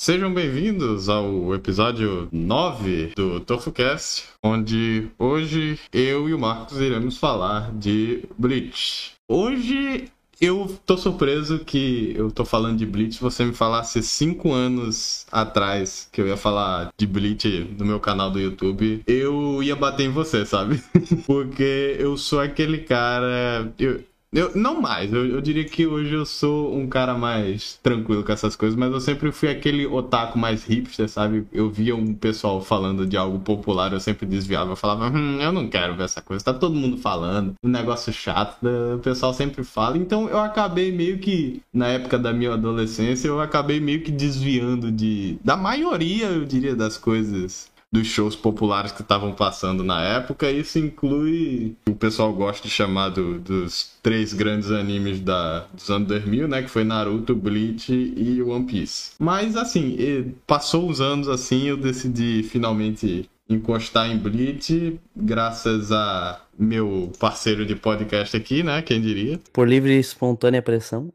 Sejam bem-vindos ao episódio 9 do TofuCast, onde hoje eu e o Marcos iremos falar de Bleach. Hoje eu tô surpreso que eu tô falando de Bleach. Você me falasse cinco anos atrás que eu ia falar de Bleach no meu canal do YouTube, eu ia bater em você, sabe? Porque eu sou aquele cara. Eu, eu, não mais, eu, eu, diria que hoje eu sou um cara mais tranquilo com essas coisas, mas eu sempre fui aquele otaku mais hipster, sabe? Eu via um pessoal falando de algo popular, eu sempre desviava, eu falava, hum, eu não quero ver essa coisa, tá todo mundo falando, um negócio chato, o pessoal sempre fala. Então eu acabei meio que, na época da minha adolescência, eu acabei meio que desviando de. da maioria, eu diria, das coisas dos shows populares que estavam passando na época. Isso inclui o pessoal gosta de chamar do, dos três grandes animes da, dos anos 2000, né? Que foi Naruto, Bleach e One Piece. Mas assim, passou os anos assim, eu decidi finalmente encostar em Bleach, graças a meu parceiro de podcast aqui, né? Quem diria? Por livre e espontânea pressão.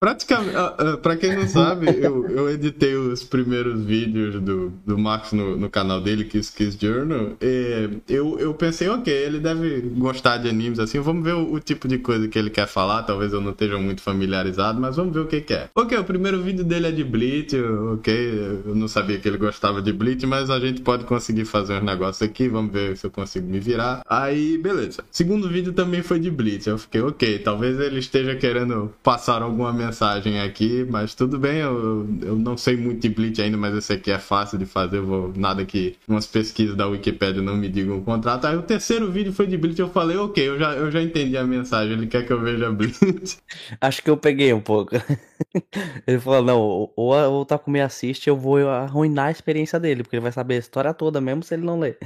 Praticamente, uh, uh, pra quem não sabe, eu, eu editei os primeiros vídeos do, do Max no, no canal dele, Kiss Kiss Journal. E eu, eu pensei, ok, ele deve gostar de animes assim, vamos ver o, o, tipo de coisa que ele quer falar. Talvez eu não esteja muito familiarizado, mas vamos ver o que, que é. Ok, o primeiro vídeo dele é de Bleach, ok, eu não sabia que ele gostava de Bleach, mas a gente pode conseguir fazer uns negócios aqui, vamos ver se eu consigo me virar. Aí, beleza. Segundo vídeo também foi de Bleach, eu fiquei, ok, talvez ele esteja querendo passar alguma mensagem aqui, mas tudo bem, eu, eu não sei muito de Bleach ainda, mas eu sei que é fácil de fazer, vou, nada que umas pesquisas da Wikipedia não me digam o contrato. Aí o terceiro vídeo foi de Bleach, eu falei, ok, eu já, eu já entendi a mensagem, ele quer que eu veja Bleach. Acho que eu peguei um pouco. Ele falou, não, ou, ou o Takumi assiste, eu vou arruinar a experiência dele, porque ele vai saber a história toda, mesmo se ele não ler.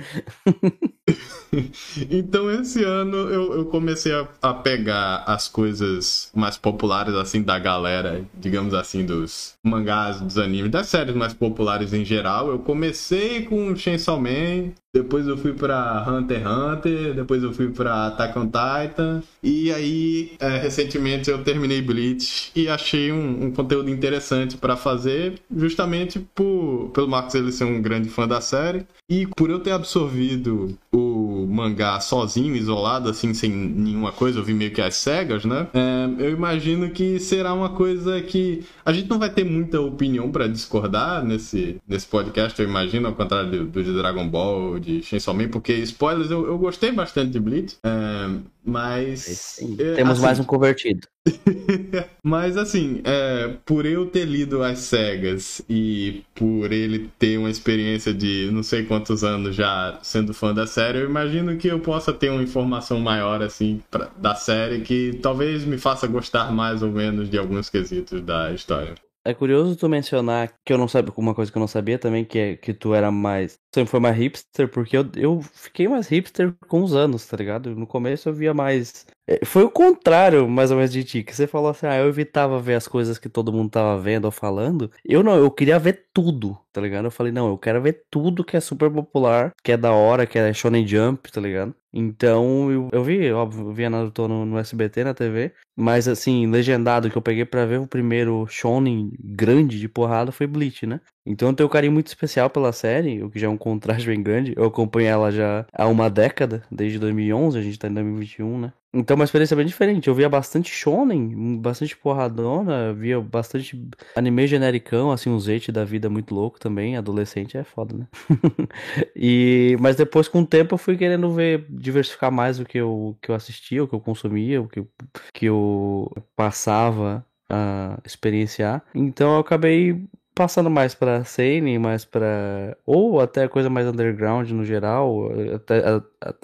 então esse ano eu, eu comecei a, a, pegar as coisas mais populares assim da galera, digamos assim, dos mangás, dos animes, das séries mais populares em geral. Eu comecei com Chainsaw Man, depois eu fui para Hunter x Hunter, depois eu fui para Attack on Titan e aí é, recentemente eu terminei Bleach e achei um, um conteúdo interessante para fazer, justamente por pelo Marcos ele ser um grande fã da série e por eu ter absorvido o mangá sozinho, isolado, assim, sem nenhuma coisa, eu vi meio que as cegas, né? É, eu imagino que será uma coisa que a gente não vai ter muita opinião para discordar nesse, nesse podcast, eu imagino, ao contrário do, do de Dragon Ball, de Chainsaw Man, porque spoilers, eu, eu gostei bastante de Bleach, é, mas... É, Temos assim, mais um convertido. mas assim, é, por eu ter lido as cegas e por ele ter uma experiência de não sei quantos anos já sendo fã da série, eu imagino que eu possa ter uma informação maior assim pra, da série que talvez me faça gostar mais ou menos de alguns quesitos da história. É curioso tu mencionar que eu não sabia, uma coisa que eu não sabia também, que é que tu era mais. Sempre foi mais hipster, porque eu, eu fiquei mais hipster com os anos, tá ligado? No começo eu via mais. É, foi o contrário, mais ou menos, de ti, que você falou assim, ah, eu evitava ver as coisas que todo mundo tava vendo ou falando. Eu não, eu queria ver tudo, tá ligado? Eu falei, não, eu quero ver tudo que é super popular, que é da hora, que é Shonen Jump, tá ligado? Então, eu, eu vi, óbvio, eu via Naruto no, no SBT, na TV, mas assim, legendado que eu peguei para ver o primeiro shonen grande de porrada foi Bleach, né? Então eu tenho um carinho muito especial pela série, o que já é um contraste bem grande. Eu acompanho ela já há uma década, desde 2011, a gente tá em 2021, né? Então uma experiência bem diferente. Eu via bastante shonen, bastante porradona, via bastante anime genericão, assim, um zeite da vida muito louco também. Adolescente é foda, né? e, mas depois, com o tempo, eu fui querendo ver, diversificar mais o que eu, que eu assistia, o que eu consumia, o que que eu passava a experienciar. Então eu acabei passando mais pra Seinen, mais pra. ou até coisa mais underground no geral, até,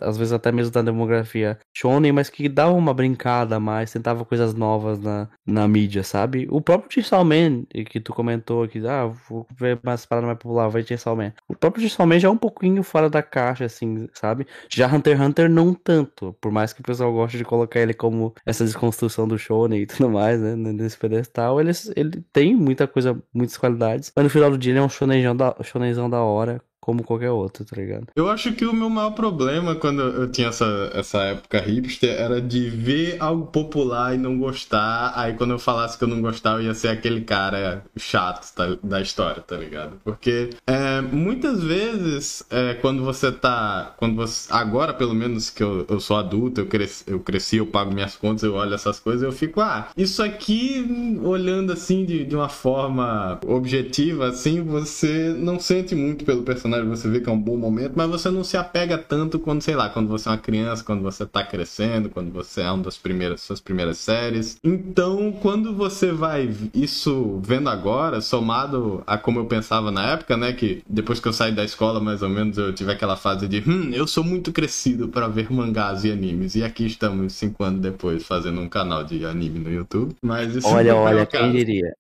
às vezes até mesmo da demografia shonen, mas que dava uma brincada a mais, tentava coisas novas na, na mídia, sabe? O próprio Chainsaw Man, que tu comentou aqui, ah, vou ver mais parada mais popular, vai Chainsaw Man. O próprio Chainsaw Man já é um pouquinho fora da caixa, assim, sabe? Já Hunter x Hunter não tanto, por mais que o pessoal goste de colocar ele como essa desconstrução do shonen e tudo mais, né, nesse pedestal, ele, ele tem muita coisa, muitas qualidades mas no final do dia ele é um shonenzão da, shonenzão da hora, como qualquer outro, tá ligado? Eu acho que o meu maior problema quando eu tinha essa, essa época hipster era de ver algo popular e não gostar. Aí quando eu falasse que eu não gostava, eu ia ser aquele cara chato da, da história, tá ligado? Porque é, muitas vezes, é, quando você tá. Quando você, agora, pelo menos, que eu, eu sou adulto, eu cresci, eu cresci, eu pago minhas contas, eu olho essas coisas, eu fico, ah, isso aqui, olhando assim de, de uma forma objetiva, assim, você não sente muito pelo personagem, você vê que é um bom momento, mas você não se apega tanto quando, sei lá, quando você é uma criança, quando você tá crescendo, quando você é uma das primeiras, suas primeiras séries. Então, quando você vai isso vendo agora, somado a como eu pensava na época, né, que depois que eu saí da escola, mais ou menos, eu tive aquela fase de, hum, eu sou muito crescido para ver mangás e animes. E aqui estamos cinco anos depois fazendo um canal de anime no YouTube. Mas isso Olha, não olha, quem diria?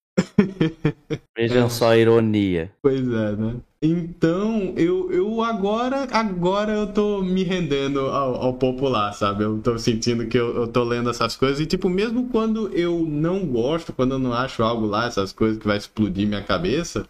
Vejam só a ironia. Pois é, né? Então, eu, eu agora, agora eu tô me rendendo ao, ao popular, sabe? Eu tô sentindo que eu, eu tô lendo essas coisas e, tipo, mesmo quando eu não gosto, quando eu não acho algo lá, essas coisas que vai explodir minha cabeça,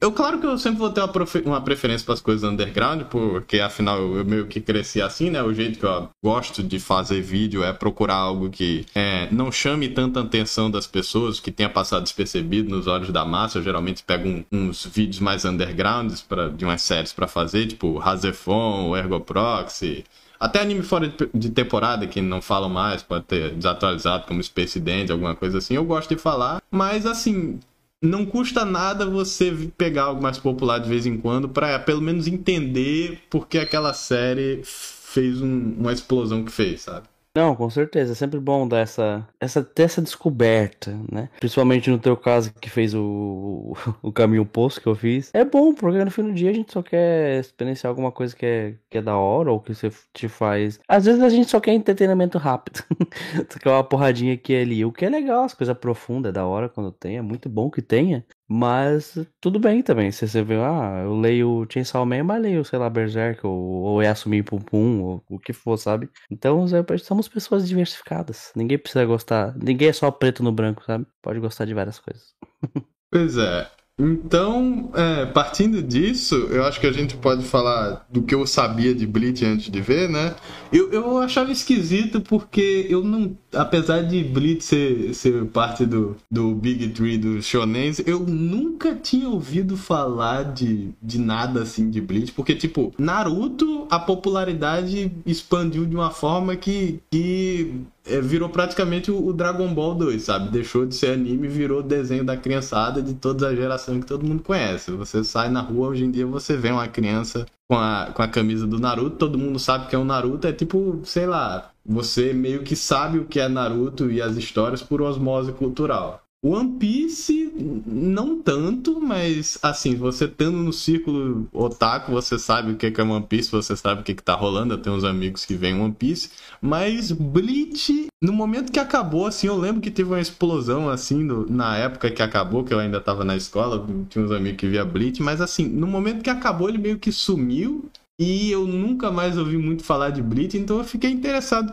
eu, claro que eu sempre vou ter uma, uma preferência para as coisas underground, porque afinal eu, meio que cresci assim, né? O jeito que eu gosto de fazer vídeo é procurar algo que é, não chame tanta atenção das pessoas, que tenha passado despercebido nos olhos da massa. Eu geralmente pego um- uns vídeos mais undergrounds pra, de umas séries pra fazer, tipo Razefon, Ergo Proxy. Até anime fora de temporada que não falam mais, pode ter desatualizado, como Space Dandy, alguma coisa assim. Eu gosto de falar, mas assim, não custa nada você pegar algo mais popular de vez em quando pra pelo menos entender por que aquela série fez um- uma explosão que fez, sabe? Não, com certeza, é sempre bom dar essa, essa, ter essa descoberta, né? Principalmente no teu caso que fez o, o caminho oposto que eu fiz. É bom, porque no fim do dia a gente só quer experienciar alguma coisa que é, que é da hora ou que você te faz. Às vezes a gente só quer entretenimento rápido. Só quer uma porradinha aqui e ali. O que é legal, as coisas profundas, é da hora quando tem, é muito bom que tenha. Mas tudo bem também. Se você vê, ah, eu leio Chainsaw Man, mas leio, sei lá, Berserk ou, ou Yasumi Pum Pum, ou o que for, sabe? Então é, somos pessoas diversificadas. Ninguém precisa gostar. Ninguém é só preto no branco, sabe? Pode gostar de várias coisas. Pois é. Então, é, partindo disso, eu acho que a gente pode falar do que eu sabia de Bleach antes de ver, né? Eu, eu achava esquisito porque eu não. Apesar de Bleach ser, ser parte do, do Big Three dos Shonens, eu nunca tinha ouvido falar de, de nada assim de Bleach. Porque, tipo, Naruto, a popularidade expandiu de uma forma que. que é, virou praticamente o Dragon Ball 2, sabe? Deixou de ser anime virou desenho da criançada de toda a geração que todo mundo conhece. Você sai na rua, hoje em dia você vê uma criança com a, com a camisa do Naruto, todo mundo sabe que é o Naruto, é tipo, sei lá, você meio que sabe o que é Naruto e as histórias por osmose cultural. One Piece, não tanto, mas assim, você estando no círculo otaku, você sabe o que é One Piece, você sabe o que, que tá rolando. Eu tenho uns amigos que veem One Piece, mas Bleach, no momento que acabou, assim, eu lembro que teve uma explosão, assim, na época que acabou, que eu ainda tava na escola, tinha uns amigos que via Bleach, mas assim, no momento que acabou, ele meio que sumiu. E eu nunca mais ouvi muito falar de Bleach, então eu fiquei interessado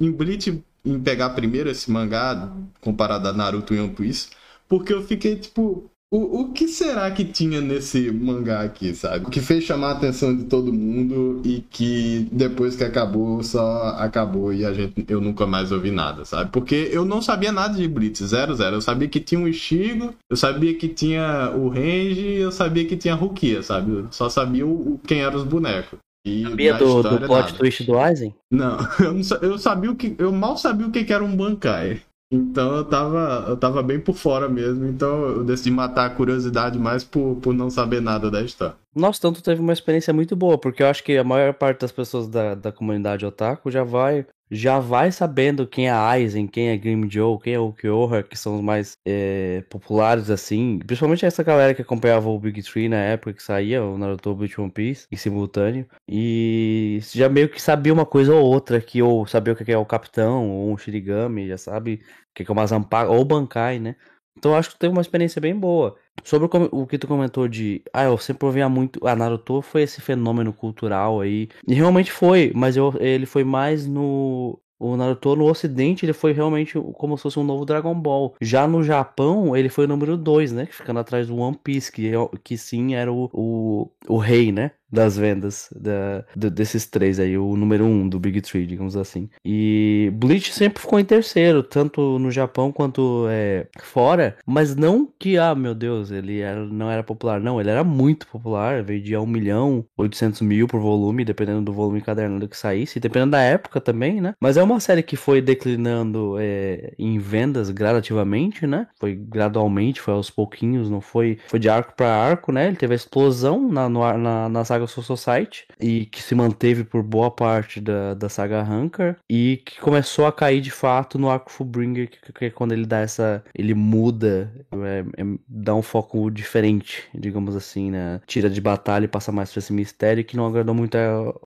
em Bleach em pegar primeiro esse mangá comparado a Naruto e One Piece, porque eu fiquei tipo, o, o que será que tinha nesse mangá aqui, sabe? Que fez chamar a atenção de todo mundo e que depois que acabou, só acabou e a gente, eu nunca mais ouvi nada, sabe? Porque eu não sabia nada de Blitz, zero, zero. Eu sabia que tinha o Ishigo, eu sabia que tinha o Renji, eu sabia que tinha a Rukia, sabe? Eu só sabia o- quem eram os bonecos. E Sabia do, do plot nada. twist do Aizen? Não, eu, não eu sabia o que. Eu mal sabia o que que era um Bankai. Então eu tava, eu tava bem por fora mesmo. Então eu decidi matar a curiosidade mais por, por não saber nada da história. Nossa, então tu teve uma experiência muito boa, porque eu acho que a maior parte das pessoas da, da comunidade otaku já vai já vai sabendo quem é Aizen, quem é Grim Joe, quem é o Kyoha, que são os mais é, populares assim. Principalmente essa galera que acompanhava o Big Tree na época que saía, o Naruto Bleach One Piece, em simultâneo. E já meio que sabia uma coisa ou outra, que ou sabia o que é o Capitão, ou um Shirigami, já sabe o que é uma Zanpakuto, ou Bankai, né? Então acho que teve uma experiência bem boa. Sobre o, que tu comentou de. Ah, eu sempre ouvia muito. A Naruto foi esse fenômeno cultural aí. E realmente foi, mas eu, ele foi mais no. O Naruto no ocidente, ele foi realmente como se fosse um novo Dragon Ball. Já no Japão, ele foi o número 2, né? Ficando atrás do One Piece, que, que sim era o, o, o rei, né? Das vendas da, de, desses três aí, o número um do Big Three, digamos assim. E Bleach sempre ficou em terceiro, tanto no Japão quanto é, fora, mas não que, ah, meu Deus, ele era, não era popular, não, ele era muito popular, vendia 1 milhão, 800 mil por volume, dependendo do volume encadernado que saísse, dependendo da época também, né? Mas é uma série que foi declinando é, em vendas gradativamente, né? Foi gradualmente, foi aos pouquinhos, não foi, foi de arco para arco, né? Ele teve a explosão na, no, na, na saga saga Soul Society e que se manteve por boa parte da, da saga Rancor e que começou a cair de fato no arco Fullbringer, que, que, é quando ele dá essa. ele muda, é, é, dá um foco diferente, digamos assim, né? Tira de batalha e passa mais pra esse mistério que não agradou muito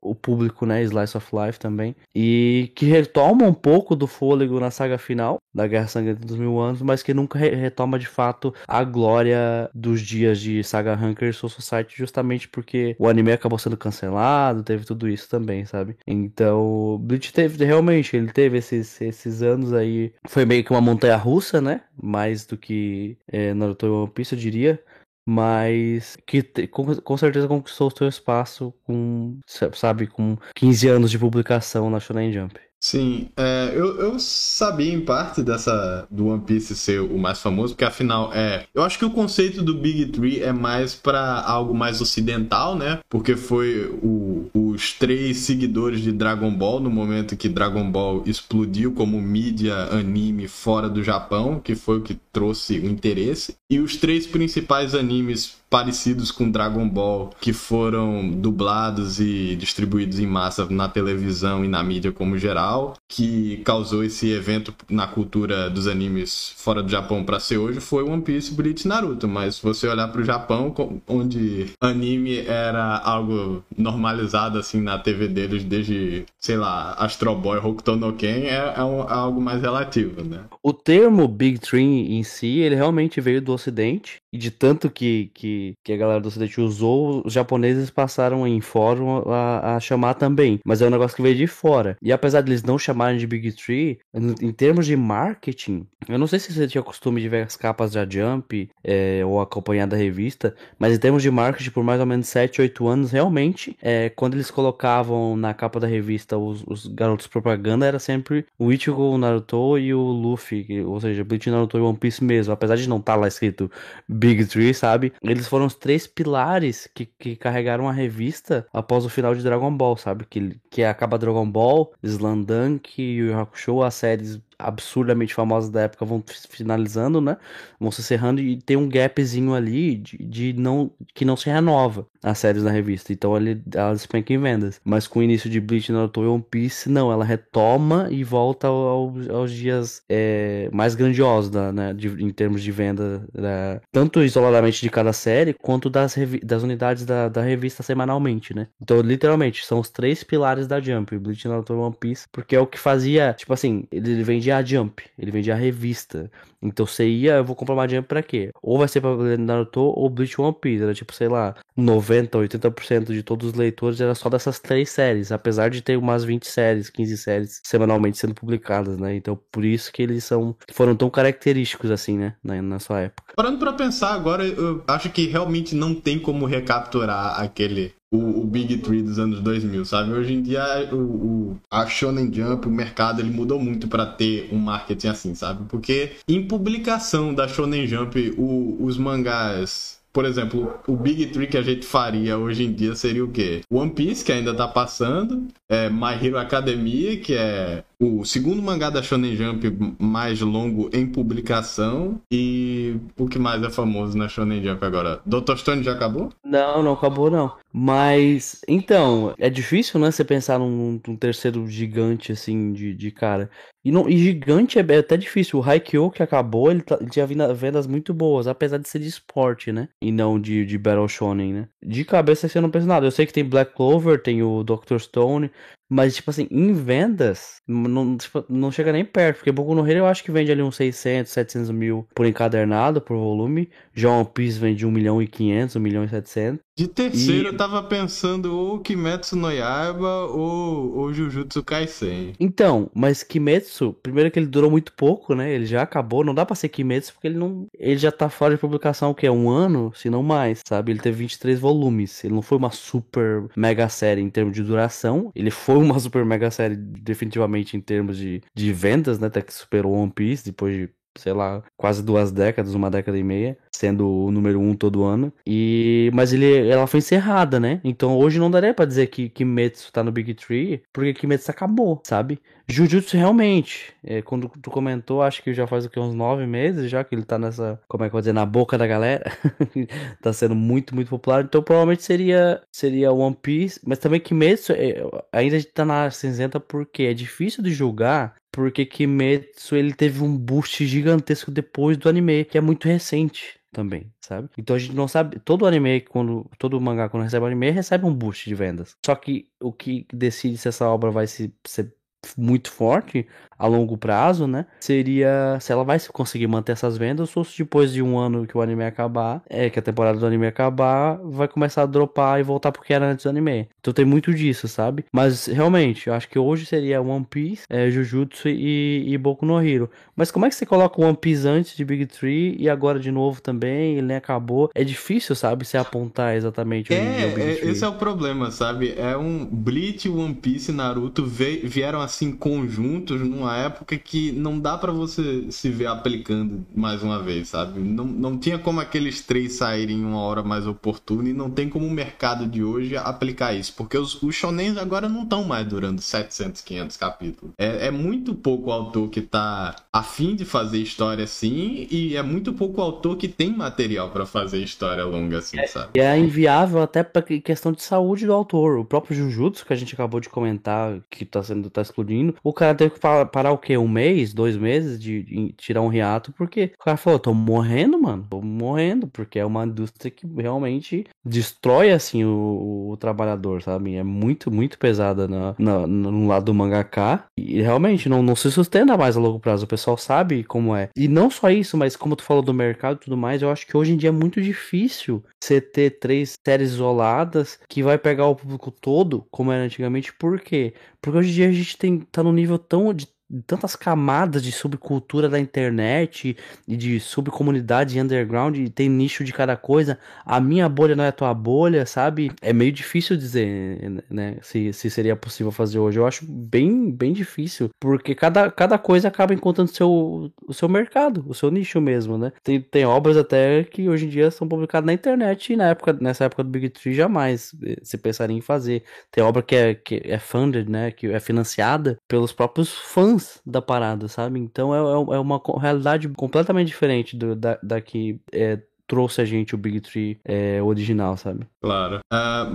o público, né? Slice of Life também. E que retoma um pouco do fôlego na saga final da Guerra Sangrenta dos Mil Anos, mas que nunca re retoma de fato a glória dos dias de saga e Soul Society, justamente porque o anime anime acabou sendo cancelado, teve tudo isso também, sabe? Então, Bleach teve, realmente, ele teve esses, esses anos aí, foi meio que uma montanha russa, né? Mais do que é, Naruto e One Piece, eu diria mas que com, com, certeza conquistou o seu espaço com, sabe, com 15 anos de publicação na Shonen Jump. Sim, é, eu, eu sabia em parte dessa do One Piece ser o mais famoso, porque afinal é. Eu acho que o conceito do Big Three é mais para algo mais ocidental, né? Porque foi o, os três seguidores de Dragon Ball no momento que Dragon Ball explodiu como mídia anime fora do Japão, que foi o que trouxe o interesse. E os três principais animes parecidos com Dragon Ball que foram dublados e distribuídos em massa na televisão e na mídia como geral, que causou esse evento na cultura dos animes fora do Japão para ser hoje foi One Piece, Bleach, Naruto, mas se você olhar para o Japão, onde anime era algo normalizado assim na TV deles desde, sei lá, Astro Boy, Hokuto no Ken, é, é, um, é algo mais relativo, né? O termo Big Tree em si, ele realmente veio do ocidente e de tanto que, que, que a galera do Ocidente usou, os japoneses passaram em fórum a, a, chamar também. Mas é um negócio que veio de fora. E apesar deles não chamarem de Big Tree, em termos de marketing, eu não sei se você tinha costume de ver as capas da Jump é, ou acompanhar da revista, mas em termos de marketing, por mais ou menos 7, 8 anos, realmente, é, quando eles colocavam na capa da revista os, os garotos propaganda, era sempre o Ichigo, o Naruto e o Luffy, ou seja, Bleach, Naruto e One Piece mesmo. Apesar de não estar tá lá escrito Big Three, sabe? Eles foram os três pilares que, que carregaram a revista após o final de Dragon Ball, sabe? Que, que acaba Dragon Ball, Slandunk e Yu Hakusho, as séries absurdamente famosas da época vão finalizando, né? Vão se encerrando e tem um gapzinho ali de, de não que não se renova as séries da revista. Então ele, ela despenca em vendas. Mas com o início de Bleach, Naruto e One Piece, não, ela retoma e volta ao, aos dias é, mais grandiosos da, né, de, em termos de venda, da, tanto isoladamente de cada série, quanto das, das unidades da, da revista semanalmente, né? Então, literalmente, são os três pilares da Jump, Bleach, Naruto e One Piece, porque é o que fazia, tipo assim, ele vende vendia a Jump, ele vendia a revista. Então você ia, eu vou comprar uma Jump pra quê? Ou vai ser pra ler Naruto ou Bleach One Piece. Era tipo, sei lá, 90, 80% de todos os leitores era só dessas três séries. Apesar de ter umas 20 séries, 15 séries semanalmente sendo publicadas, né? Então por isso que eles são foram tão característicos assim, né? Na, na sua época. Parando pra pensar agora, eu acho que realmente não tem como recapturar aquele o, o, Big Three dos anos 2000, sabe? Hoje em dia o, o, a Shonen Jump, o mercado, ele mudou muito para ter um marketing assim, sabe? Porque em publicação da Shonen Jump, o, os mangás por exemplo, o Big Three que a gente faria hoje em dia seria o quê? One Piece, que ainda tá passando, é My Hero Academia, que é o segundo mangá da Shonen Jump mais longo em publicação, e o que mais é famoso na Shonen Jump agora? Dr. Stone já acabou? Não, não acabou não. Mas, então, é difícil, né, você pensar num, num terceiro gigante, assim, de, de cara. E, não, e gigante é, é, até difícil. O Haikyuu que acabou, ele, tá, ele tinha vendas muito boas, apesar de ser de esporte, né? E não de, de Battle Shonen, né? De cabeça você não pensa nada. Eu sei que tem Black Clover, tem o Dr. Stone, Mas, tipo assim, em vendas, não, tipo, não chega nem perto. Porque Boku no Hero eu acho que vende ali uns 600, 700 mil por encadernado, por volume. Já One Piece vende 1 milhão e 500, 1 milhão e 700. De terceiro, E- eu tava pensando ou Kimetsu no Yaiba ou, ou Jujutsu Kaisen. Então, mas Kimetsu, primeiro que ele durou muito pouco, né? Ele já acabou, não dá pra ser Kimetsu porque ele não, ele já tá fora de publicação o que é um ano, se não mais, sabe? Ele teve 23 volumes. Ele não foi uma super mega série em termos de duração, ele foi uma super mega série definitivamente em termos de, de vendas, né? Até que superou One Piece depois de sei lá, quase duas décadas, uma década e meia, sendo o número um todo ano. E mas ele ela foi encerrada, né? Então hoje não daria pra dizer que Kimetsu tá no Big Tree, porque Kimetsu acabou, sabe? Jujutsu realmente, é, quando tu comentou, acho que já faz o que uns nove meses já que ele tá nessa, como é que eu vou dizer, na boca da galera, tá sendo muito, muito popular. Então provavelmente seria seria One Piece, mas também Kimetsu é, ainda tá na cinzenta porque é difícil de julgar porque Kimetsu ele teve um boost gigantesco depois do anime, que é muito recente também, sabe? Então a gente não sabe, todo anime quando todo mangá quando recebe anime recebe um boost de vendas. Só que o que decide se essa obra vai se, ser muito forte a longo prazo, né? Seria se ela vai conseguir manter essas vendas ou se depois de um ano que o anime acabar, é que a temporada do anime acabar, vai começar a dropar e voltar porque era antes do anime. Então tem muito disso, sabe? Mas realmente, eu acho que hoje seria One Piece, é, Jujutsu e, e Boku no Hero. Mas como é que você coloca o One Piece antes de Big Tree e agora de novo também? Ele nem acabou. É difícil, sabe? Se apontar exatamente dia o É, Big é, Tree. esse é o problema, sabe? É um Bleach, One Piece e Naruto vieram assim conjuntos numa época que não dá pra você se ver aplicando mais uma vez, sabe? Não, não tinha como aqueles três saírem em uma hora mais oportuna e não tem como o mercado de hoje aplicar isso, porque os, os shonens agora não estão mais durando 700, 500 capítulos. É, é muito pouco autor que tá afim de fazer história assim e é muito pouco autor que tem material pra fazer história longa assim, sabe? E é inviável até pra que- questão de saúde do autor. O próprio Jujutsu, que a gente acabou de comentar, que tá sendo tá explodindo, o cara teve que pa- parar o quê? Um mês, dois meses de, de tirar um hiato, porque o cara falou, tô morrendo, mano. Tô morrendo, porque é uma indústria que realmente destrói, assim, o, o trabalhador, sabe? É muito, muito pesada na, na- no lado do mangaká. E realmente não, não se sustenta mais a longo prazo. O pessoal sabe como é. E não só isso, mas como tu falou do mercado e tudo mais, eu acho que hoje em dia é muito difícil você ter três séries isoladas que vai pegar o público todo, como era antigamente. Por quê? Porque hoje em dia a gente tem, tá num nível tão de tantas camadas de subcultura da internet e de subcomunidade underground e tem nicho de cada coisa. A minha bolha não é a tua bolha, sabe? É meio difícil dizer, né, se, se seria possível fazer hoje. Eu acho bem, bem difícil, porque cada, cada coisa acaba encontrando seu, o seu mercado, o seu nicho mesmo, né? Tem, tem obras até que hoje em dia são publicadas na internet e na época, nessa época do Big Tree jamais eh, se pensaria em fazer. Tem obra que é, que é funded, né? Que é financiada pelos próprios fãs da parada, sabe? Então é, é é uma realidade completamente diferente do, da, da que é, trouxe a gente o Big Tree é, original, sabe? Claro.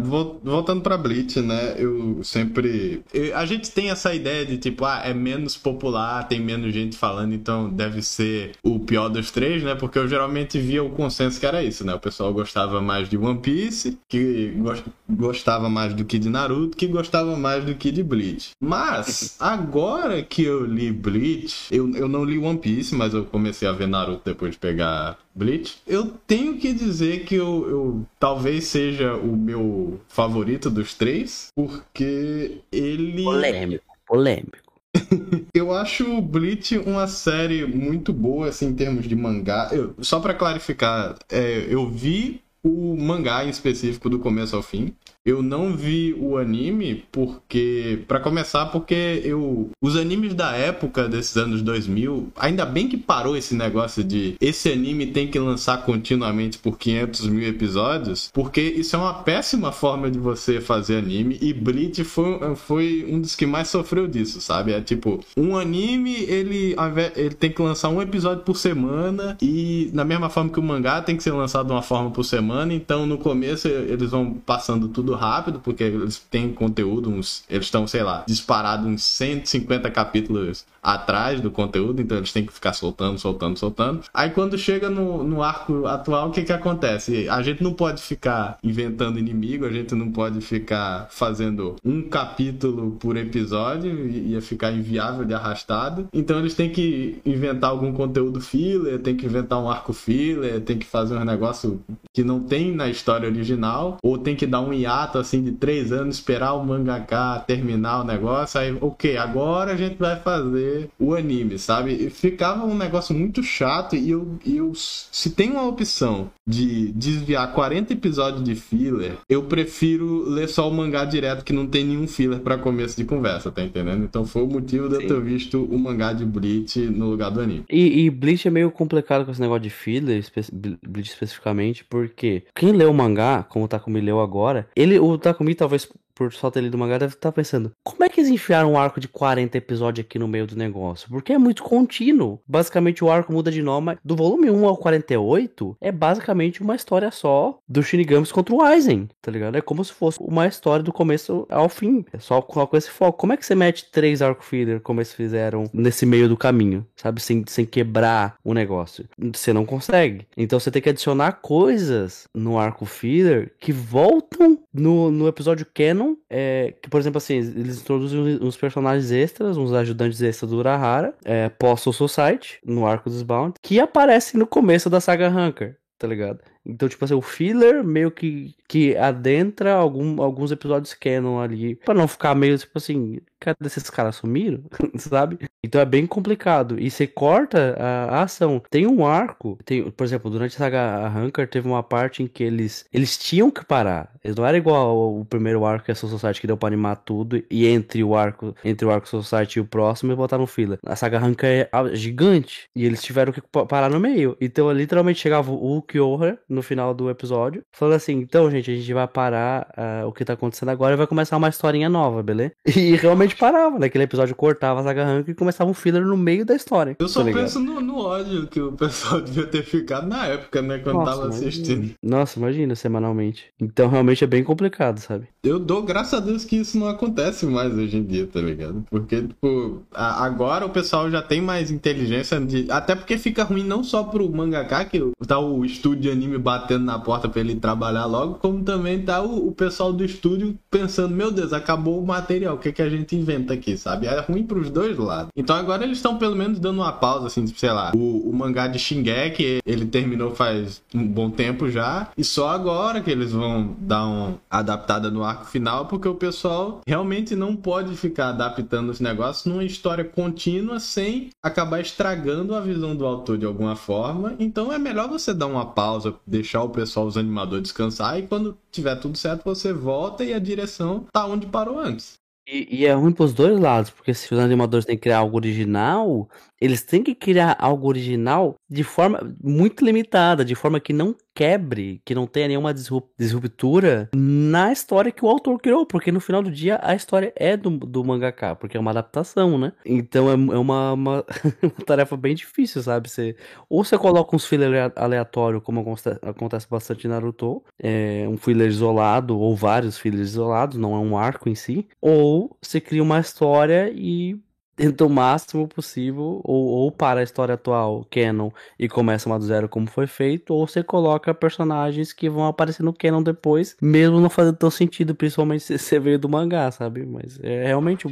Vol- voltando pra Bleach, né? Eu sempre. a gente tem essa ideia de tipo, ah, é menos popular, tem menos gente falando, então deve ser o pior dos três, né? Porque eu geralmente via o consenso que era isso, né? O pessoal gostava mais de One Piece, que gos- gostava mais do que de Naruto, que gostava mais do que de Bleach. Mas, agora que eu li Bleach, eu, eu não li One Piece, mas eu comecei a ver Naruto depois de pegar Bleach. Eu tenho que dizer que eu, eu talvez seja o meu favorito dos três, porque ele. Polêmico, polêmico. Eu acho o Bleach uma série muito boa, assim, em termos de mangá. Eu- só pra clarificar, é, eu vi o mangá em específico do começo ao fim. Eu não vi o anime porque, Pra começar, porque eu os animes da época desses anos 2000, ainda bem que parou esse negócio de esse anime tem que lançar continuamente por 500 mil episódios, porque isso é uma péssima forma de você fazer anime e Bleach foi, foi um dos que mais sofreu disso, sabe? É tipo, um anime ele, ele tem que lançar um episódio por semana e na mesma forma que o mangá tem que ser lançado uma forma por semana, então no começo eles vão passando tudo rápido, porque eles têm conteúdo, uns, eles estão, sei lá, disparados uns 150 capítulos atrás do conteúdo, então eles têm que ficar soltando, soltando, soltando. Aí quando chega no, no arco atual, o que que acontece? A gente não pode ficar inventando inimigo, a gente não pode ficar fazendo um capítulo por episódio, ia ficar inviável de arrastado. Então eles têm que inventar algum conteúdo filler, tem que inventar um arco filler, tem que fazer um negócio que não tem na história original, ou tem que dar um hiato assim de três anos, esperar o mangaka terminar o negócio, aí, ok, agora a gente vai fazer o anime, sabe? Ficava um negócio muito chato e eu, eu se tem uma opção de desviar 40 episódios de filler, eu prefiro ler só o mangá direto que não tem nenhum filler para começo de conversa, tá entendendo? Então foi o motivo de eu ter visto o mangá de Bleach no lugar do anime. E, e Bleach é meio complicado com esse negócio de filler, espe Bleach especificamente, porque quem lê o mangá, como o Takumi leu agora, ele, o Takumi talvez por só ter lido o mangá, deve estar pensando: como é que eles enfiaram um arco de 40 episódios aqui no meio do negócio? Porque é muito contínuo. Basicamente, o arco muda de nome. Do volume 1 ao 48, é basicamente uma história só do Shinigamis contra o Aizen, tá ligado? É como se fosse uma história do começo ao fim. É só com esse foco. Como é que você mete três arco filler como eles fizeram nesse meio do caminho, sabe? Sem, sem quebrar o negócio. Você não consegue. Então você tem que adicionar coisas no arco filler que voltam no, no episódio canon é, que, por exemplo, assim, eles introduzem uns personagens extras, uns ajudantes extras do Urahara, é, Postal Society, no arco dos Bound, que aparecem no começo da saga Hunker, tá ligado? Então, tipo assim, o filler meio que, que adentra algum, alguns episódios canon ali, para não ficar meio, tipo assim, cadê esses caras sumiram? Sabe? Então é bem complicado. E você corta a, a, ação. Tem um arco, tem, por exemplo, durante a saga Hunker teve uma parte em que eles, eles tinham que parar. Eles não era igual o primeiro arco que é a Soul Society que deu pra animar tudo, e entre o arco, entre o arco Society e o próximo, e botar no filler. A saga Hunker é gigante, e eles tiveram que parar no meio. Então, literalmente chegava o Kyoher no final do episódio, falando assim: então, gente, a gente vai parar uh, o que tá acontecendo agora e vai começar uma historinha nova, beleza? E realmente parava, naquele episódio cortava a saga Rank e começava um filler no meio da história. Eu só tá penso no, no, ódio que o pessoal devia ter ficado na época, né, quando Nossa, tava imagina. assistindo. Nossa, imagina, semanalmente. Então realmente é bem complicado, sabe? Eu dou graças a Deus que isso não acontece mais hoje em dia, tá ligado? Porque, tipo, a, agora o pessoal já tem mais inteligência de. Até porque fica ruim não só pro mangaka, que tá o estúdio de anime batendo na porta para ele trabalhar logo, como também tá o, o, pessoal do estúdio pensando, meu Deus, acabou o material, o que, que a gente inventa aqui, sabe? É ruim pros dois lados. Então agora eles estão pelo menos dando uma pausa, assim, sei lá, o, o mangá de Shingeki, ele terminou faz um bom tempo já, e só agora que eles vão dar uma adaptada no arco final, porque o pessoal realmente não pode ficar adaptando os negócios numa história contínua sem acabar estragando a visão do autor de alguma forma. Então é melhor você dar uma pausa, deixar o pessoal, os animadores descansar e quando tiver tudo certo você volta e a direção tá onde parou antes. E, e, é ruim pros dois lados, porque se os animadores têm que criar algo original, eles têm que criar algo original de forma muito limitada, de forma que não quebre, que não tenha nenhuma disruptura na história que o autor criou, porque no final do dia a história é do, do mangaka, porque é uma adaptação, né? Então é, é uma, uma, uma, tarefa bem difícil, sabe? Você, ou você coloca uns filler aleatório, como acontece bastante em Naruto, é, um filler isolado, ou vários fillers isolados, não é um arco em si, ou você cria uma história e tenta o máximo possível, ou, ou para a história atual, canon, e começa uma do zero como foi feito, ou você coloca personagens que vão aparecer no canon depois, mesmo não fazendo tão sentido, principalmente se você veio do mangá, sabe? Mas é realmente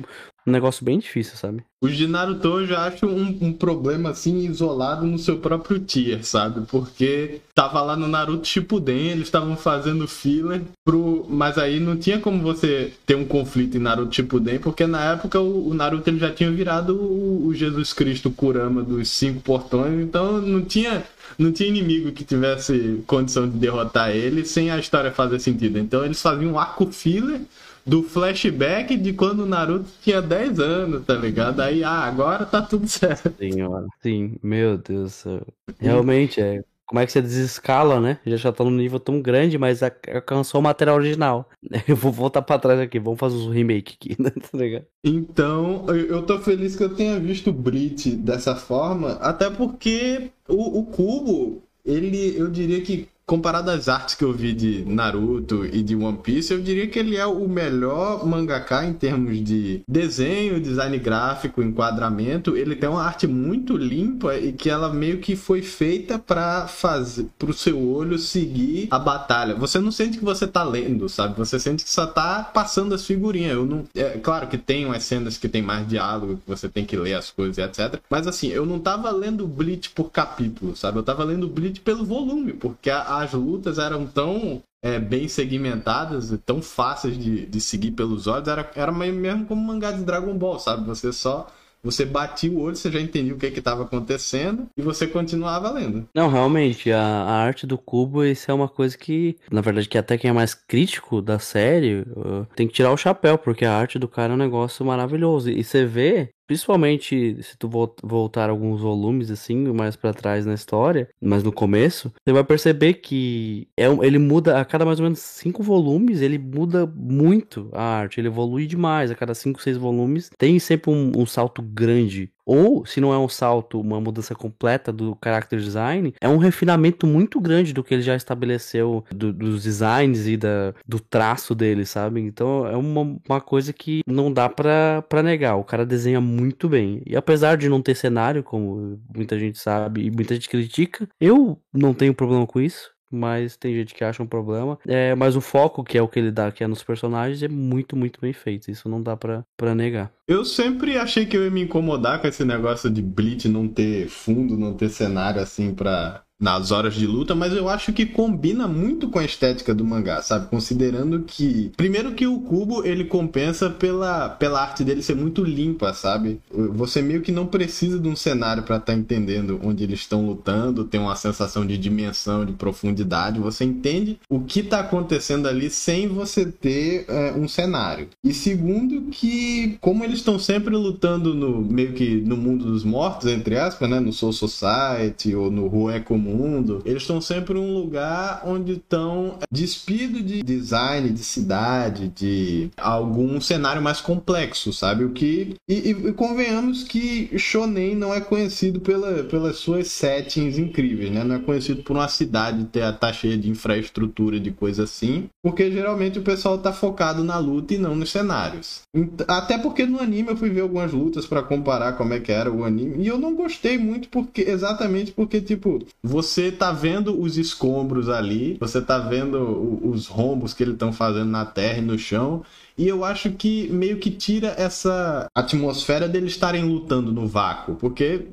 um negócio bem difícil, sabe? Os de Naruto eu já acho um, um, problema assim isolado no seu próprio tier, sabe? Porque tava lá no Naruto Shippuden, eles estavam fazendo filler pro, mas aí não tinha como você ter um conflito em Naruto Shippuden, porque na época o, o Naruto ele já tinha virado o, o Jesus Cristo Kurama dos cinco portões, então não tinha não tinha inimigo que tivesse condição de derrotar ele sem a história fazer sentido. Então eles faziam um arco filler do flashback de quando o Naruto tinha 10 anos, tá ligado? Aí, ah, agora tá tudo certo. Senhora, sim, meu Deus do céu. Realmente é. Como é que você desescala, né? Já já tá num nível tão grande, mas alcançou o material original. Eu vou voltar pra trás aqui, vamos fazer os remake aqui, né? Tá ligado? Então, eu tô feliz que eu tenha visto o Brit dessa forma, até porque o, o Cubo, ele, eu diria que comparado às artes que eu vi de Naruto e de One Piece, eu diria que ele é o melhor mangaka em termos de desenho, design gráfico, enquadramento. Ele tem uma arte muito limpa e que ela meio que foi feita para fazer pro seu olho seguir a batalha. Você não sente que você tá lendo, sabe? Você sente que só tá passando as figurinhas. Eu não, é claro que tem umas cenas que tem mais diálogo, que você tem que ler as coisas, etc. Mas assim, eu não tava lendo Bleach por capítulo, sabe? Eu tava lendo Bleach pelo volume, porque a, as lutas eram tão é, bem segmentadas, tão fáceis de, de seguir pelos olhos, era, era mesmo como um mangá de Dragon Ball, sabe? Você só você batia o olho, você já entendia o que estava acontecendo e você continuava lendo. Não, realmente, a, a, arte do cubo, isso é uma coisa que, na verdade, que até quem é mais crítico da série uh, tem que tirar o chapéu, porque a arte do cara é um negócio maravilhoso. E você vê Principalmente se tu voltar alguns volumes assim, mais para trás na história, mas no começo, você vai perceber que é um, ele muda a cada mais ou menos cinco volumes, ele muda muito a arte, ele evolui demais a cada cinco, seis volumes. Tem sempre um, um salto grande ou, se não é um salto, uma mudança completa do character design, é um refinamento muito grande do que ele já estabeleceu do, dos designs e da, do traço dele, sabe? Então é uma, uma coisa que não dá pra, pra negar. O cara desenha muito bem. E apesar de não ter cenário, como muita gente sabe e muita gente critica, eu não tenho problema com isso mas tem gente que acha um problema. É, mas o foco, que é o que ele dá, que é nos personagens, é muito, muito bem feito. Isso não dá pra, negar. Eu sempre achei que eu ia me incomodar com esse negócio de Bleach não ter fundo, não ter cenário assim pra nas horas de luta, mas eu acho que combina muito com a estética do mangá, sabe? Considerando que, primeiro que o Cubo ele compensa pela, pela arte dele ser muito limpa, sabe? Você meio que não precisa de um cenário para estar tá entendendo onde eles estão lutando, tem uma sensação de dimensão, de profundidade, você entende o que tá acontecendo ali sem você ter é, um cenário. E segundo que, como eles estão sempre lutando no meio que no mundo dos mortos, entre aspas, né? No Soul Society ou no Rue Comum mundo, eles estão sempre em um lugar onde estão despido de design, de cidade, de algum cenário mais complexo, sabe? O que. E, e, convenhamos que Shonen não é conhecido pela, pelas suas settings incríveis, né? Não é conhecido por uma cidade ter tá cheia de infraestrutura, de coisa assim, porque geralmente o pessoal tá focado na luta e não nos cenários. Até porque no anime eu fui ver algumas lutas para comparar como é que era o anime, e eu não gostei muito porque exatamente porque tipo, você tá vendo os escombros ali, você tá vendo os rombos que eles estão fazendo na terra e no chão, e eu acho que meio que tira essa atmosfera deles estarem lutando no vácuo, porque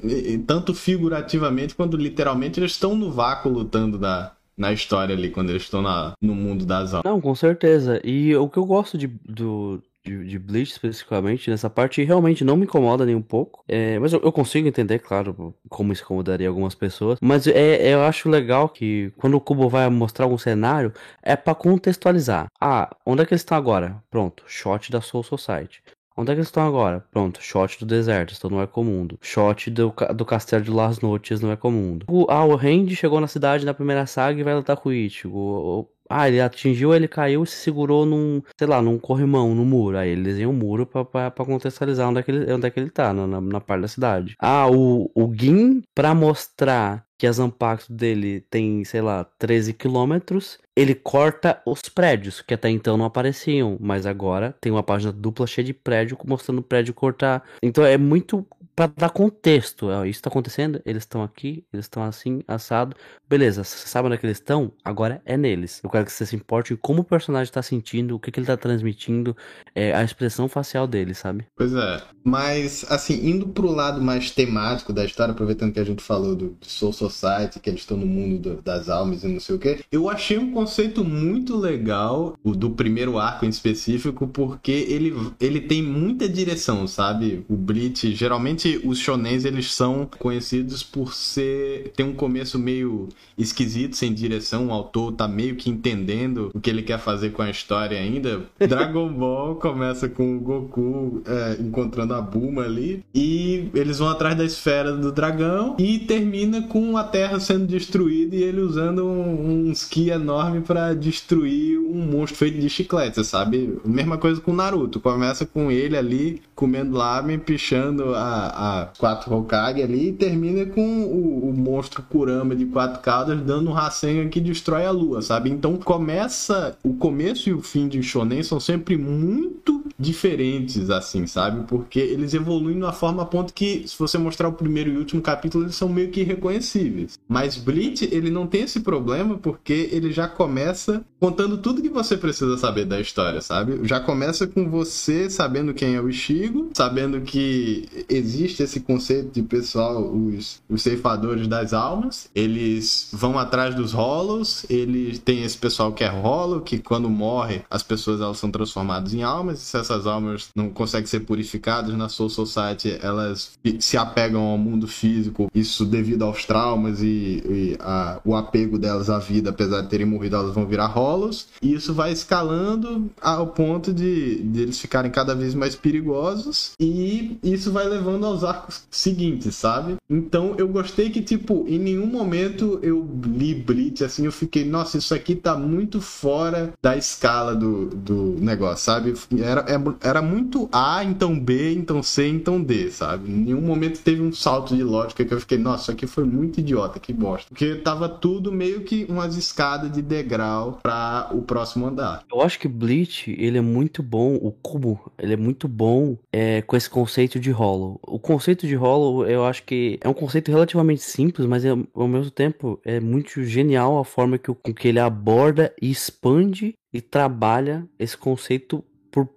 tanto figurativamente quanto literalmente eles estão no vácuo lutando da, na história ali, quando eles estão na, no mundo das almas. Não, com certeza. E o que eu gosto de, do, de, de Bleach especificamente, nessa parte realmente não me incomoda nem um pouco. É, mas eu, eu, consigo entender, claro, como isso incomodaria algumas pessoas. Mas é, eu acho legal que quando o Kubo vai mostrar algum cenário, é para contextualizar. Ah, onde é que eles estão agora? Pronto, shot da Soul Society. Onde é que eles estão agora? Pronto, shot do deserto, estão no Ecomundo. Shot do, do castelo de Las Noites no Ecomundo. O, ah, o Randy chegou na cidade na primeira saga e vai lutar com o Ichigo. Ah, ele atingiu, ele caiu e se segurou num, sei lá, num corrimão, no muro. Aí ele desenha um muro pra, pra, pra contextualizar onde é que ele, onde é que ele tá, na, na, na parte da cidade. Ah, o, o Gin, pra mostrar que a Zanpakuto dele tem, sei lá, 13 quilômetros, ele corta os prédios, que até então não apareciam, mas agora tem uma página dupla cheia de prédio, mostrando o prédio cortar. Então é muito para dar contexto. Isso tá acontecendo, eles estão aqui, eles estão assim, assado. Beleza, você sabe onde é que eles estão? Agora é neles. Eu quero que você se importe em como o personagem tá sentindo, o que, que ele tá transmitindo, é, a expressão facial dele, sabe? Pois é. Mas, assim, indo pro lado mais temático da história, aproveitando que a gente falou do, do Soul Society, que eles estão no mundo do, das almas e não sei o que, eu achei um conceito muito legal, o do primeiro arco em específico, porque ele, ele tem muita direção, sabe? O Bleach, geralmente os shonens eles são conhecidos por ser ter um começo meio esquisito, sem direção, o autor tá meio que entendendo o que ele quer fazer com a história ainda. Dragon Ball começa com o Goku é, encontrando a Bulma ali e eles vão atrás da esfera do dragão e termina com a Terra sendo destruída e ele usando um, um ski enorme para destruir um monstro feito de chiclete, sabe? Mesma coisa com Naruto, começa com ele ali comendo lamen, pichando a, a, quatro Hokage ali e termina com o, o monstro Kurama de quatro caudas dando um Rasengan que destrói a lua, sabe? Então começa. O começo e o fim de Shonen são sempre muito diferentes, assim, sabe? Porque eles evoluem de uma forma a ponto que, se você mostrar o primeiro e último capítulo, eles são meio que irreconhecíveis. Mas Bleach, ele não tem esse problema porque ele já começa contando tudo que você precisa saber da história, sabe? Já começa com você sabendo quem é o Ishigo, sabendo que existe esse conceito de pessoal, os, os ceifadores das almas, eles vão atrás dos Hollows, eles tem esse pessoal que é Hollow, que quando morre, as pessoas elas são transformadas em almas, e se essas almas não conseguem ser purificadas na Soul Society, elas se apegam ao mundo físico, isso devido aos traumas e, e a, o apego delas à vida, apesar de terem morrido, elas vão virar Hollows, e isso vai escalando ao ponto de, de eles ficarem cada vez mais perigosos, e isso vai levando aos arcos seguintes, sabe? Então eu gostei que, tipo, em nenhum momento eu li Bleach assim, eu fiquei, nossa, isso aqui tá muito fora da escala do, do negócio, sabe? Era, era muito A, então B, então C, então D, sabe? Em nenhum momento teve um salto de lógica que eu fiquei, nossa, isso aqui foi muito idiota, que bosta. Porque tava tudo meio que umas escadas de degrau para o próximo andar. Eu acho que Bleach, ele é muito bom, o Cubo, ele é muito bom é, com esse conceito de Hollow. O conceito de Hollow, eu acho que é um conceito relativamente simples, mas é, ao mesmo tempo é muito genial a forma que, com que ele aborda e expande e trabalha esse conceito por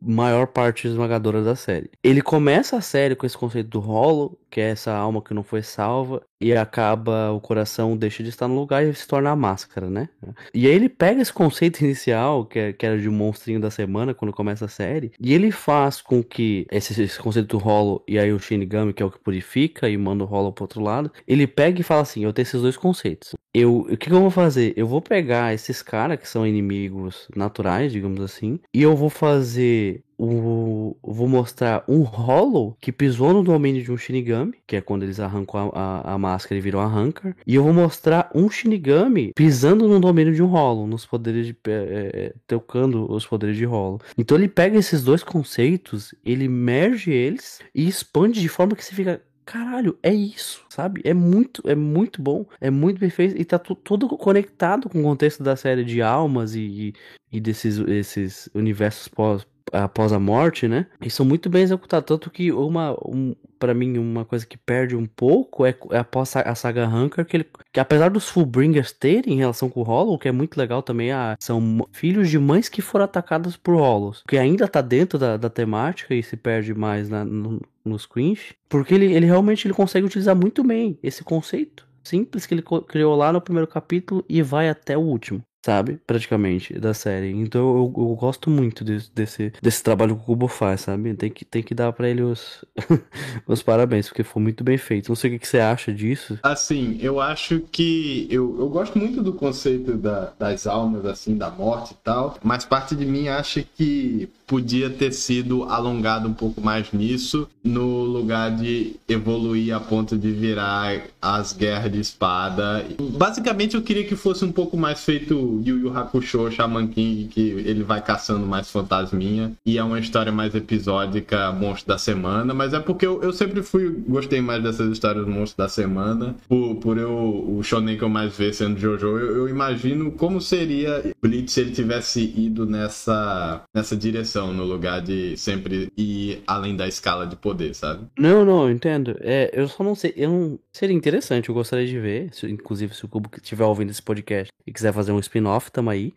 maior parte esmagadora da série. Ele começa a série com esse conceito do Hollow, que é essa alma que não foi salva, e acaba o coração deixa de estar no lugar e se torna a máscara, né? E aí ele pega esse conceito inicial, que, é, que era de um monstrinho da semana, quando começa a série, e ele faz com que esse, esse conceito do Hollow e aí o Shinigami, que é o que purifica e manda o Hollow pro outro lado, ele pega e fala assim: eu tenho esses dois conceitos. Eu, o que, que eu vou fazer? Eu vou pegar esses caras que são inimigos naturais, digamos assim, e eu vou fazer o, vou mostrar um Hollow que pisou no domínio de um Shinigami, que é quando eles arrancam a, a, a máscara e viram a Rancor. E eu vou mostrar um Shinigami pisando no domínio de um Hollow, nos poderes de. É, é, tocando os poderes de Hollow. Então ele pega esses dois conceitos, ele merge eles e expande de forma que você fica caralho, é isso, sabe? É muito, é muito bom, é muito perfeito e tá tudo conectado com o contexto da série de almas e, e, e desses esses universos pós, após a morte, né? E são muito bem executados. Tanto que uma, um, para mim, uma coisa que perde um pouco é, é após a, saga Hunker, que, ele, que apesar dos Fullbringers terem relação com o Hollow, que é muito legal também, a, são filhos de mães que foram atacadas por Hollows, que ainda tá dentro da, da temática e se perde mais na, no, nos Quinch, porque ele, ele realmente ele consegue utilizar muito bem esse conceito simples que ele criou lá no primeiro capítulo e vai até o último sabe? Praticamente, da série. Então eu, eu gosto muito desse, desse, desse trabalho que o Kubo faz, sabe? Tem que, tem que dar para ele os, os parabéns, porque foi muito bem feito. Não sei o que, que você acha disso. Assim, eu acho que. Eu, eu gosto muito do conceito da, das almas, assim, da morte e tal, mas parte de mim acha que podia ter sido alongado um pouco mais nisso, no lugar de evoluir a ponto de virar as guerras de espada. Basicamente, eu queria que fosse um pouco mais feito Yu Yu Hakusho, Shaman King, que ele vai caçando mais fantasminha. E é uma história mais episódica, monstro da semana. Mas é porque eu, eu sempre fui, gostei mais dessas histórias do monstro da semana. Por, por eu, o shonen que eu mais vejo sendo Jojo, eu, eu imagino como seria Bleach se ele tivesse ido nessa, nessa direção, no lugar de sempre ir além da escala de poder, sabe? Não, não, eu entendo. É, eu só não sei, eu não... Seria interessante, eu gostaria de ver. Se, inclusive, se o Cubo estiver ouvindo esse podcast e quiser fazer um spin spin-off, tamo aí.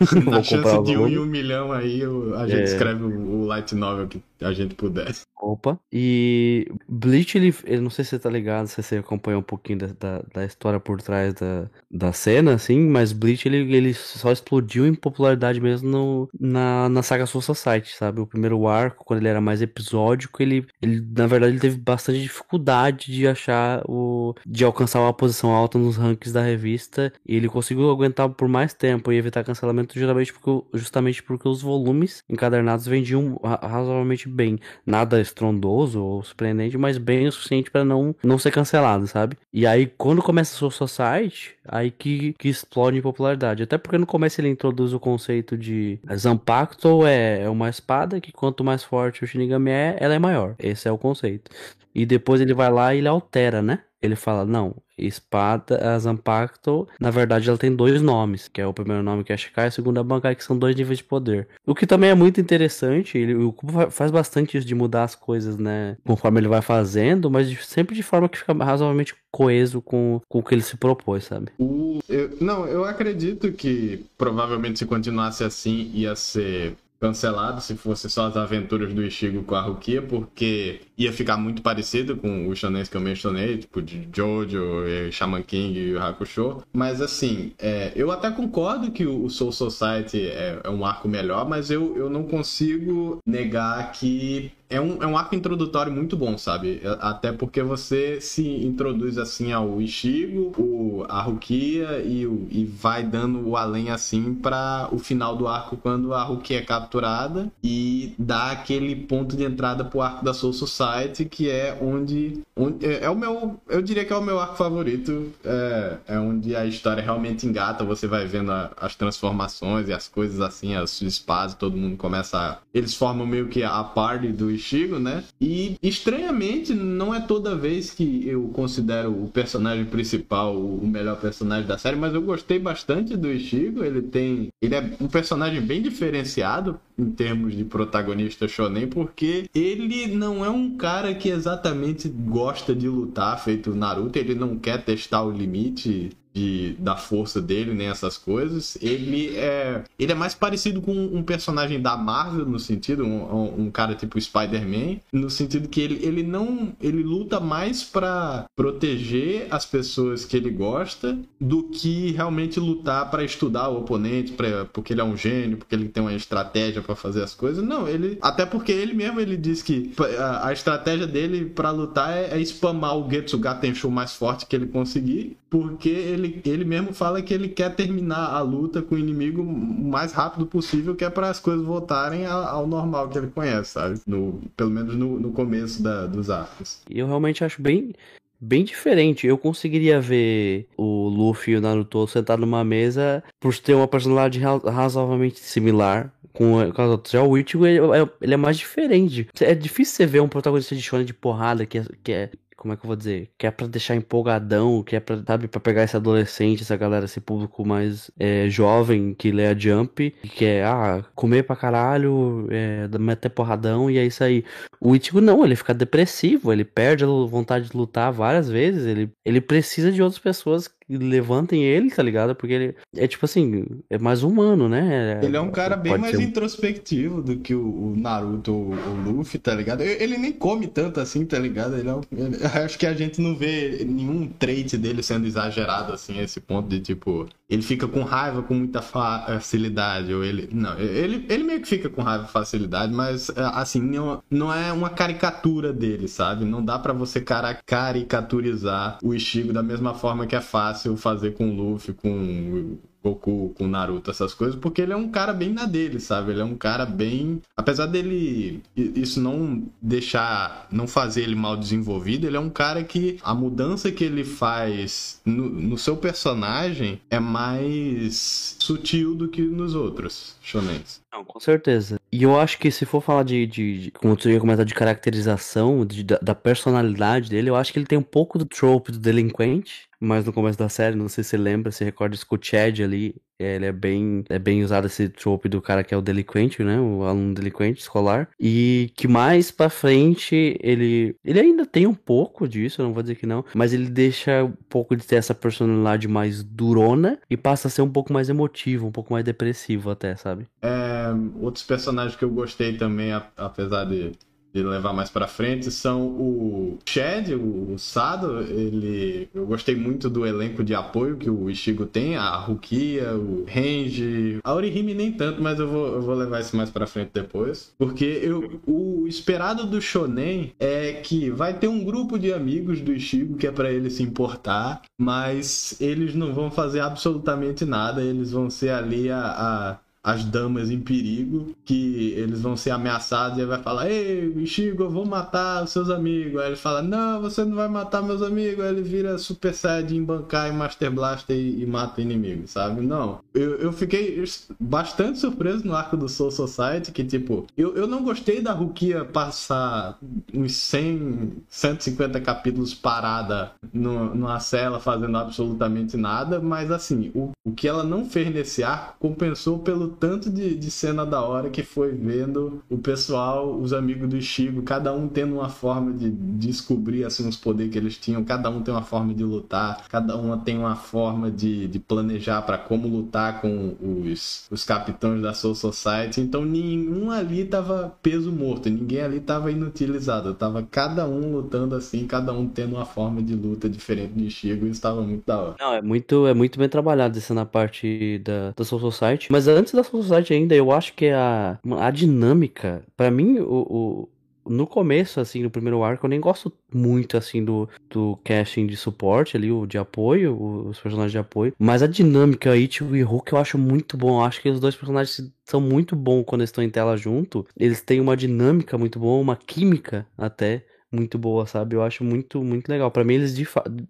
Na chance de um em um milhão aí, a gente é... escreve o light novel que a gente pudesse. Opa. E Bleach, ele, ele não sei se você tá ligado, se você acompanha um pouquinho da, da, da, história por trás da, da cena, assim, mas Bleach, ele, ele só explodiu em popularidade mesmo no, na, na saga Soul Society, sabe? O primeiro arco, quando ele era mais episódico, ele, ele na verdade, ele teve bastante dificuldade de achar o... de alcançar uma posição alta nos rankings da revista, e ele conseguiu aguentar por mais tempo e evitar cancelamento justamente porque, justamente porque os volumes encadernados vendiam razoavelmente bem. Nada estrondoso ou surpreendente, mas bem o suficiente para não, não ser cancelado, sabe? E aí, quando começa o Soul Society, aí que, que explode em popularidade. Até porque no começo ele introduz o conceito de Zanpakuto é, é uma espada que quanto mais forte o Shinigami é, ela é maior. Esse é o conceito. E depois ele vai lá e ele altera, né? Ele fala, não, espada, a Zanpakuto, na verdade ela tem dois nomes, que é o primeiro nome que é Shikai e o segundo é Bankai, que são dois níveis de poder. O que também é muito interessante, ele, o Kubo faz bastante isso de mudar as coisas, né, conforme ele vai fazendo, mas sempre de forma que fica razoavelmente coeso com, com o que ele se propôs, sabe? O, eu, não, eu acredito que provavelmente se continuasse assim ia ser cancelado se fosse só as aventuras do Ishigo com a Rukia, porque ia ficar muito parecido com os shonens que eu mencionei, tipo de Jojo, Shaman King e o Hakusho. Mas assim, é, eu até concordo que o Soul Society é, é, um arco melhor, mas eu, eu não consigo negar que é um, é um arco introdutório muito bom, sabe? Até porque você se introduz assim ao Ishigo, o, a Rukia e, o, e vai dando o além assim para o final do arco quando a Rukia é capturada e dá aquele ponto de entrada pro arco da Soul Society, que é onde, onde é, é o meu, eu diria que é o meu arco favorito, é, é onde a história realmente engata, você vai vendo a, as transformações e as coisas assim, as espadas, todo mundo começa a, eles formam meio que a party do Ishigo, né? E estranhamente, não é toda vez que eu considero o personagem principal o melhor personagem da série, mas eu gostei bastante do Ishigo. Ele tem. Ele é um personagem bem diferenciado em termos de protagonista shonen, porque ele não é um cara que exatamente gosta de lutar, feito Naruto, ele não quer testar o limite de, da força dele, nem essas coisas. Ele é, ele é mais parecido com um personagem da Marvel, no sentido, um, um cara tipo Spider-Man, no sentido que ele, ele não. Ele luta mais para proteger as pessoas que ele gosta do que realmente lutar para estudar o oponente, pra, porque ele é um gênio, porque ele tem uma estratégia para fazer as coisas. Não, ele. Até porque ele mesmo ele diz que a, a estratégia dele para lutar é, é spamar o Getsuga Tenshu mais forte que ele conseguir, porque ele ele, ele mesmo fala que ele quer terminar a luta com o inimigo o mais rápido possível, que é para as coisas voltarem ao normal que ele conhece, sabe? No, pelo menos no, no começo da, dos arcos. Eu realmente acho bem bem diferente. Eu conseguiria ver o Luffy e o Naruto sentados numa mesa por ter uma personalidade razoavelmente similar com, as outras. Já o Ichigo, ele, ele, é mais diferente. É difícil você ver um protagonista de shonen de porrada que é, que é como é que eu vou dizer? Que é pra deixar empolgadão, que é pra, sabe, pra pegar esse adolescente, essa galera, esse público mais é, jovem que lê a Jump, que é, ah, comer pra caralho, é, meter porradão e é isso aí. O Ichigo não, ele fica depressivo, ele perde a vontade de lutar várias vezes, ele, ele precisa de outras pessoas levantem ele, tá ligado? Porque ele é tipo assim, é mais humano, né? É, ele é um cara bem mais introspectivo do que o, Naruto ou o Luffy, tá ligado? Ele nem come tanto assim, tá ligado? Ele, é um, ele acho que a gente não vê nenhum trait dele sendo exagerado assim, a esse ponto de tipo, ele fica com raiva com muita facilidade, ou ele. Não, ele, ele meio que fica com raiva com facilidade, mas assim, não, não é uma caricatura dele, sabe? Não dá para você caricaturizar o Ishigo da mesma forma que é fácil fácil fazer com o Luffy, com Goku, com Naruto, essas coisas, porque ele é um cara bem na dele, sabe? Ele é um cara bem. Apesar dele isso não deixar, não fazer ele mal desenvolvido, ele é um cara que a mudança que ele faz no, no seu personagem é mais sutil do que nos outros shonens. Não, com certeza. E eu acho que se for falar de, de, de como tu ia comentar, de caracterização, de, da, da personalidade dele, eu acho que ele tem um pouco do trope do delinquente, mas no começo da série, não sei se você lembra, se recorda isso com o Chad ali, ele é bem, é bem usado esse trope do cara que é o delinquente, né? O aluno delinquente escolar. E que mais pra frente ele. Ele ainda tem um pouco disso, não vou dizer que não. Mas ele deixa um pouco de ter essa personalidade mais durona e passa a ser um pouco mais emotivo, um pouco mais depressivo até, sabe? É, outros personagens que eu gostei também, apesar de de levar mais para frente são o Shed, o, Sado, ele eu gostei muito do elenco de apoio que o Ishigo tem, a Rukia, o Range, a Orihime nem tanto, mas eu vou, eu vou levar isso mais para frente depois, porque eu, o esperado do shonen é que vai ter um grupo de amigos do Ishigo que é para ele se importar, mas eles não vão fazer absolutamente nada, eles vão ser ali a, a as damas em perigo, que eles vão ser ameaçados e ele vai falar: Ei, Ichigo, eu vou matar os seus amigos. Aí ele fala: Não, você não vai matar meus amigos. Aí ele vira Super Saiyajin, Bankai, Master Blaster e, e mata inimigos, sabe? Não. Eu, eu fiquei bastante surpreso no arco do Soul Society, que tipo, eu, eu não gostei da Rukia passar uns 100, 150 capítulos parada no, numa cela fazendo absolutamente nada, mas assim, o, o que ela não fez nesse arco compensou pelo tanto de, de cena da hora que foi vendo o pessoal, os amigos do Ichigo, cada um tendo uma forma de descobrir assim, os poderes que eles tinham, cada um tem uma forma de lutar, cada uma tem uma forma de, de planejar para como lutar com os, os capitães da Soul Society. Então nenhum ali tava peso morto, ninguém ali tava inutilizado, tava cada um lutando assim, cada um tendo uma forma de luta diferente do Ichigo e isso tava muito da hora. Não, é muito, é muito bem trabalhado isso na parte da, da Soul Society, mas antes da sociedade ainda, eu acho que a, a dinâmica, para mim, o, o, no começo, assim, no primeiro arco, eu nem gosto muito, assim, do, do casting de suporte ali, o de apoio, os personagens de apoio, mas a dinâmica, Ichigo e Hulk, eu acho muito bom, eu acho que os dois personagens são muito bons quando estão em tela junto, eles têm uma dinâmica muito boa, uma química até, muito boa, sabe? Eu acho muito, muito legal. Para mim, eles de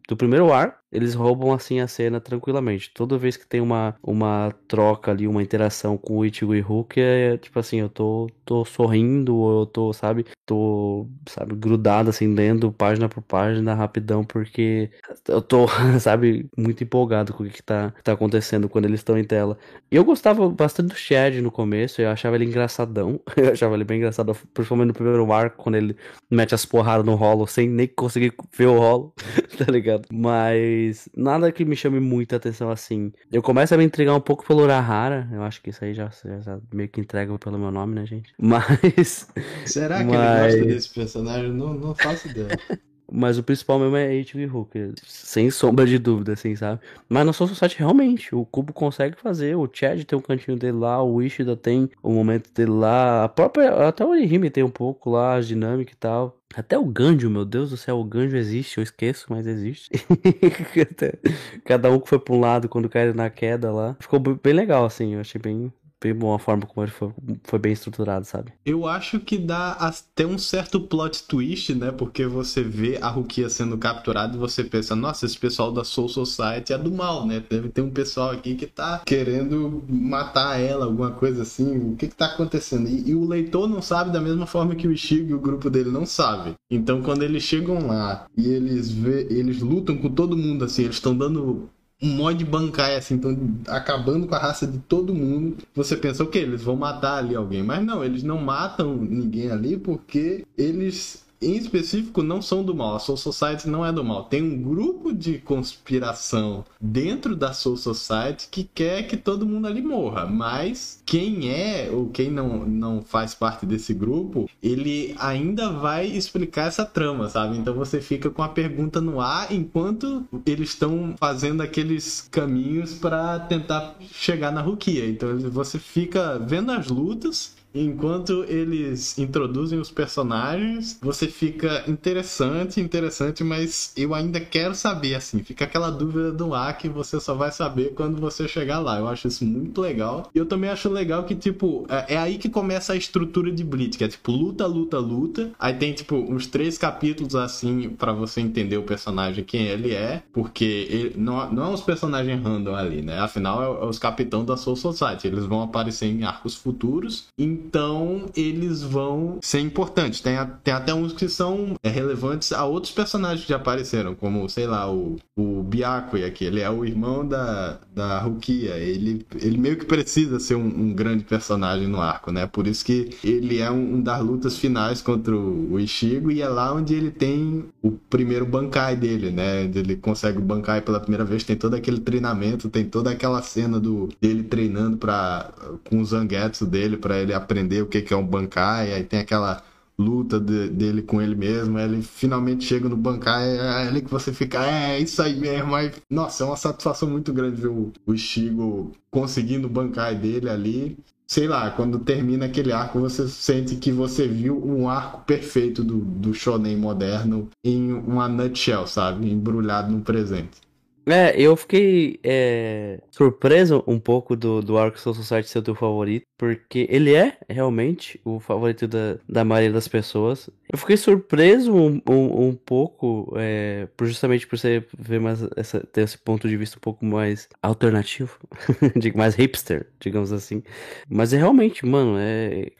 do primeiro ar, eles roubam assim a cena tranquilamente. Toda vez que tem uma, uma troca ali, uma interação com o Ichigo e Hulk, é tipo assim, eu tô, tô sorrindo, ou eu tô, sabe, tô, sabe, grudado assim, lendo página por página rapidão, porque eu tô, sabe, muito empolgado com o que, que tá, que tá acontecendo quando eles estão em tela. E eu gostava bastante do Chad no começo, eu achava ele engraçadão, eu achava ele bem engraçado, principalmente no primeiro arco, quando ele mete as porradas no rolo sem nem conseguir ver o rolo, tá ligado? Mas mas nada que me chame muita atenção assim. Eu começo a me intrigar um pouco pelo Urahara. Eu acho que isso aí já, já meio que entrega pelo meu nome, né, gente? Mas. Será que mas... ele gosta desse personagem? Não, não faço ideia. Mas o principal mesmo é H.V. Hooker, sem sombra de dúvida, assim, sabe? Mas na Soul Society, realmente, o Cubo consegue fazer, o Chad tem um cantinho dele lá, o Ishida tem o momento dele lá, a própria, até o Orihime tem um pouco lá, a dinâmica e tal. Até o Ganjo, meu Deus do céu, o Ganjo existe, eu esqueço, mas existe. Cada um que foi pra um lado quando caiu na queda lá. Ficou bem legal, assim, eu achei bem, bem boa a forma como ele foi, foi, bem estruturado, sabe? Eu acho que dá até um certo plot twist, né? Porque você vê a Rukia sendo capturada e você pensa, nossa, esse pessoal da Soul Society é do mal, né? Deve ter um pessoal aqui que tá querendo matar ela, alguma coisa assim. O que que tá acontecendo? E, e o leitor não sabe da mesma forma que o Ishigo e o grupo dele não sabe. Então quando eles chegam lá e eles vê, eles lutam com todo mundo assim, eles estão dando um mod bancai, assim, então acabando com a raça de todo mundo. Você pensa, o que? Eles vão matar ali alguém. Mas não, eles não matam ninguém ali porque eles em específico não são do mal. A Soul Society não é do mal. Tem um grupo de conspiração dentro da Soul Society que quer que todo mundo ali morra. Mas quem é ou quem não, não faz parte desse grupo, ele ainda vai explicar essa trama, sabe? Então você fica com a pergunta no ar enquanto eles estão fazendo aqueles caminhos para tentar chegar na Rukia. Então você fica vendo as lutas enquanto eles introduzem os personagens, você fica interessante, interessante, mas eu ainda quero saber, assim, fica aquela dúvida do ar que você só vai saber quando você chegar lá. Eu acho isso muito legal. E eu também acho legal que, tipo, é, é aí que começa a estrutura de Blitz, que é tipo luta, luta, luta. Aí tem, tipo, uns três capítulos assim para você entender o personagem, quem ele é, porque ele, não, não é uns personagens random ali, né? Afinal, é, é os capitães da Soul Society. Eles vão aparecer em arcos futuros. Então, eles vão ser importantes. Tem, a, tem até uns que são é, relevantes a outros personagens que já apareceram, como, sei lá, o, o Byakuya, que ele é o irmão da, da Rukia. Ele, ele meio que precisa ser um, um grande personagem no arco, né? Por isso que ele é um, um das lutas finais contra o, Ishigo e é lá onde ele tem o primeiro Bankai dele, né? Ele consegue o Bankai pela primeira vez, tem todo aquele treinamento, tem toda aquela cena do dele treinando para com o Zangetsu dele para ele aprender o que, que é um Bankai, aí tem aquela luta de, dele com ele mesmo. Ele finalmente chega no bancar, é, é ali que você fica, é, isso aí mesmo. Aí, nossa, é uma satisfação muito grande ver o, o Shigo conseguindo bancar dele ali sei lá, quando termina aquele arco, você sente que você viu um arco perfeito do, do shonen moderno em uma nutshell, sabe? Embrulhado no presente. É, eu fiquei é, surpreso um pouco do, do Arco Soul Society ser o teu favorito, porque ele é realmente o favorito da, da maioria das pessoas. Eu fiquei surpreso um, um, um pouco, é, por, justamente por você ver mais essa, ter esse ponto de vista um pouco mais alternativo, mais hipster, digamos assim. Mas é realmente, mano, é,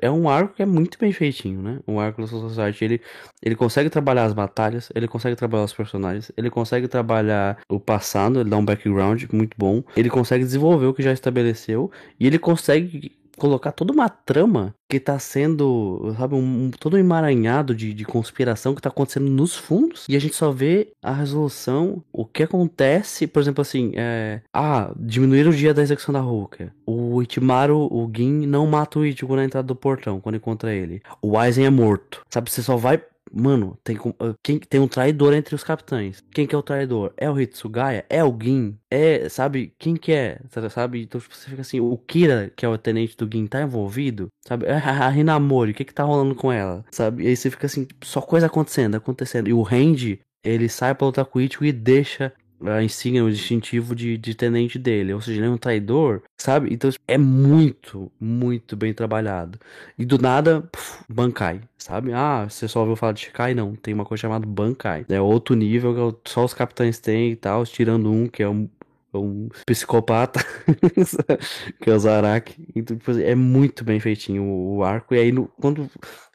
é um arco que é muito bem feitinho, né? Um arco do Soul Society. Ele, ele consegue trabalhar as batalhas, ele consegue trabalhar os personagens, ele consegue trabalhar o passado, ele dá um background muito bom. Ele consegue desenvolver o que já estabeleceu e ele consegue colocar toda uma trama que tá sendo, sabe, um, um todo um emaranhado de, de conspiração que tá acontecendo nos fundos e a gente só vê a resolução, o que acontece, por exemplo, assim, é, ah, diminuir o dia da execução da Hulk. O Itimaru, o Gin, não mata o Ichigo na entrada do portão quando encontra ele. O Aizen é morto, sabe, você só vai Mano, tem, ah, quem, tem um traidor entre os capitães. Quem que é o traidor? É o Hitsugaya? É o Gin? É, sabe? Quem que é? Sabe? Então tipo, você fica assim, o Kira, que é o tenente do Gin, tá envolvido? Sabe? A, Hinamori, o que que tá rolando com ela? Sabe? E aí você fica assim, só coisa acontecendo, acontecendo. E o Randy, ele sai pra lutar com o Ichigo e deixa a insígnia, o distintivo de, de tenente dele. Ou seja, ele é um traidor, sabe? Então é muito, muito bem trabalhado. E do nada, puf, Bankai, sabe? Ah, você só ouviu falar de Shikai? Não, tem uma coisa chamada Bankai. É outro nível que só os capitães têm e tal, tirando um que é um um psicopata, que é o Zaraki. Então, tipo, é muito bem feitinho o, o arco. E aí, no, quando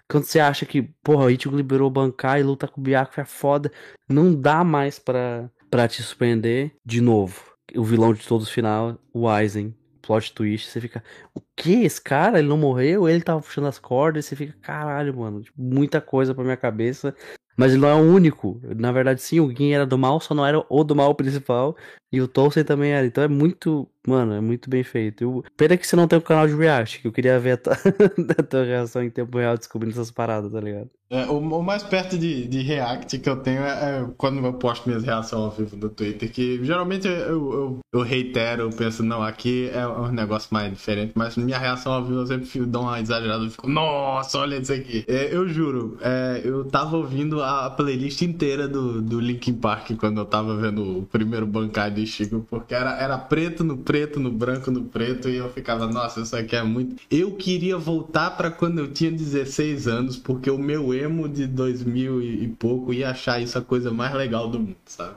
quando você acha que, porra, o Ichigo liberou o Bankai, luta com o Byakuya é foda, não dá mais pra, para te surpreender de novo. O vilão de todos final, o Aizen, plot twist, você fica, o que? Esse cara, ele não morreu? Ele tava puxando as cordas, você fica, caralho, mano, tipo, muita coisa pra minha cabeça. Mas ele não é o único. Na verdade, sim, o Gin era do mal, só não era o do mal principal. E o Tolkien também era. Então é muito. Mano, é muito bem feito. Eu... Pena que você não tem um canal de react, que eu queria ver a tua, a tua reação em tempo real descobrindo essas paradas, tá ligado? É, o, o, mais perto de, de react que eu tenho é, é, quando eu posto minhas reações ao vivo no Twitter, que geralmente eu, eu, eu reitero, eu penso, não, aqui é um negócio mais diferente, mas minha reação ao vivo eu sempre dou uma exagerada, eu fico, nossa, olha isso aqui. É, eu juro, é, eu tava ouvindo a playlist inteira do, do Linkin Park quando eu tava vendo o primeiro bancário de Chico, porque era, era preto no preto, no branco no preto, e eu ficava, nossa, isso aqui é muito. Eu queria voltar para quando eu tinha 16 anos, porque o meu emo de 2000 e, pouco ia achar isso a coisa mais legal do mundo, sabe?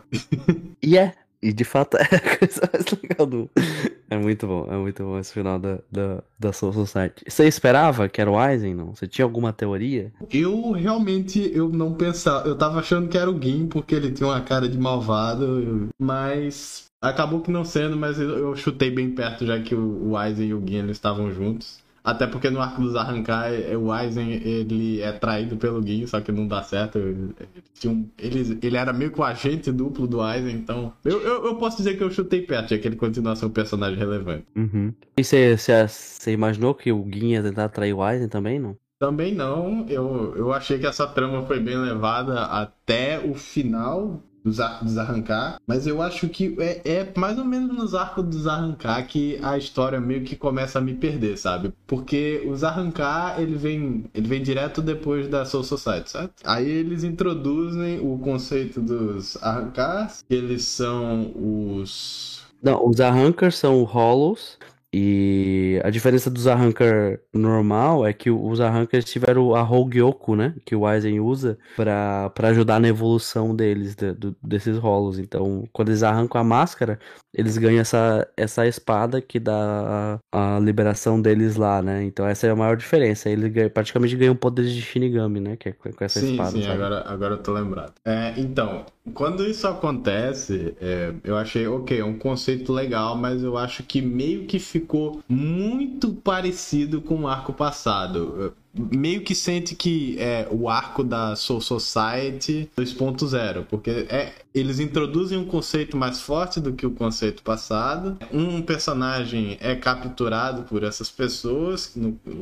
E é, e de fato é a coisa mais legal do mundo. É muito bom, é muito bom esse final da, da, da Soul Society. Você esperava que era o Aizen, não? Você tinha alguma teoria? Eu realmente eu não pensava. Eu tava achando que era o Gin, porque ele tinha uma cara de malvado, mas acabou que não sendo, mas eu, eu chutei bem perto, já que o, o Aizen e o Gin eles estavam juntos. Até porque no arco dos arrancar, é, o Aizen ele é traído pelo Gin, só que não dá certo. Ele, ele, ele era meio que o agente duplo do Aizen, então. Eu, eu, eu, posso dizer que eu chutei perto, já que ele continua a ser um personagem relevante. Uhum. E você, imaginou que o Gin ia tentar trair o Aizen também, não? Também não. Eu, eu achei que essa trama foi bem levada até o final dos arcos dos arrancar, mas eu acho que é, é, mais ou menos nos arcos dos arrancar que a história meio que começa a me perder, sabe? Porque os arrancar, ele vem, ele vem direto depois da Soul Society, certo? Aí eles introduzem o conceito dos arrancars, que eles são os não, os arrancars são hollows e a diferença dos Arrancar normal é que os Arrancars tiveram a Hogyoku, né? Que o Aizen usa para ajudar na evolução deles, de, de, desses rolos. Então, quando eles arrancam a máscara, eles ganham essa, essa espada que dá a, a liberação deles lá, né? Então, essa é a maior diferença. Eles ganham, praticamente ganham poderes de Shinigami, né? Que é com essa sim, espada. Sim, agora, agora eu tô lembrado. É, então, quando isso acontece, é, eu achei, ok, é um conceito legal, mas eu acho que meio que ficou ficou muito parecido com o arco passado meio que sente que é o arco da Soul Society 2.0, porque é, eles introduzem um conceito mais forte do que o conceito passado. Um personagem é capturado por essas pessoas,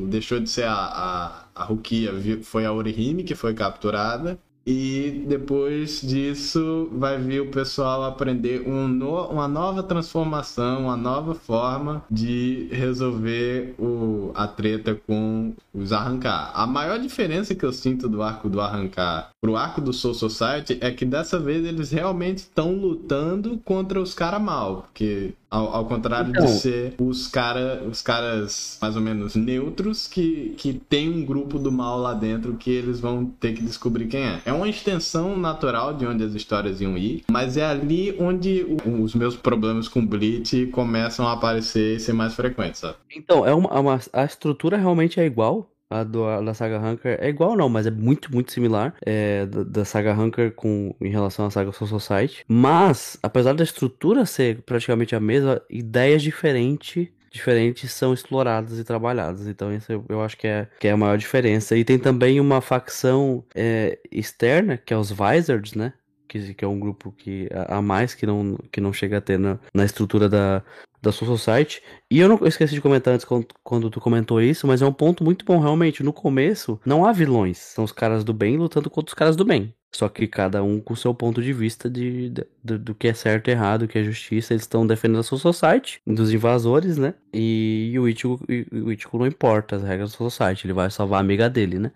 deixou de ser a, a, a Rukia, foi a Orihime que foi capturada. E depois disso vai vir o pessoal aprender um no, uma nova transformação, uma nova forma de resolver o, a treta com os arrancar. A maior diferença que eu sinto do arco do arrancar pro arco do Soul Society é que dessa vez eles realmente estão lutando contra os caras mal. Porque ao, ao contrário então, de ser os, cara, os caras mais ou menos neutros que, que tem um grupo do mal lá dentro que eles vão ter que descobrir quem é. É uma extensão natural de onde as histórias iam ir, mas é ali onde os meus problemas com Bleach começam a aparecer e ser mais frequentes, sabe? Então, é uma, uma, a estrutura realmente é igual, a do, da saga Hunker é igual não, mas é muito, muito similar é, da, da, saga Hunker com, em relação à saga Soul Society. Mas, apesar da estrutura ser praticamente a mesma, ideias diferentes diferentes são exploradas e trabalhadas. Então, isso eu, eu acho que é, que é a maior diferença. E tem também uma facção é, externa, que é os Vizards, né? Que, que é um grupo que a, a mais que não, que não chega a ter na, na estrutura da, da Soul Society. E eu não eu esqueci de comentar antes quando, quando, tu comentou isso, mas é um ponto muito bom, realmente. No começo, não há vilões. São os caras do bem lutando contra os caras do bem. Só que cada um com o seu ponto de vista de, de, de do que é certo e errado, o que é justiça. Eles estão defendendo a sua society, dos invasores, né? E, e o, Ichigo, o Ichigo não importa as regras da sua society, ele vai salvar a amiga dele, né?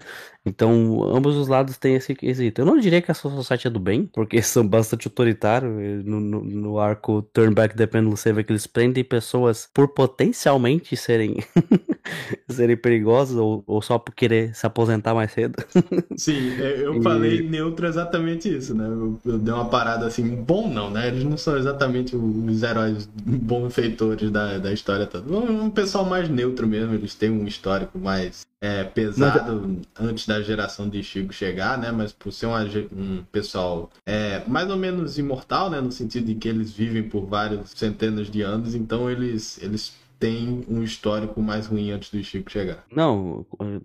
Então, ambos os lados têm esse quesito. Eu não diria que a sua society é do bem, porque são bastante autoritários. No, no, no arco Turn Back the Pendulum, você vê que eles prendem pessoas por potencialmente serem serem perigosas ou, ou só por querer se aposentar mais cedo. Sim, é, eu e... falei neutro exatamente isso, né? Eu, eu, dei uma parada assim, bom não, né? Eles não são exatamente os heróis benfeitores da, da história toda. Um, um pessoal mais neutro mesmo, eles têm um histórico mais é, pesado Mas... antes da geração de Chico chegar, né? Mas por ser um, um pessoal é, mais ou menos imortal, né? No sentido de que eles vivem por várias centenas de anos, então eles, eles tem um histórico mais ruim antes do Chico chegar. Não,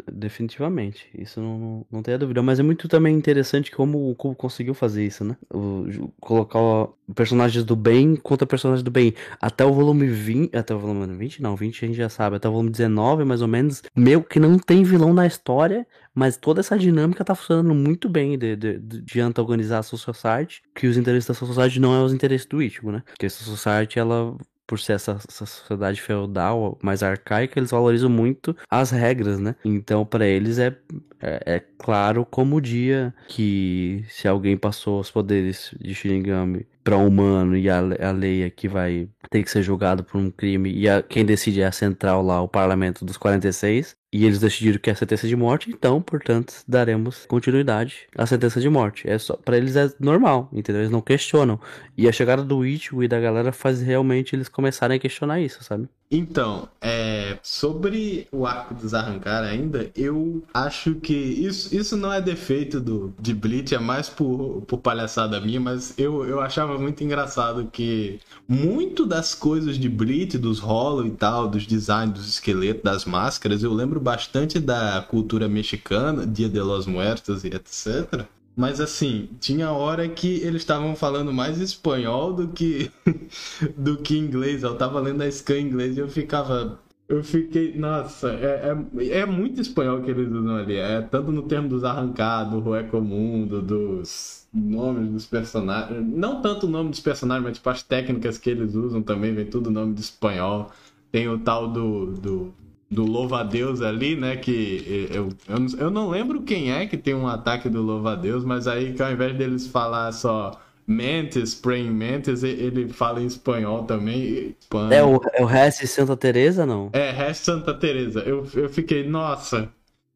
definitivamente. Isso não, não tem dúvida. Mas é muito também interessante como o Cubo conseguiu fazer isso, né? O, colocar personagens do bem contra personagens do bem. Até o volume 20. Até o volume 20? Não, 20 a gente já sabe. Até o volume 19, mais ou menos. Meio que não tem vilão na história. Mas toda essa dinâmica tá funcionando muito bem de, de, de antagonizar a Society. Que os interesses da Society não é os interesses do Ichigo, né? Porque a Society, ela por ser essa, essa, sociedade feudal mais arcaica, eles valorizam muito as regras, né? Então, para eles é, é, é, claro como o dia que se alguém passou os poderes de Shinigami humano e a, a lei é que vai ter que ser julgado por um crime e a, quem decide é a central lá, o parlamento dos 46, e eles decidiram que é a sentença de morte, então, portanto, daremos continuidade à sentença de morte. É só para eles é normal, entendeu? Eles não questionam. E a chegada do Ichigo e da galera faz realmente eles começarem a questionar isso, sabe? Então, é, sobre o arco desarrancar ainda, eu acho que isso, isso não é defeito do, de Bleach, é mais por, por palhaçada minha, mas eu, eu achava muito engraçado que muito das coisas de Bleach, dos Hollow e tal, dos designs dos esqueletos, das máscaras, eu lembro bastante da cultura mexicana, Dia de los Muertos e etc. Mas assim, tinha hora que eles estavam falando mais espanhol do que do que inglês. Eu tava lendo a scan em inglês e eu ficava. Eu fiquei. Nossa, é, é, é muito espanhol que eles usam ali. É tanto no termo dos arrancados, do Rué Comum, dos nomes dos personagens. Não tanto o nome dos personagens, mas tipo as técnicas que eles usam também, vem tudo nome de espanhol. Tem o tal do, do do louva-a-Deus ali, né? Que eu, eu, eu, não lembro quem é que tem um ataque do louva-a-Deus, mas aí que ao invés deles falar só Mentes, Praying Mentes, ele fala em espanhol também. É o, é o Rest Santa Teresa, não? É, Rest Santa Teresa. Eu, eu fiquei, nossa.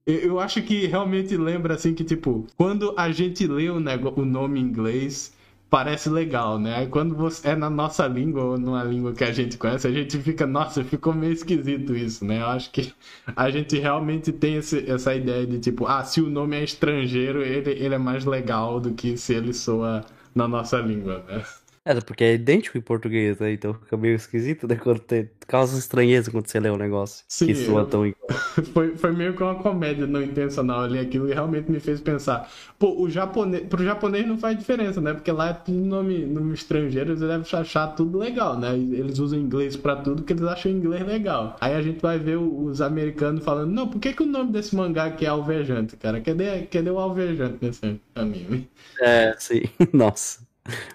Eu, eu acho que realmente lembra assim que, tipo, quando a gente lê o, o nome em inglês parece legal, né? Aí quando você é na nossa língua ou numa língua que a gente conhece, a gente fica, nossa, ficou meio esquisito isso, né? Eu acho que a gente realmente tem esse, essa ideia de tipo, ah, se o nome é estrangeiro, ele, ele é mais legal do que se ele soa na nossa língua, né? É, porque é idêntico em português, né? Então fica meio esquisito, né? Quando tem... causa estranheza quando você lê um negócio Sim, que soa eu- tão igual. Foi, foi meio que uma comédia não intencional ali aquilo e realmente me fez pensar. Pô, o japonês, pro japonês não faz diferença, né? Porque lá é tudo nome, nome estrangeiro, eles devem achar tudo legal, né? Eles usam inglês pra tudo porque eles acham inglês legal. Aí a gente vai ver o- os americanos falando, não, por que, que o nome desse mangá aqui é alvejante, cara? Cadê, cadê o alvejante nesse anime? É, sim. Nossa.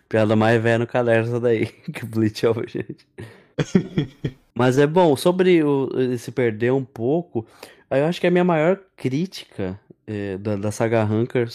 Piada mais velha no caderno essa daí. Que Bleach é gente. Mas é bom, sobre o, se perder um pouco, eu acho que a minha maior crítica eh, da, da saga Hunker,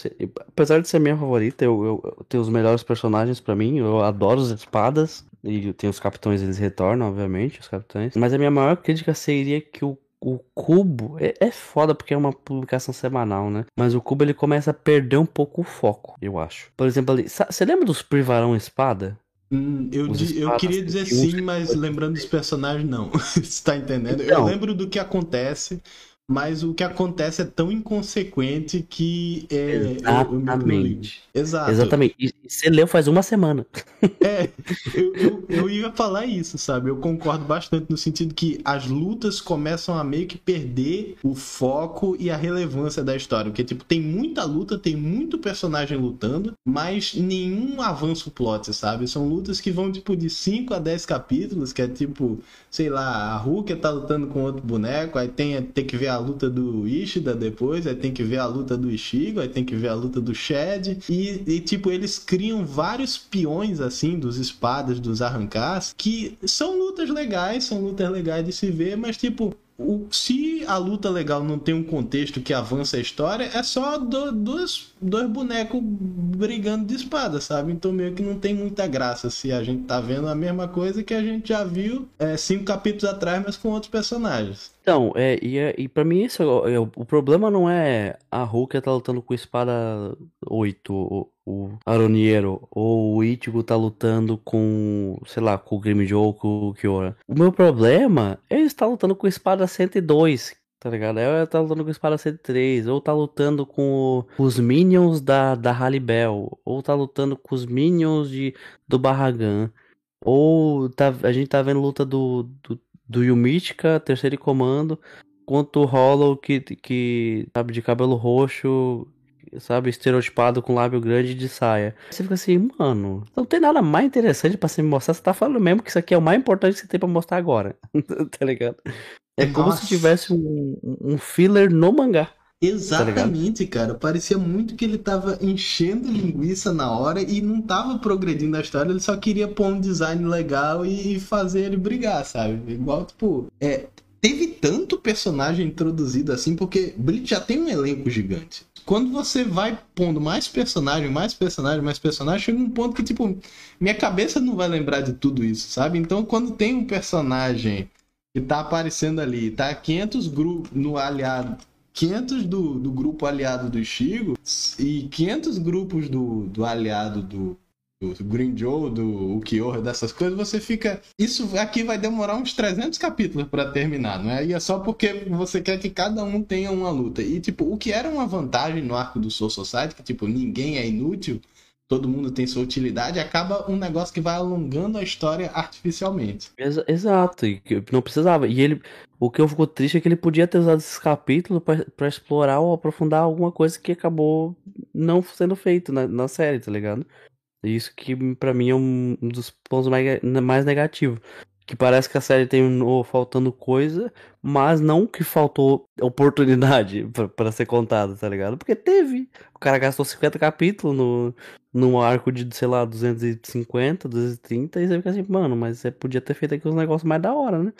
apesar de ser minha favorita, eu, eu, eu tenho os melhores personagens pra mim, eu adoro as espadas, e tem os capitães, eles retornam, obviamente, os capitães. Mas a minha maior crítica seria que o, o Cubo, é, é foda porque é uma publicação semanal, né? Mas o Cubo ele começa a perder um pouco o foco, eu acho. Por exemplo, ali, você lembra dos Privarão Espada? Hum, eu, di- eu queria que dizer sim, mas lembrando dos personagens, não. Você tá entendendo? Eu Então. lembro do que acontece, mas o que acontece é tão inconsequente que é. eu- eu meio que não ligo. Exatamente. Exato. Exatamente. E você leu faz uma semana. É, eu, eu, eu ia falar isso, sabe? Eu concordo bastante no sentido que as lutas começam a meio que perder o foco e a relevância da história. Porque, tipo, tem muita luta, tem muito personagem lutando, mas nenhum avanço plot, sabe? São lutas que vão, tipo, de 5 a 10 capítulos, que é tipo, sei lá, a Rukia tá lutando com outro boneco, aí tem, tem que ver a luta do Ishida depois, aí tem que ver a luta do Ishigo, aí tem que ver a luta do Shed, e, e, tipo, eles criam vários peões, assim, dos espadas, dos arrancás, que são lutas legais, são lutas legais de se ver, mas, tipo, o- se a luta legal não tem um contexto que avança a história, é só do- dois, dois bonecos brigando de espada, sabe? Então meio que não tem muita graça se a gente tá vendo a mesma coisa que a gente já viu é, cinco capítulos atrás, mas com outros personagens. Então, é, e, é, e pra mim isso, é, o o problema não é a Rukia tá lutando com espada 8, o, Aroniero, ou o Ichigo tá lutando com, sei lá, com o Grimmjow, com o Kiora. O meu problema é ele estar lutando com espada 102, tá ligado? É tá lutando com espada 103, ou tá lutando com os minions da, da Halibel, ou tá lutando com os minions de, do Barragan. Ou tá, a gente tá vendo luta do, do, do Yumichika, terceiro comando, contra o Hollow que, que, sabe, de cabelo roxo, sabe, estereotipado com lábio grande de saia. Você fica assim, mano, não tem nada mais interessante pra você me mostrar. Você tá falando mesmo que isso aqui é o mais importante que você tem pra mostrar agora. tá ligado? É como Nossa. se tivesse um, um filler no mangá. Exatamente, cara. Parecia muito que ele tava enchendo linguiça na hora e não tava progredindo a história, ele só queria pôr um design legal e, e fazer ele brigar, sabe? Igual, tipo, é, teve tanto personagem introduzido assim, porque Bleach já tem um elenco gigante. Quando você vai pondo mais personagem, mais personagem, mais personagem, chega um ponto que, tipo, minha cabeça não vai lembrar de tudo isso, sabe? Então, quando tem um personagem que tá aparecendo ali, tá 500 grupos no aliado, 500 do, do grupo aliado do Shigo e 500 grupos do, do aliado do, do Green Joe, do Ukiyoha, dessas coisas, você fica. Isso aqui vai demorar uns 300 capítulos pra terminar, não é? E é só porque você quer que cada um tenha uma luta. E, tipo, o que era uma vantagem no arco do Soul Society, que, tipo, ninguém é inútil, todo mundo tem sua utilidade, acaba um negócio que vai alongando a história artificialmente. Exa- exato, e não precisava. E ele, o que eu fico triste é que ele podia ter usado esses capítulos pra explorar ou aprofundar alguma coisa que acabou não sendo feito na, na série, tá ligado? Isso que pra mim é um dos pontos mais, mais negativos. Que parece que a série terminou faltando coisa, mas não que faltou oportunidade pra- pra ser contada, tá ligado? Porque teve. O cara gastou 50 capítulos no, num arco de, sei lá, 250, 230, e você fica assim, mano, mas você podia ter feito aqui uns negócios mais da hora, né?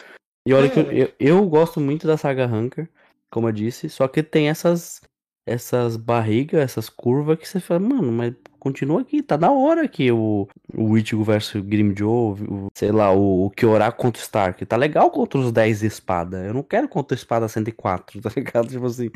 E olha que eu, É. eu, eu gosto muito da saga Hunker, como eu disse, só que tem essas essas barrigas, essas curvas que você fala, mano, mas continua aqui, tá da hora aqui o, o Ichigo versus Grimmjow, o, sei lá, o, o Kyora contra o Stark, tá legal contra os 10 de espada, eu não quero contra a espada 104, tá ligado? Tipo assim,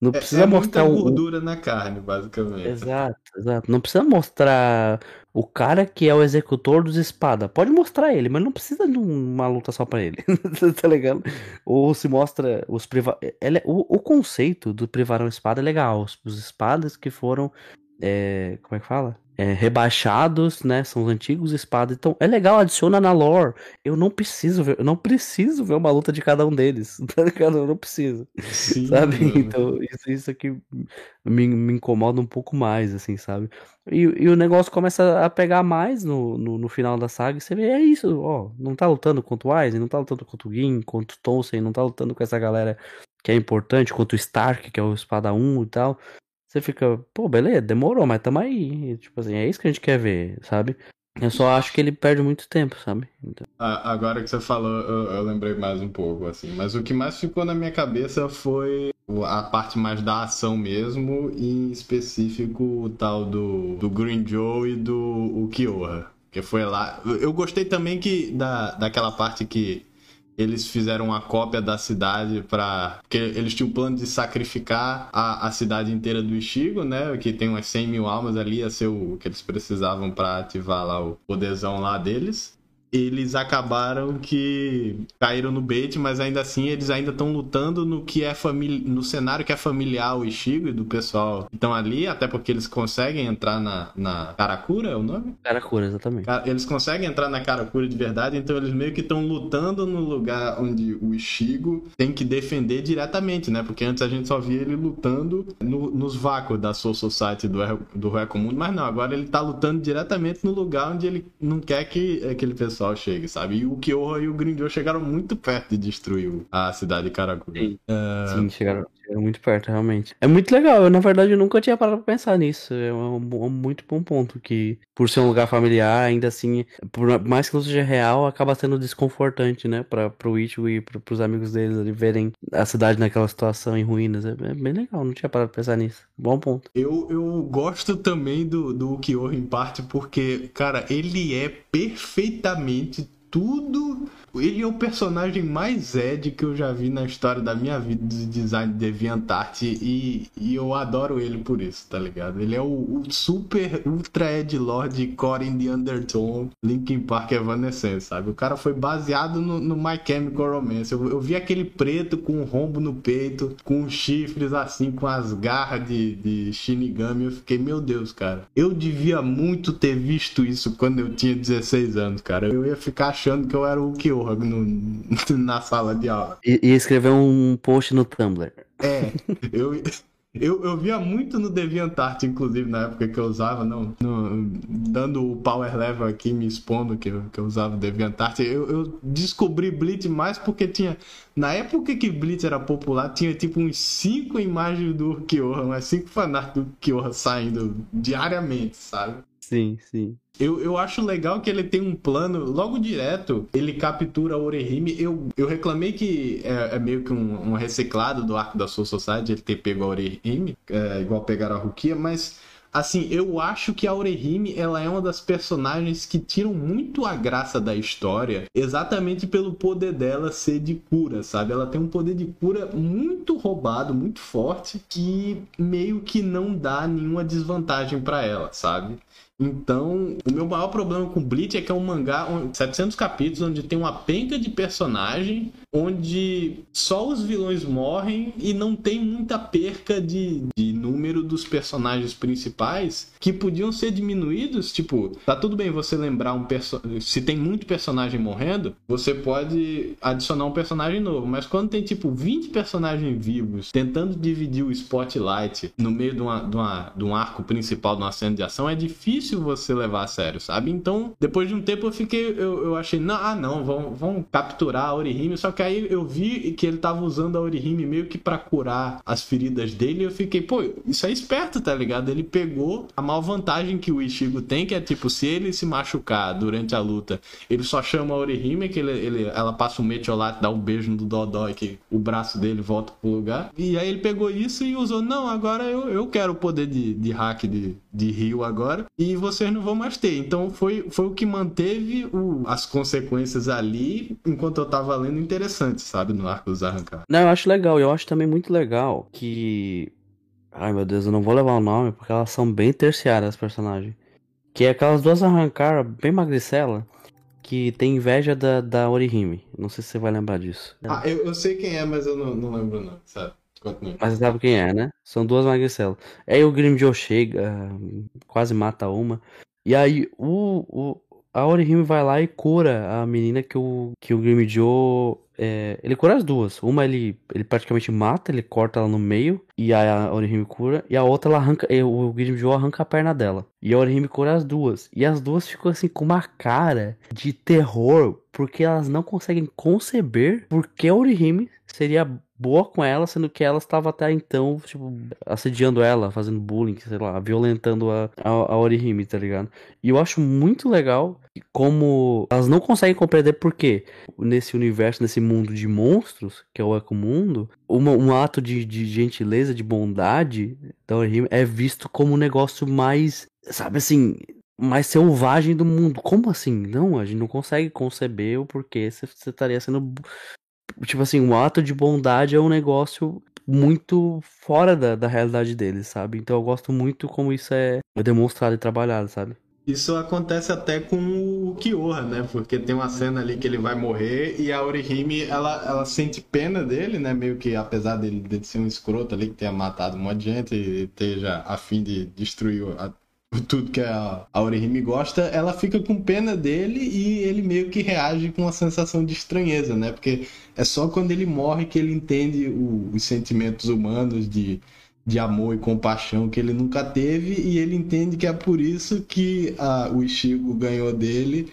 não É- precisa é mostrar muita o, o- gordura na carne, basicamente. Exato, exato. Não precisa mostrar o cara que é o executor dos espadas. Pode mostrar ele, mas não precisa de uma luta só pra ele. tá ligado? Ou se mostra os priva... ele é- o, o conceito do privarão espada é legal. Os, os espadas que foram. É, Como é que fala? é, rebaixados, né? São os antigos espadas. Então é legal, adiciona na lore. Eu não preciso ver, eu não preciso ver uma luta de cada um deles. Tá ligado? Eu não preciso. Sim, sabe? Mano. Então, isso, isso aqui me, me incomoda um pouco mais, assim, sabe? E, e o negócio começa a pegar mais no, no, no, final da saga. E você vê, é isso, ó. Não tá lutando contra o Aizen, não tá lutando contra o Gin, contra o Tolkien, não tá lutando com essa galera que é importante, contra o Stark, que é o Espada 1 e tal. Você fica, pô, beleza, demorou, mas tamo aí. Tipo assim, é isso que a gente quer ver, sabe? Eu só acho que ele perde muito tempo, sabe? Então... agora que você falou, eu, eu, lembrei mais um pouco, assim. Mas o que mais ficou na minha cabeça foi a parte mais da ação mesmo, e em específico o tal do, do Green Joe e do Kyoha. Que foi lá. Eu gostei também que da, daquela parte que eles fizeram uma cópia da cidade para porque eles tinham o plano de sacrificar a, a cidade inteira do Ishigo, né? Que tem umas 100 mil almas ali, ia ser o que eles precisavam para ativar lá o poderzão lá deles eles acabaram que caíram no bait, mas ainda assim eles ainda estão lutando no que é família, no cenário que é familiar o Ishigo e do pessoal que estão ali, até porque eles conseguem entrar na, na Karakura, é o nome? Karakura, exatamente. Eles conseguem entrar na Karakura de verdade, então eles meio que estão lutando no lugar onde o Ishigo tem que defender diretamente, né? Porque antes a gente só via ele lutando no, nos vácuos da Soul Society do, do Reco Mundo, mas não, agora ele tá lutando diretamente no lugar onde ele não quer que aquele pessoal pessoal chegue, sabe? E o Kyoha e o Grindel chegaram muito perto de destruir a cidade de Karakura. Sim, uh... Sim chegaram, chegaram, muito perto, realmente. É muito legal, eu na verdade nunca tinha parado pra pensar nisso. É um, um, muito bom ponto que, por ser um lugar familiar, ainda assim, por mais que não seja real, acaba sendo desconfortante, né? Pra, pro Ichigo e pro, pros amigos deles ali verem a cidade naquela situação em ruínas. É, é bem legal, não tinha parado pra pensar nisso. Bom ponto. Eu, eu gosto também do, do Kyoha em parte porque, cara, ele é perfeitamente tudo ele é o personagem mais Ed que eu já vi na história da minha vida de design de DeviantArt e, e eu adoro ele por isso, tá ligado? Ele é o, o super ultra Ed Lord Corin the Undertone Linkin Park Evanescence, sabe? O cara foi baseado no, no My Chemical Romance. Eu, eu, vi aquele preto com um rombo no peito, com chifres assim, com as garras de, de Shinigami. Eu fiquei, meu Deus, cara. Eu devia muito ter visto isso quando eu tinha 16 anos, cara. Eu ia ficar achando que eu era o Kyo no, na sala de aula. E, e escreveu um post no Tumblr. É, eu, eu, eu via muito no DeviantArt, inclusive, na época que eu usava, não, no, dando o power level aqui, me expondo que eu, que eu usava o DeviantArt. Eu, eu descobri Blitz mais porque tinha. Na época que Blitz era popular, tinha tipo uns 5 imagens do Kyoha, umas 5 fanarts do Kyoha saindo diariamente, sabe? Sim, sim. Eu, eu acho legal que ele tem um plano, logo direto, ele captura o Orihime. Eu, eu reclamei que é, é meio que um, um, reciclado do arco da Soul Society, ele ter pego a Orihime, é, igual pegar a Rukia, mas assim, eu acho que a Orihime, ela é uma das personagens que tiram muito a graça da história, exatamente pelo poder dela ser de cura, sabe? Ela tem um poder de cura muito roubado, muito forte, que meio que não dá nenhuma desvantagem para ela, sabe? Então, o meu maior problema com Bleach é que é um mangá, 700 capítulos, onde tem uma penca de personagem, onde só os vilões morrem e não tem muita perca de, de número dos personagens principais que podiam ser diminuídos. Tipo, tá tudo bem você lembrar um personagem. Se tem muito personagem morrendo, você pode adicionar um personagem novo. Mas quando tem, tipo, 20 personagens vivos tentando dividir o spotlight no meio de, uma, de, uma, de um arco principal de uma cena de ação, é difícil você levar a sério, sabe? Então, depois de um tempo eu fiquei, eu, eu achei, não, ah não, vão, vão capturar a Orihime, só que aí eu vi que ele tava usando a Orihime meio que para curar as feridas dele, e eu fiquei, pô, isso é esperto, tá ligado? Ele pegou a maior vantagem que o Ishigo tem, que é tipo, se ele se machucar durante a luta, ele só chama a Orihime, que ele, ele, ela passa um metiolate, dá um beijo no Dodói, que o braço dele volta pro lugar, e aí ele pegou isso e usou, não, agora eu, eu quero o poder de, de hack de, de Rio agora, e vocês não vão mais ter. Então foi, foi o que manteve o, as consequências ali enquanto eu tava lendo interessante, sabe? No arco dos arrancados. Não, eu acho legal. Eu acho também muito legal que. Ai meu Deus, eu não vou levar o nome porque elas são bem terciárias as personagens. Que é aquelas duas arrancar bem magricela que tem inveja da, da Orihime. Não sei se você vai lembrar disso. Ah, eu, eu sei quem é, mas eu não, não lembro não, sabe? Mas você sabe quem é, né? São duas magricelas. Aí o Grimjoe chega, quase mata uma. E aí o, o, a Orihime vai lá e cura a menina que o, que o Grimjoe. É, ele cura as duas. Uma ele, ele praticamente mata, ele corta ela no meio. E a Orihime cura. E a outra ela arranca. O Grimjoe arranca a perna dela. E a Orihime cura as duas. E as duas ficam assim com uma cara de terror. Porque elas não conseguem conceber porque a Orihime seria boa com ela, sendo que ela estava até então, tipo, assediando ela, fazendo bullying, sei lá, violentando a, a, a Orihime, tá ligado? E eu acho muito legal como elas não conseguem compreender porque nesse universo, nesse mundo de monstros, que é o Ecomundo, uma, um ato de, de gentileza, de bondade da Orihime é visto como um negócio mais, sabe assim, mais selvagem do mundo. Como assim? Não, a gente não consegue conceber o porquê você estaria sendo tipo assim, um ato de bondade é um negócio muito fora da, da realidade deles, sabe? Então eu gosto muito como isso é demonstrado e trabalhado, sabe? Isso acontece até com o Kyoha, né? Porque tem uma cena ali que ele vai morrer e a Orihime, ela, ela sente pena dele, né? Meio que apesar dele, dele ser um escroto ali que tenha matado um monte de gente e esteja a fim de destruir a, tudo que a, a Orihime gosta, ela fica com pena dele e ele meio que reage com uma sensação de estranheza, né? Porque é só quando ele morre que ele entende o, os sentimentos humanos de, de amor e compaixão que ele nunca teve e ele entende que é por isso que a, o Ishigo ganhou dele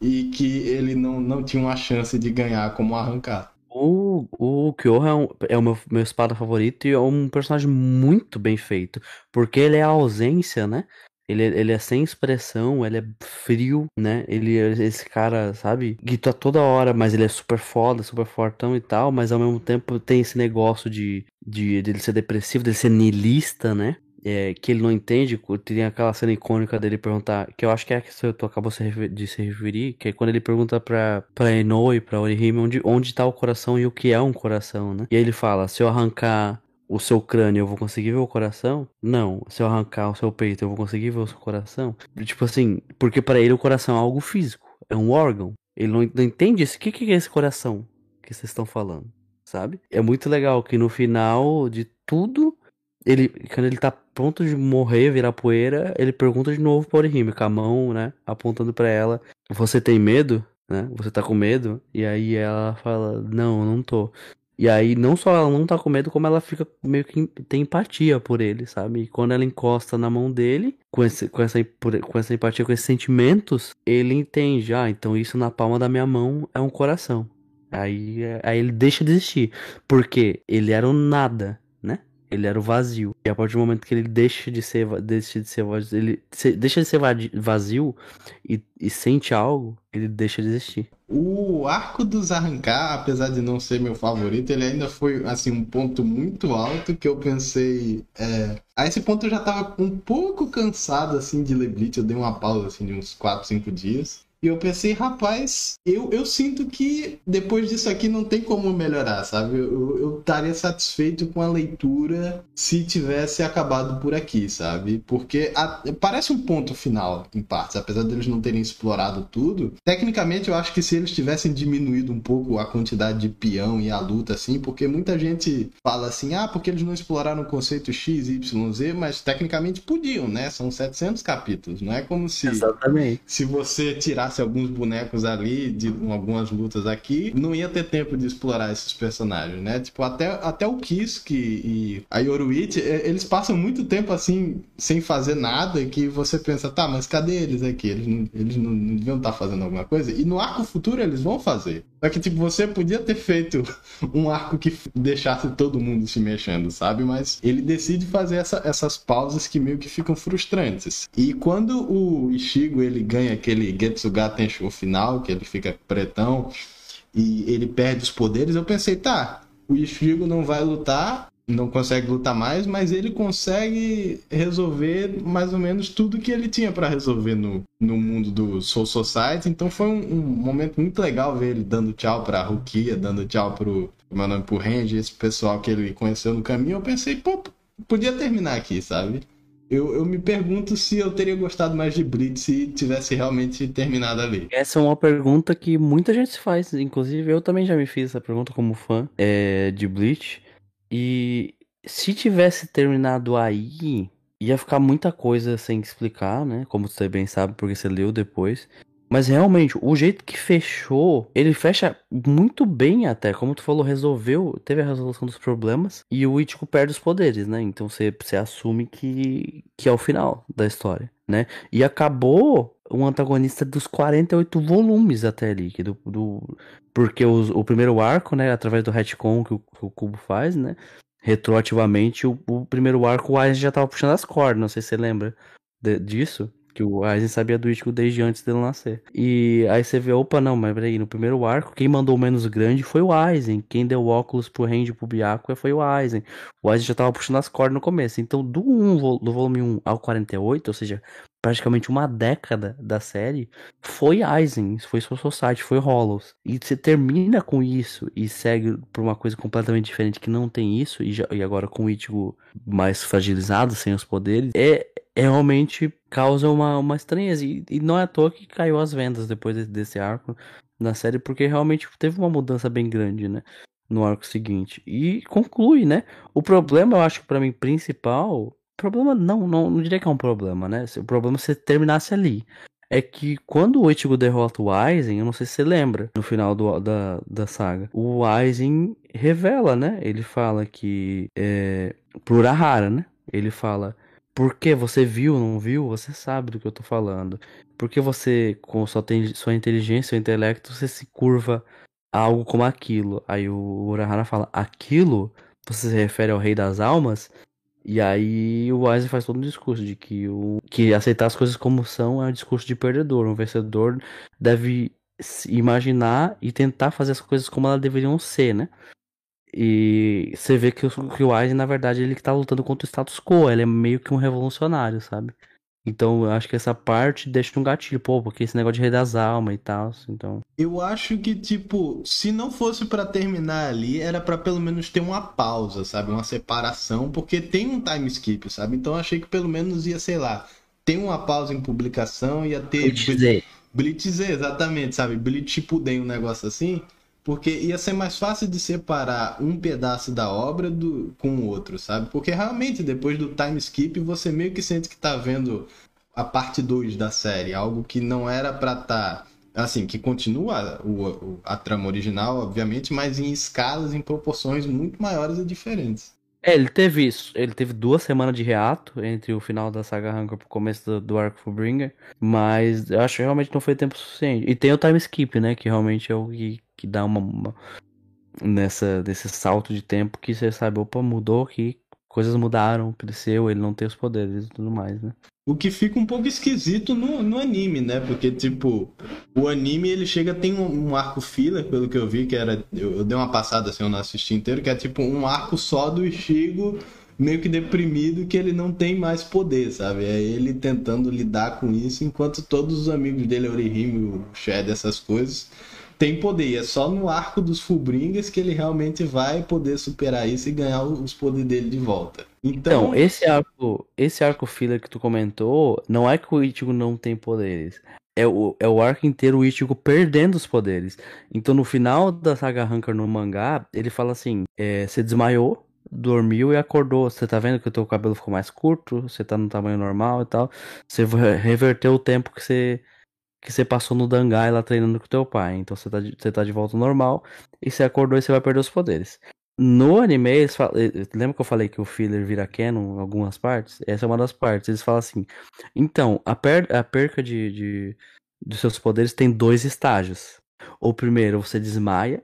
e que ele não, não tinha uma chance de ganhar como arrancar. O, o Kyoha é, um, é o meu, meu espada favorito e é um personagem muito bem feito. Porque ele é a ausência, né? Ele, ele é sem expressão, ele é frio, né? Ele é esse cara, sabe? Que toda hora, mas ele é super foda, super fortão e tal, mas ao mesmo tempo tem esse negócio de, de, de ele ser depressivo, dele ser niilista, né? É, que ele não entende, tem aquela cena icônica dele perguntar, que eu acho que é que tu acabou de se referir, que é quando ele pergunta pra, pra Eno e pra Orihime onde, onde tá o coração e o que é um coração, né? E aí ele fala, se eu arrancar o seu crânio, eu vou conseguir ver o coração? Não. Se eu arrancar o seu peito, eu vou conseguir ver o seu coração? Tipo assim, porque para ele o coração é algo físico, é um órgão. Ele não, entende isso. O que, que é esse coração que vocês estão falando? Sabe? É muito legal que no final de tudo, ele, quando ele tá pronto de morrer, virar poeira, ele pergunta de novo pra Orihime, com a mão, né, apontando para ela: Você tem medo? Né? Você tá com medo? E aí ela fala: Não, não tô. E aí, não só ela não tá com medo, como ela fica meio que tem empatia por ele, sabe? E quando ela encosta na mão dele, com, esse, com, essa, com essa empatia, com esses sentimentos, ele entende, ah, então isso na palma da minha mão é um coração. Aí, aí ele deixa de existir. Porque ele era o nada? Ele era o vazio. E a partir do momento que ele deixa de ser, deixa de ser vazio, ele deixa de ser vazio e, e sente algo, ele deixa de existir. O arco dos arrancar, apesar de não ser meu favorito, ele ainda foi assim um ponto muito alto que eu pensei. É... A esse ponto eu já tava um pouco cansado assim de ler Bleach, eu dei uma pausa assim de uns 4, 5 dias. E eu pensei, rapaz, eu, eu sinto que depois disso aqui não tem como melhorar, sabe? Eu, eu estaria satisfeito com a leitura se tivesse acabado por aqui, sabe? Porque a, parece um ponto final, em partes, apesar deles não terem explorado tudo. Tecnicamente, eu acho que se eles tivessem diminuído um pouco a quantidade de peão e a luta, assim, porque muita gente fala assim, ah, porque eles não exploraram o conceito X, Y, Z, mas tecnicamente podiam, né? São 700 capítulos, não é como se. Exatamente. Se você tirar alguns bonecos ali, de algumas lutas aqui, não ia ter tempo de explorar esses personagens, né? Tipo, até, até o Kisk e a Yoruichi, eles passam muito tempo assim, sem fazer nada, que você pensa, tá, mas cadê eles aqui? Eles não, eles não, não deviam estar fazendo alguma coisa? E no arco futuro eles vão fazer. Só que, tipo, você podia ter feito um arco que deixasse todo mundo se mexendo, sabe? Mas ele decide fazer essa, essas pausas que meio que ficam frustrantes. E quando o Ishigo ele ganha aquele Getsuga Tensho final, que ele fica pretão e ele perde os poderes, eu pensei, tá, o Ishigo não vai lutar, não consegue lutar mais, mas ele consegue resolver mais ou menos tudo que ele tinha para resolver no, no mundo do Soul Society. Então foi um, um, momento muito legal ver ele dando tchau pra Rukia, dando tchau pro, meu nome, pro Range, esse pessoal que ele conheceu no caminho. Eu pensei, pô, podia terminar aqui, sabe? Eu, eu me pergunto se eu teria gostado mais de Bleach se tivesse realmente terminado ali. Essa é uma pergunta que muita gente se faz, inclusive eu também já me fiz essa pergunta como fã é, de Bleach. E se tivesse terminado aí, ia ficar muita coisa sem explicar, né? Como você bem sabe, porque você leu depois. Mas realmente, o jeito que fechou, ele fecha muito bem até. Como tu falou, resolveu, teve a resolução dos problemas e o Ichigo perde os poderes, né? Então você, você assume que, que é o final da história, né? E acabou um antagonista dos 48 volumes até ali, que do, do porque os, o primeiro arco, né, através do retcon que o, que o Cubo faz, né, retroativamente o, o primeiro arco o Aizen já tava puxando as cordas, não sei se você lembra de, disso. Que o Aizen sabia do Ichigo desde antes dele nascer. E aí você vê, opa, não, mas peraí, no primeiro arco, quem mandou o menos grande foi o Aizen. Quem deu óculos pro Randy e pro Byakuya foi o Aizen. O Aizen já tava puxando as cordas no começo. Então, do, 1, do volume 1 ao 48, ou seja, praticamente uma década da série, foi Aizen, foi Soul Society, foi Hollows. E você termina com isso e segue por uma coisa completamente diferente que não tem isso, e, já, e agora com o Ichigo mais fragilizado, sem os poderes, é, é realmente causa uma, uma estranheza. E, e, não é à toa que caiu as vendas depois desse, desse arco na série, porque realmente teve uma mudança bem grande, né? No arco seguinte. E conclui, né? O problema, eu acho pra mim, principal Problema não, não, não diria que é um problema, né? O problema é se terminasse ali. É que quando o Ichigo derrota o Aizen, eu não sei se você lembra, no final do, da, da saga, o Aizen revela, né? Ele fala que. É, pro Urahara, né? Ele fala. Porque você viu, não viu, você sabe do que eu tô falando. Porque você, com sua, sua inteligência, seu intelecto, você se curva a algo como aquilo. Aí o Urahara fala: aquilo? Você se refere ao Rei das Almas? E aí o Wise faz todo um discurso de que, o, que aceitar as coisas como são é um discurso de perdedor. Um vencedor deve imaginar e tentar fazer as coisas como elas deveriam ser, né? E você vê que, o, que o Wise, na verdade, ele que tá lutando contra o status quo. Ele é meio que um revolucionário, sabe? Então eu acho que essa parte deixa um gatilho, pô, porque esse negócio de rei das almas e tal, então. Eu acho que, tipo, se não fosse para terminar ali, era para pelo menos ter uma pausa, sabe? Uma separação, porque tem um time skip, sabe? Então eu achei que pelo menos ia, sei lá, ter uma pausa em publicação, ia ter. Blitz Z. Blitz Z, exatamente, sabe? Blitz tipo um negócio assim. Porque ia ser mais fácil de separar um pedaço da obra do, com o outro, sabe? Porque realmente, depois do time skip, você meio que sente que tá vendo a parte 2 da série. Algo que não era pra estar. Tá, assim, que continua o, a trama original, obviamente, mas em escalas, em proporções muito maiores e diferentes. É, ele teve isso. Ele teve duas semanas de reato entre o final da saga Hunger e o começo do, do Arco Fullbringer, mas eu acho que realmente não foi tempo suficiente. E tem o time skip, né, que realmente é o que, que dá uma, uma nessa nesse salto de tempo que você sabe, opa, mudou aqui, coisas mudaram, cresceu, ele não tem os poderes e tudo mais, né? O que fica um pouco esquisito no, no anime, né? Porque, tipo, o anime ele chega, tem um, um arco filler, pelo que eu vi, que era. Eu, eu, dei uma passada assim, eu não assisti inteiro, que é tipo um arco só do Ishigo meio que deprimido que ele não tem mais poder, sabe? É ele tentando lidar com isso, enquanto todos os amigos dele, Orihime, o Shed, essas coisas, tem poder. E é só no arco dos Fullbringers que ele realmente vai poder superar isso e ganhar os poderes dele de volta. Então, então, esse arco, esse arco filler que tu comentou, não é que o Ichigo não tem poderes. É o, é o arco inteiro o Ichigo perdendo os poderes. Então, no final da saga Hunker no mangá, ele fala assim: é, você desmaiou, dormiu e acordou. Você tá vendo que o teu cabelo ficou mais curto, você tá no tamanho normal e tal. Você reverteu o tempo que você que você passou no Dangai lá treinando com teu pai. Então você tá, de, você tá de volta ao normal e você acordou e você vai perder os poderes. No anime, eles falam, lembra que eu falei que o filler vira canon em algumas partes? Essa é uma das partes. Eles falam assim: então, a, per a perca de, de, dos seus poderes tem dois estágios. O primeiro, você desmaia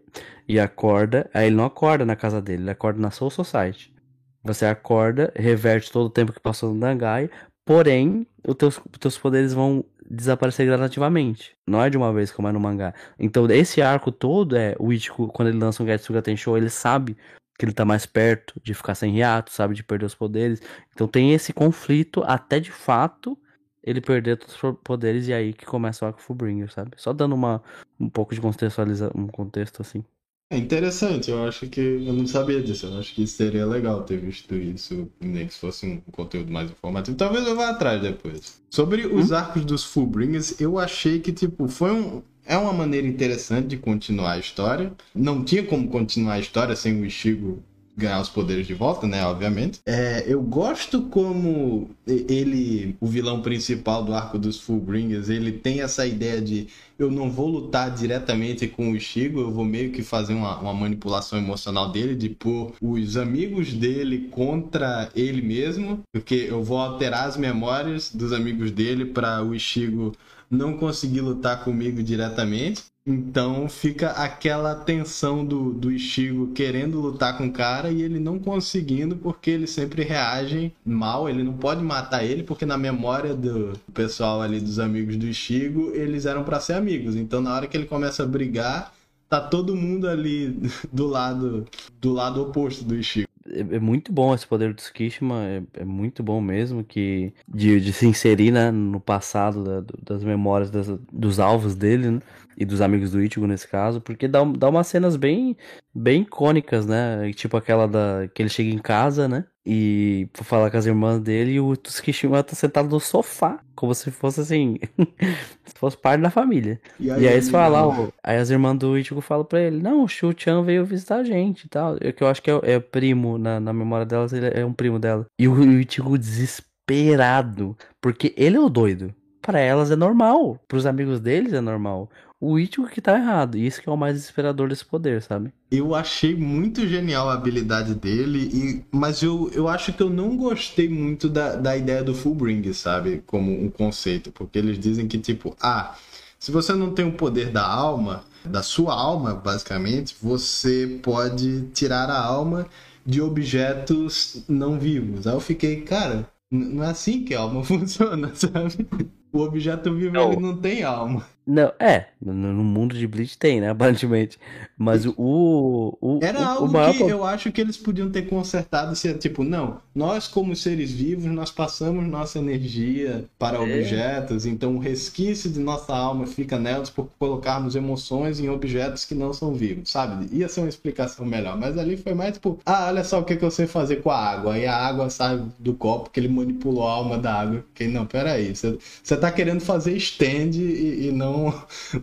e acorda. Aí ele não acorda na casa dele, ele acorda na Soul Society. Você acorda, reverte todo o tempo que passou no Dangai, porém, os teus, teus poderes vão desaparecer gradativamente. Não é de uma vez como é no mangá. Então, esse arco todo é o Ichigo, quando ele lança um Getsuga Tensho, ele sabe que ele tá mais perto de ficar sem hiato, sabe, de perder os poderes. Então tem esse conflito até de fato ele perder todos os poderes e aí que começa o arco Fullbringer, sabe? Só dando uma um pouco de contextualização, um contexto assim. É interessante, eu acho que eu não sabia disso. Eu acho que seria legal ter visto isso, nem que fosse um conteúdo mais informativo. Talvez eu vá atrás depois. Sobre os hum? arcos dos Fullbringers, eu achei que, tipo, foi um. É uma maneira interessante de continuar a história. Não tinha como continuar a história sem o Ishigo ganhar os poderes de volta, né? Obviamente. É, eu gosto como ele, o vilão principal do arco dos Fullbringers, ele tem essa ideia de eu não vou lutar diretamente com o Ichigo, eu vou meio que fazer uma, uma manipulação emocional dele, de pôr os amigos dele contra ele mesmo, porque eu vou alterar as memórias dos amigos dele para o Ichigo não conseguir lutar comigo diretamente. Então fica aquela tensão do, do Ichigo querendo lutar com o cara e ele não conseguindo porque ele sempre reage mal. Ele não pode matar ele porque na memória do pessoal ali, dos amigos do Ichigo, eles eram para ser amigos. Então na hora que ele começa a brigar, tá todo mundo ali do lado do lado oposto do Ichigo. É, é muito bom esse poder do Tsukishima, é, é muito bom mesmo que de, de se inserir né, no passado da, das memórias das, dos alvos dele, né? E dos amigos do Ichigo nesse caso, porque dá, dá umas cenas bem, bem icônicas, né? Tipo aquela da que ele chega em casa, né? E for falar com as irmãs dele e o Tsukishima tá sentado no sofá, como se fosse assim, se fosse parte da família. E aí, e aí eles falam, aí as irmãs do Ichigo falam pra ele, não, o Shu-chan veio visitar a gente e tal. É que eu acho que é, é primo, na, na memória delas, ele é um primo dela. E o, o Ichigo desesperado, porque ele é o doido. Para elas é normal, para os amigos deles é normal o Ichigo que tá errado. E isso que é o mais desesperador desse poder, sabe? Eu achei muito genial a habilidade dele, e... mas eu, eu acho que eu não gostei muito da, da ideia do Fullbring, sabe? Como um conceito. Porque eles dizem que, tipo, ah, se você não tem o poder da alma, da sua alma, basicamente, você pode tirar a alma de objetos não vivos. Aí eu fiquei, cara, não é assim que a alma funciona, sabe? O objeto vivo não. ele não tem alma. Não, é, no, no, mundo de Bleach tem, né, aparentemente. Mas o. o Era o, algo o maior... que eu acho que eles podiam ter consertado se é tipo, não, nós como seres vivos, nós passamos nossa energia para é. objetos, então o resquício de nossa alma fica nelas por colocarmos emoções em objetos que não são vivos, sabe? Ia ser uma explicação melhor, mas ali foi mais tipo, ah, olha só o que, que eu sei fazer com a água. Aí a água sai do copo que ele manipulou a alma da água. Que não, peraí, você, você tá querendo fazer stand e, e não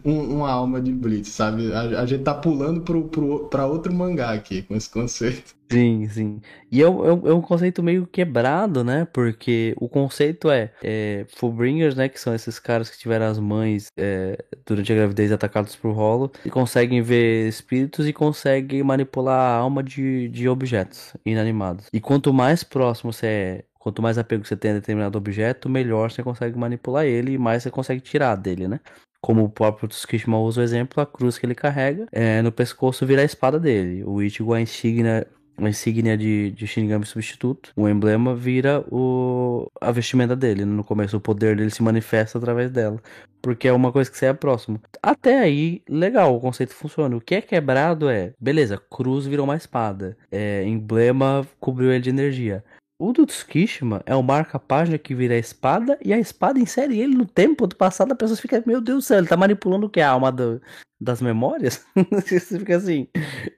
um, uma alma de Blitz, sabe? A, a gente tá pulando pro, pra outro mangá aqui com esse conceito. Sim, sim. E é, um, é um é conceito meio quebrado, né? Porque o conceito é, é Fullbringers, né? Que são esses caras que tiveram as mães é, durante a gravidez atacados por rolo e conseguem ver espíritos e conseguem manipular a alma de, de objetos inanimados. E quanto mais próximo você é Quanto mais apego você tem a determinado objeto, melhor você consegue manipular ele e mais você consegue tirar dele, né? Como o próprio Tsukishima usa o exemplo, a cruz que ele carrega é, no pescoço vira a espada dele. O Ichigo, a insígnia, a insígnia de, de Shinigami substituto, o emblema vira o, a vestimenta dele. No começo, o poder dele se manifesta através dela. Porque é uma coisa que você é próximo. Até aí, legal, o conceito funciona. O que é quebrado é, beleza, cruz virou uma espada. É, emblema cobriu ele de energia. O do Tsukishima é o marca-página que vira a espada e a espada insere ele no tempo do passado. A pessoa fica, meu Deus do céu, ele tá manipulando o que? A alma do, das memórias? Você fica assim,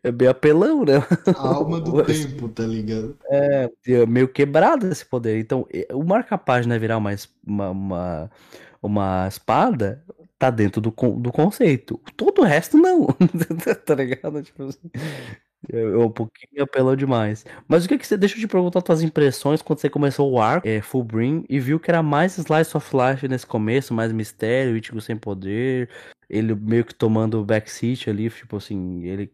é bem apelão, né? A alma do tempo, tá ligado? É, é, meio quebrado esse poder. Então, o marca-página virar uma, uma, uma, uma espada tá dentro do, do conceito. Todo o resto não. tá ligado? Tipo assim. Eu, um pouquinho apelou demais. Mas o que que você. Deixa eu te perguntar tuas impressões quando você começou o arco, é, Full Brim, e viu que era mais Slice of Life nesse começo, mais mistério, Ichigo sem poder, ele meio que tomando o backseat ali, tipo assim, ele.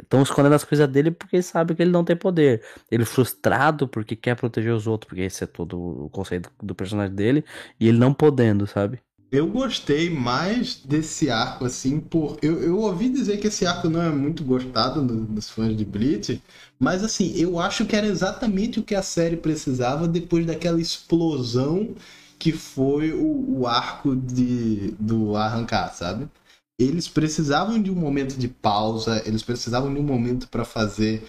Estão escondendo as coisas dele porque sabe que ele não tem poder. Ele frustrado porque quer proteger os outros, porque esse é todo o conceito do personagem dele, e ele não podendo, sabe? Eu gostei mais desse arco, assim, por. Eu, eu ouvi dizer que esse arco não é muito gostado dos fãs de Bleach, mas assim, eu acho que era exatamente o que a série precisava depois daquela explosão que foi o, o arco de, do arrancar, sabe? Eles precisavam de um momento de pausa, eles precisavam de um momento para fazer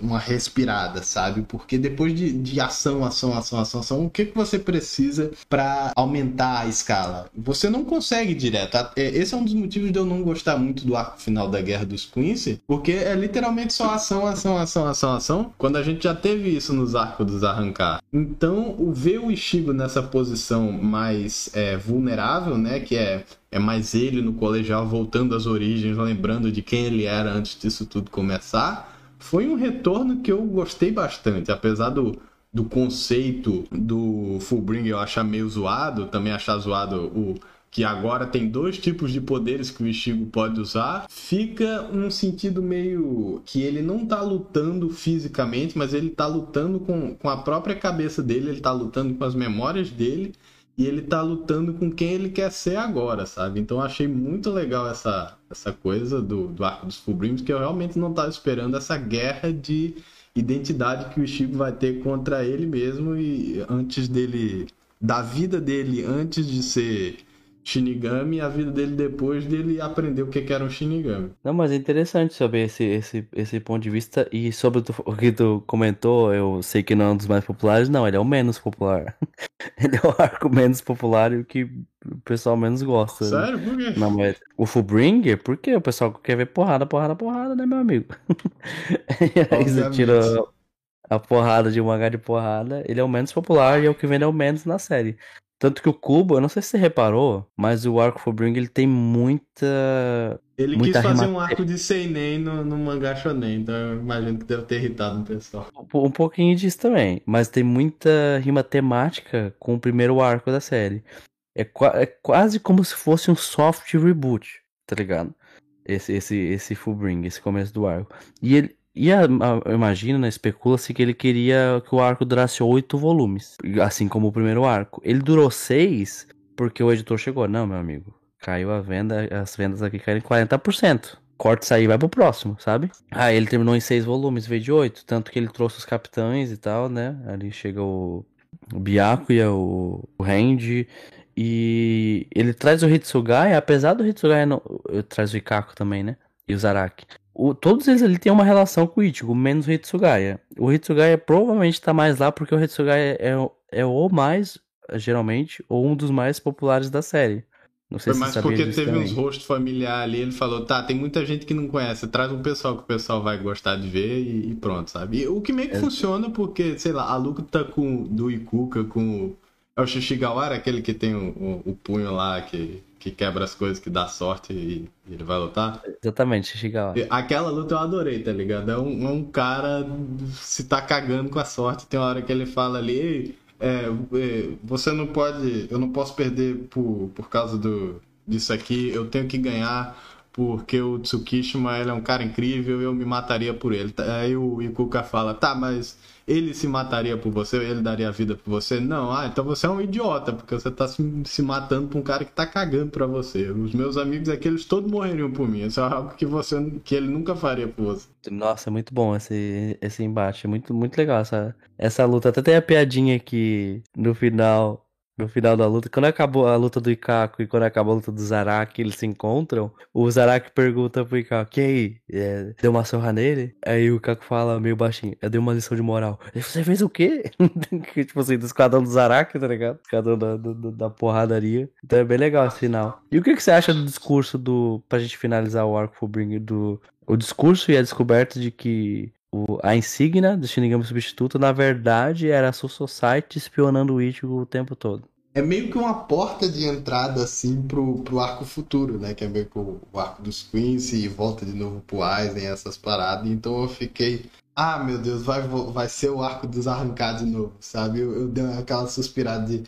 uma respirada, sabe? Porque depois de, de ação, ação, ação, ação, ação, o que, que você precisa para aumentar a escala? Você não consegue direto. É, esse é um dos motivos de eu não gostar muito do arco final da Guerra dos Quincy, porque é literalmente só ação, ação, ação, ação, ação, quando a gente já teve isso nos arcos dos arrancar. Então, o ver o Ishigo nessa posição mais é, vulnerável, né, que é é mais ele no colegial voltando às origens, lembrando de quem ele era antes disso tudo começar, foi um retorno que eu gostei bastante, apesar do, do conceito do Fullbring eu achar meio zoado, também achar zoado o que agora tem dois tipos de poderes que o Ishigo pode usar, fica um sentido meio que ele não tá lutando fisicamente, mas ele tá lutando com, com a própria cabeça dele, ele tá lutando com as memórias dele e ele tá lutando com quem ele quer ser agora, sabe? Então achei muito legal essa, essa coisa do, do arco dos Fullbrims, que eu realmente não tava esperando essa guerra de identidade que o Chico vai ter contra ele mesmo e antes dele da vida dele antes de ser Shinigami e a vida dele depois dele aprender o que era um Shinigami. Não, mas é interessante saber esse, esse, esse ponto de vista. E sobre o que tu comentou, eu sei que não é um dos mais populares, não, ele é o menos popular. ele é o arco menos popular e o que o pessoal menos gosta. Né? Sério? Né? Por quê? Não, mas o Fullbringer, por quê? O pessoal quer ver porrada, porrada, porrada, né, meu amigo? e aí você tira a porrada de um mangá de porrada, ele é o menos popular e é o que vende o menos na série. Tanto que o Cubo, eu não sei se você reparou, mas o arco Fullbring ele tem muita. Ele muita quis fazer um arco de Seinen no, no mangá shonen, então eu imagino que deve ter irritado o pessoal. Um pouquinho disso também, mas tem muita rima temática com o primeiro arco da série. É, é quase como se fosse um soft reboot, tá ligado? Esse, esse, esse Fullbring, esse começo do arco. E ele, e a, a, imagina, né, especula-se que ele queria que o arco durasse oito volumes, assim como o primeiro arco. Ele durou seis porque o editor chegou, não, meu amigo, caiu a venda, as vendas aqui caíram em 40%. Corte sair vai pro próximo, sabe? Aí ele terminou em seis volumes, veio de oito, tanto que ele trouxe os capitães e tal, né? Ali chega o, o Byakuya, o, o Randy, e ele traz o Hitsugaya, apesar do Hitsugaya não, traz o Ikako também, né? E o Zaraki. O, todos eles ali têm uma relação com o Ichigo, menos o Hitsugaya. O Hitsugaya provavelmente tá mais lá porque o Hitsugaya é, é o mais, geralmente, ou um dos mais populares da série. Não sei Foi mais porque teve também. uns rostos familiares ali, ele falou, tá, tem muita gente que não conhece, traz um pessoal que o pessoal vai gostar de ver e, e pronto, sabe? E, o que meio que é. funciona porque, sei lá, a luta tá com do Ikuka com é o Shishigawara, aquele que tem o, o, o punho lá que que quebra as coisas, que dá sorte e, e ele vai lutar. Exatamente, Shigawa. Aquela luta eu adorei, tá ligado? É um, é um, cara se tá cagando com a sorte. Tem uma hora que ele fala ali, é, é, você não pode, eu não posso perder por, por causa do, disso aqui, eu tenho que ganhar porque o Tsukishima ele é um cara incrível eu me mataria por ele. Aí o Ikuka fala, tá, mas ele se mataria por você, ele daria a vida por você. Não, ah, então você é um idiota, porque você tá se, se matando por um cara que tá cagando pra você. Os meus amigos aqui, eles todos morreriam por mim. Isso é algo que você que ele nunca faria por você. Nossa, muito bom esse, esse embate. Muito, muito legal essa, essa luta. Até tem a piadinha que no final no final da luta, quando acabou a luta do Ikako e quando acabou a luta do Zaraki, eles se encontram, o Zaraki pergunta pro Ikako, e aí, é, deu uma surra nele? Aí o Ikako fala meio baixinho, eu dei uma lição de moral. Você fez o quê? tipo assim, do esquadrão do Zaraki, tá ligado? Esquadrão da, da, da porradaria. Então é bem legal esse final. E o que, que você acha do discurso do, pra gente finalizar o arco do o discurso e a descoberta de que o, a insígnia do Shinigami substituto, na verdade, era a Soul Society espionando o Ichigo o tempo todo. É meio que uma porta de entrada, assim, pro, pro arco futuro, né? Que é meio que o, o arco dos Quincy e volta de novo pro Aizen, essas paradas. Então eu fiquei, ah, meu Deus, vai, vai ser o arco dos arrancados de novo, sabe? Eu, eu dei aquela suspirada de,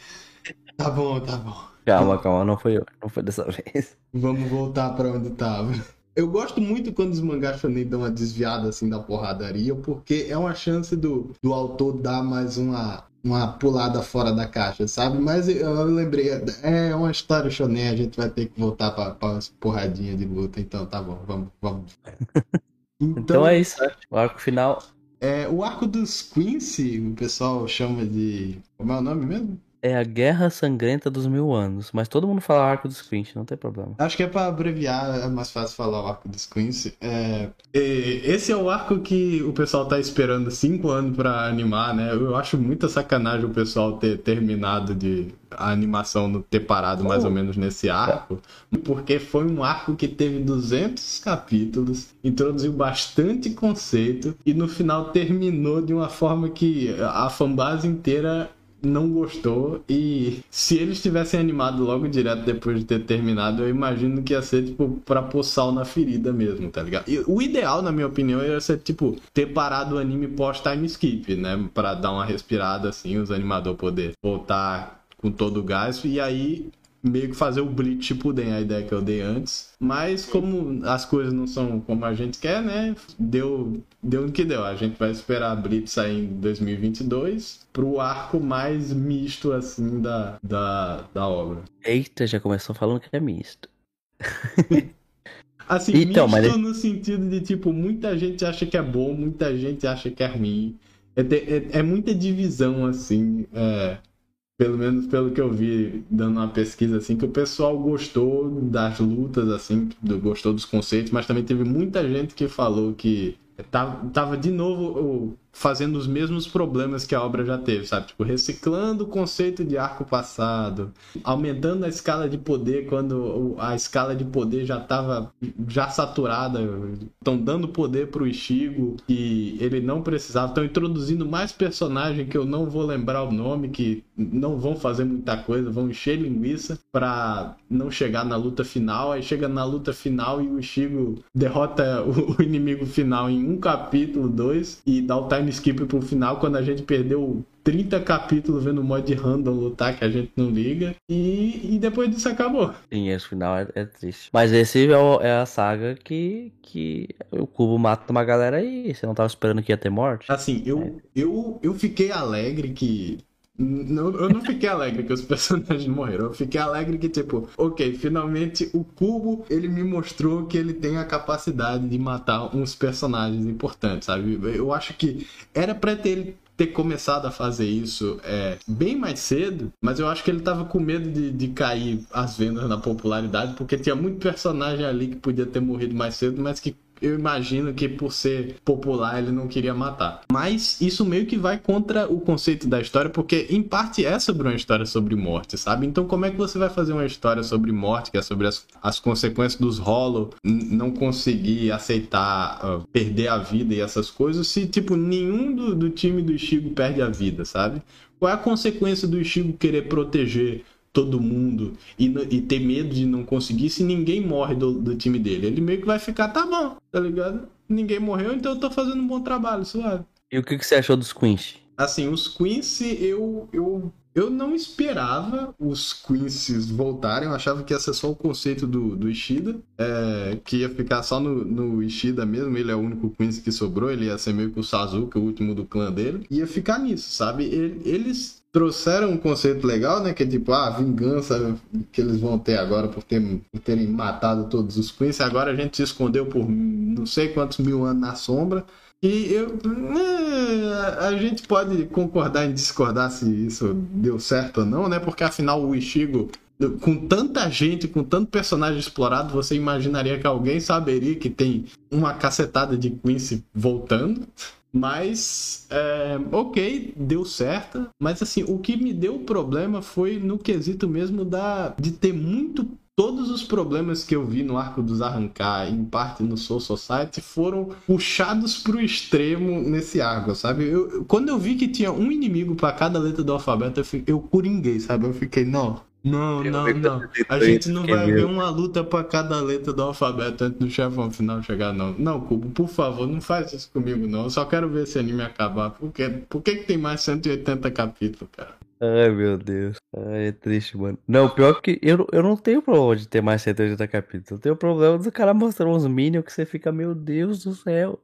tá bom, tá bom. Calma, calma, não foi eu, não foi dessa vez. Vamos voltar para onde tava. Eu gosto muito quando os mangás shonen dão uma desviada assim da porradaria, porque é uma chance do, do autor dar mais uma, uma pulada fora da caixa, sabe? Mas eu, eu lembrei, é uma história shonen, a gente vai ter que voltar para as porradinhas de luta, então tá bom, vamos, vamos. Então, então é isso, o arco final. É, o arco dos Quincy, o pessoal chama de. Como é o nome mesmo? É a Guerra Sangrenta dos Mil Anos, mas todo mundo fala Arco dos Quincy, não tem problema. Acho que é para abreviar, é mais fácil falar o Arco dos Quincy. É... Esse é o arco que o pessoal tá esperando cinco anos para animar, né? Eu acho muita sacanagem o pessoal ter terminado de a animação não ter parado mais ou menos nesse arco, porque foi um arco que teve 200 capítulos, introduziu bastante conceito e no final terminou de uma forma que a fanbase inteira não gostou e se eles tivessem animado logo direto depois de ter terminado, eu imagino que ia ser, tipo, pra pôr sal na ferida mesmo, tá ligado? E o ideal, na minha opinião, ia ser, tipo, ter parado o anime pós-time skip, né? Pra dar uma respirada, assim, os animadores poder voltar com todo o gás e aí meio que fazer o Bleach Shippuden, a ideia que eu dei antes. Mas como as coisas não são como a gente quer, né? Deu, deu no que deu. A gente vai esperar a Bleach sair em 2022 pro arco mais misto, assim, da, da, da obra. Eita, já começou falando que é misto. Assim, então, misto mas... no sentido de, tipo, muita gente acha que é bom, muita gente acha que é ruim. É, é, é muita divisão, assim. É pelo menos pelo que eu vi dando uma pesquisa assim, que o pessoal gostou das lutas, assim, gostou dos conceitos, mas também teve muita gente que falou que tava, tava de novo fazendo os mesmos problemas que a obra já teve, sabe? Tipo, reciclando o conceito de arco passado, aumentando a escala de poder quando a escala de poder já estava já saturada, estão dando poder pro Ishigo e ele não precisava, estão introduzindo mais personagem que eu não vou lembrar o nome, que não vão fazer muita coisa, vão encher linguiça para não chegar na luta final, aí chega na luta final e o Ishigo derrota o inimigo final em um capítulo, dois, e dá o time time skip pro final quando a gente perdeu 30 capítulos vendo o mod random lutar que a gente não liga. E, e depois disso acabou. Sim, esse final é, é triste. Mas esse é, o, é, a saga que, que o Cubo mata uma galera aí. Você não tava esperando que ia ter morte? Assim, eu, é. eu, eu fiquei alegre que eu não fiquei alegre que os personagens morreram. Eu fiquei alegre que, tipo, ok, finalmente o Cubo ele me mostrou que ele tem a capacidade de matar uns personagens importantes, sabe? Eu acho que era pra ter ter começado a fazer isso é, bem mais cedo, mas eu acho que ele tava com medo de, de cair as vendas na popularidade, porque tinha muito personagem ali que podia ter morrido mais cedo, mas que eu imagino que por ser popular ele não queria matar. Mas isso meio que vai contra o conceito da história, porque em parte é sobre uma história sobre morte, sabe? Então como é que você vai fazer uma história sobre morte, que é sobre as, as consequências dos Hollow, não conseguir aceitar, uh, perder a vida e essas coisas, se tipo nenhum do, do time do Ichigo perde a vida, sabe? Qual é a consequência do Ichigo querer proteger todo mundo e, e, ter medo de não conseguir se ninguém morre do, do, time dele. Ele meio que vai ficar, tá bom, tá ligado? Ninguém morreu, então eu tô fazendo um bom trabalho, suave. E o que, que você achou dos Quincy? Assim, os Quincy eu, eu, eu não esperava os Quincy's voltarem. Eu achava que ia ser só o conceito do, do Ishida, é, que ia ficar só no, no Ishida mesmo. Ele é o único Quincy que sobrou. Ele ia ser meio que o Sasuke, o último do clã dele. Ia ficar nisso, sabe? Eles trouxeram um conceito legal, né? Que é tipo, ah, a vingança que eles vão ter agora por, ter, por terem matado todos os Queens. Agora a gente se escondeu por não sei quantos mil anos na sombra. E eu. É, a gente pode concordar em discordar se isso deu certo ou não, né? Porque afinal o Ishigo com tanta gente, com tanto personagem explorado, você imaginaria que alguém saberia que tem uma cacetada de Quincy voltando. Mas, é, ok, deu certo. Mas, assim, o que me deu problema foi no quesito mesmo da, de ter muito todos os problemas que eu vi no arco dos arrancar, em parte no Soul Society, foram puxados pro extremo nesse arco, sabe? Eu, quando eu vi que tinha um inimigo para cada letra do alfabeto, eu, eu coringuei, sabe? Eu fiquei, não, não, não, não. A gente não vai ver uma luta para cada letra do alfabeto antes do chefão final chegar, não. Não, Cubo, por favor, não faz isso comigo, não. Eu só quero ver esse anime acabar. Por, quê? por que, que tem mais 180 capítulos, cara? Ai, meu Deus. Ai, é triste, mano. Não, pior que eu, eu não tenho problema de ter mais 180 capítulos. Eu tenho problema do cara mostrando uns minions que você fica, meu Deus do céu.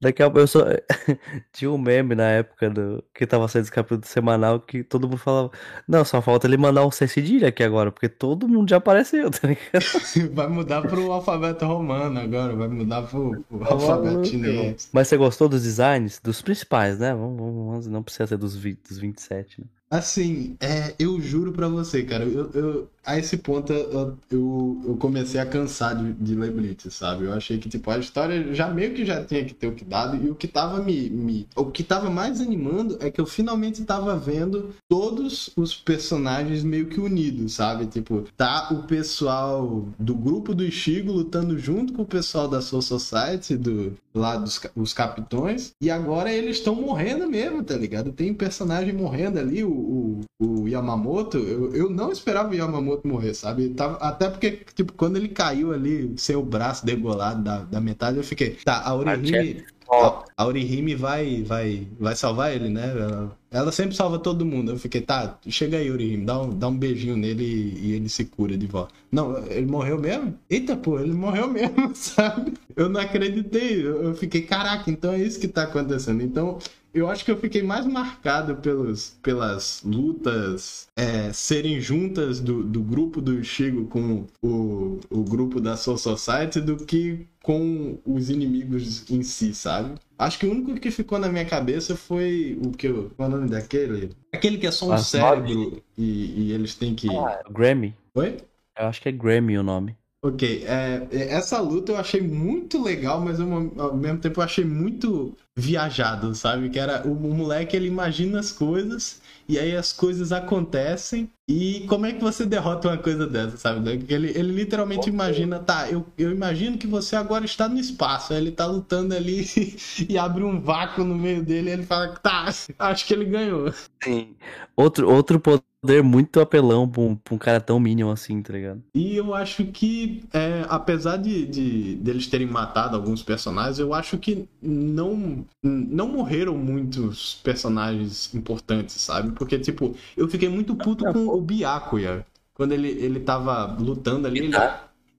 Daqui a pouco eu só. Tinha um meme na época do... que tava saindo esse capítulo semanal que todo mundo falava: Não, só falta ele mandar um C cedilha aqui agora, porque todo mundo já apareceu, tá ligado? Vai mudar pro alfabeto romano agora, vai mudar pro, pro alfabeto chinês. Mas você gostou dos designs? Dos principais, né? Vamos, vamos, não precisa ser dos, 20, dos 27, né? Assim, é, eu juro pra você, cara, eu, eu, a esse ponto eu, eu, eu comecei a cansar de, de ler Blitz, sabe? Eu achei que, tipo, a história já meio que já tinha que ter o que dado, e o que tava me, me. O que tava mais animando é que eu finalmente tava vendo todos os personagens meio que unidos, sabe? Tipo, tá o pessoal do grupo do Ishigo lutando junto com o pessoal da Soul Society, do, lá dos os capitões, e agora eles estão morrendo mesmo, tá ligado? Tem um personagem morrendo ali, o o, o Yamamoto, eu, eu não esperava o Yamamoto morrer, sabe? Tava, até porque, tipo, quando ele caiu ali, sem o braço degolado da, da metade, eu fiquei, tá, a Orihime, a, a Orihime vai, vai, vai salvar ele, né? Ela, ela sempre salva todo mundo. Eu fiquei, tá, chega aí, Orihime, dá um, dá um beijinho nele e, e ele se cura de volta. Não, ele morreu mesmo? Eita, pô, ele morreu mesmo, sabe? Eu não acreditei. Eu, eu fiquei, caraca, então é isso que tá acontecendo. Então, eu acho que eu fiquei mais marcado pelos, pelas lutas é, serem juntas do, do grupo do Shigo com o, o grupo da Soul Society do que com os inimigos em si, sabe? Acho que o único que ficou na minha cabeça foi o que eu. Qual é o nome daquele? Aquele que é só um cérebro e, e eles têm que. Ah, Grammy. Oi? Eu acho que é Grammy o nome. Ok, é, essa luta eu achei muito legal, mas eu, ao mesmo tempo eu achei muito viajado, sabe? Que era o, o moleque, ele imagina as coisas e aí as coisas acontecem e como é que você derrota uma coisa dessa, sabe? Ele, ele literalmente imagina, tá, eu, eu imagino que você agora está no espaço, aí ele tá lutando ali e abre um vácuo no meio dele e ele fala, tá, acho que ele ganhou. Sim. Outro, outro poder muito apelão pra um, pra um cara tão mínimo assim, tá ligado? E eu acho que, é, apesar de, de deles terem matado alguns personagens, eu acho que não, não morreram muitos personagens importantes, sabe? Porque, tipo, eu fiquei muito puto com o Byakuya. Quando ele, ele tava lutando ali, ele,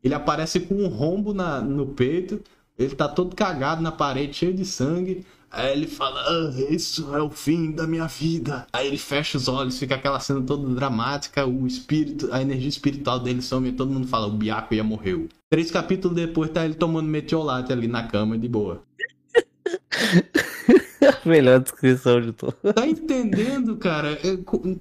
ele aparece com um rombo na, no peito, ele tá todo cagado na parede, cheio de sangue. Aí ele fala, ah, isso é o fim da minha vida. Aí ele fecha os olhos, fica aquela cena toda dramática, o espírito, a energia espiritual dele some e todo mundo fala, o Byakuya morreu. Três capítulos depois tá ele tomando metiolate ali na cama de boa. Melhor descrição de todo. Tá entendendo, cara? É,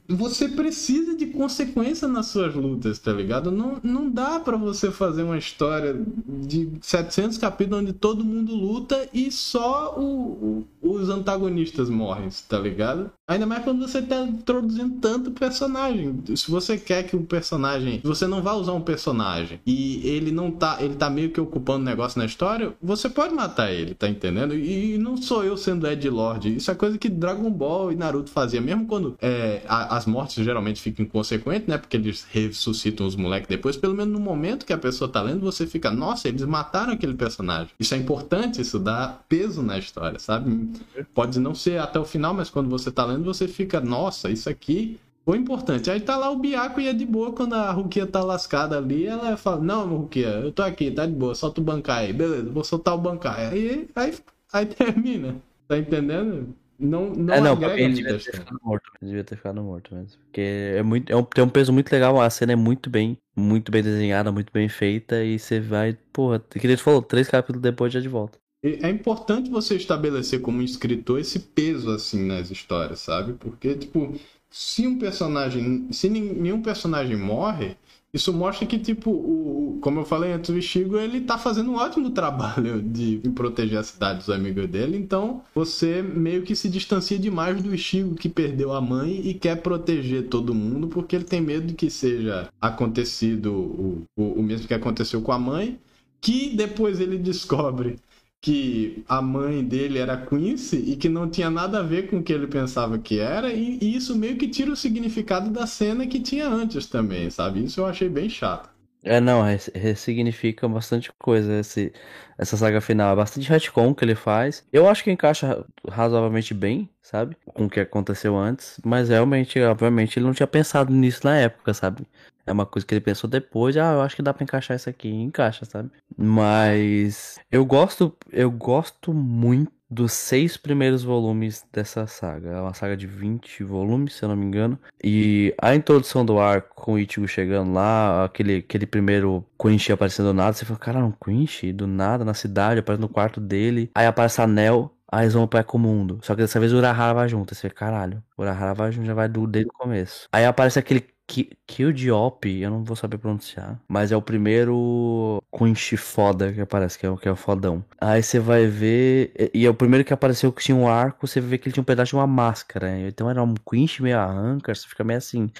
você precisa de consequência nas suas lutas, tá ligado? Não, não dá para você fazer uma história de 700 capítulos onde todo mundo luta e só o, os antagonistas morrem, tá ligado? Ainda mais quando você tá introduzindo tanto personagem. Se você quer que o personagem. Se você não vai usar um personagem e ele não tá. Ele tá meio que ocupando negócio na história, você pode matar ele, tá entendendo? E não sou eu sendo Ed Lord. Isso é coisa que Dragon Ball e Naruto fazia. Mesmo quando é, a, as mortes geralmente ficam inconsequentes, né? Porque eles ressuscitam os moleques depois. Pelo menos no momento que a pessoa tá lendo, você fica, nossa, eles mataram aquele personagem. Isso é importante, isso dá peso na história, sabe? Pode não ser até o final, mas quando você tá lendo, você fica, nossa, isso aqui foi importante. Aí tá lá o Biaco e é de boa quando a Rukia tá lascada ali. Ela fala: Não, Rukia, eu tô aqui, tá de boa, solta o bancai. Beleza, vou soltar o bancai. Aí, aí, aí termina. Tá entendendo? Não, não, é, não, agrega ele devia ter ficado morto. Ele devia ter ficado morto mesmo. Porque é muito, é um, tem um peso muito legal, a cena é muito bem, muito bem desenhada, muito bem feita, e você vai, porra, que ele falou, três capítulos depois já de volta. É importante você estabelecer como escritor esse peso assim nas histórias, sabe? Porque, tipo, se um personagem. Se nenhum personagem morre, isso mostra que, tipo, o, como eu falei antes, o Ishigo ele tá fazendo um ótimo trabalho de proteger a cidade dos amigos dele. Então, você meio que se distancia demais do Ishigo que perdeu a mãe e quer proteger todo mundo, porque ele tem medo de que seja acontecido o, o, o mesmo que aconteceu com a mãe, que depois ele descobre que a mãe dele era Quincy e que não tinha nada a ver com o que ele pensava que era, e, e isso meio que tira o significado da cena que tinha antes também, sabe? Isso eu achei bem chato. É, não, res- ressignifica bastante coisa esse, essa saga final. É bastante retcon que ele faz. Eu acho que encaixa razoavelmente bem, sabe? Com o que aconteceu antes. Mas realmente, obviamente, ele não tinha pensado nisso na época, sabe? É uma coisa que ele pensou depois. Ah, eu acho que dá pra encaixar isso aqui. Encaixa, sabe? Mas eu gosto, eu gosto muito dos seis primeiros volumes dessa saga. É uma saga de 20 volumes, se eu não me engano. E a introdução do arco com o Ichigo chegando lá, aquele, aquele primeiro Quincy aparecendo do nada, você fala, cara, um Quincy do nada na cidade, aparece no quarto dele. Aí aparece a Nel, aí eles vão pro Ecomundo. Só que dessa vez o Urahara vai junto. Você vê, caralho, o Urahara vai junto, já vai do, desde o começo. Aí aparece aquele Ki- Kyudiop, eu não vou saber pronunciar, mas é o primeiro Quincy foda que aparece, que é, o- que é o fodão. Aí você vai ver, e é o primeiro que apareceu que tinha um arco, você vê que ele tinha um pedaço de uma máscara, né? então era um Quincy meio arranca, você fica meio assim,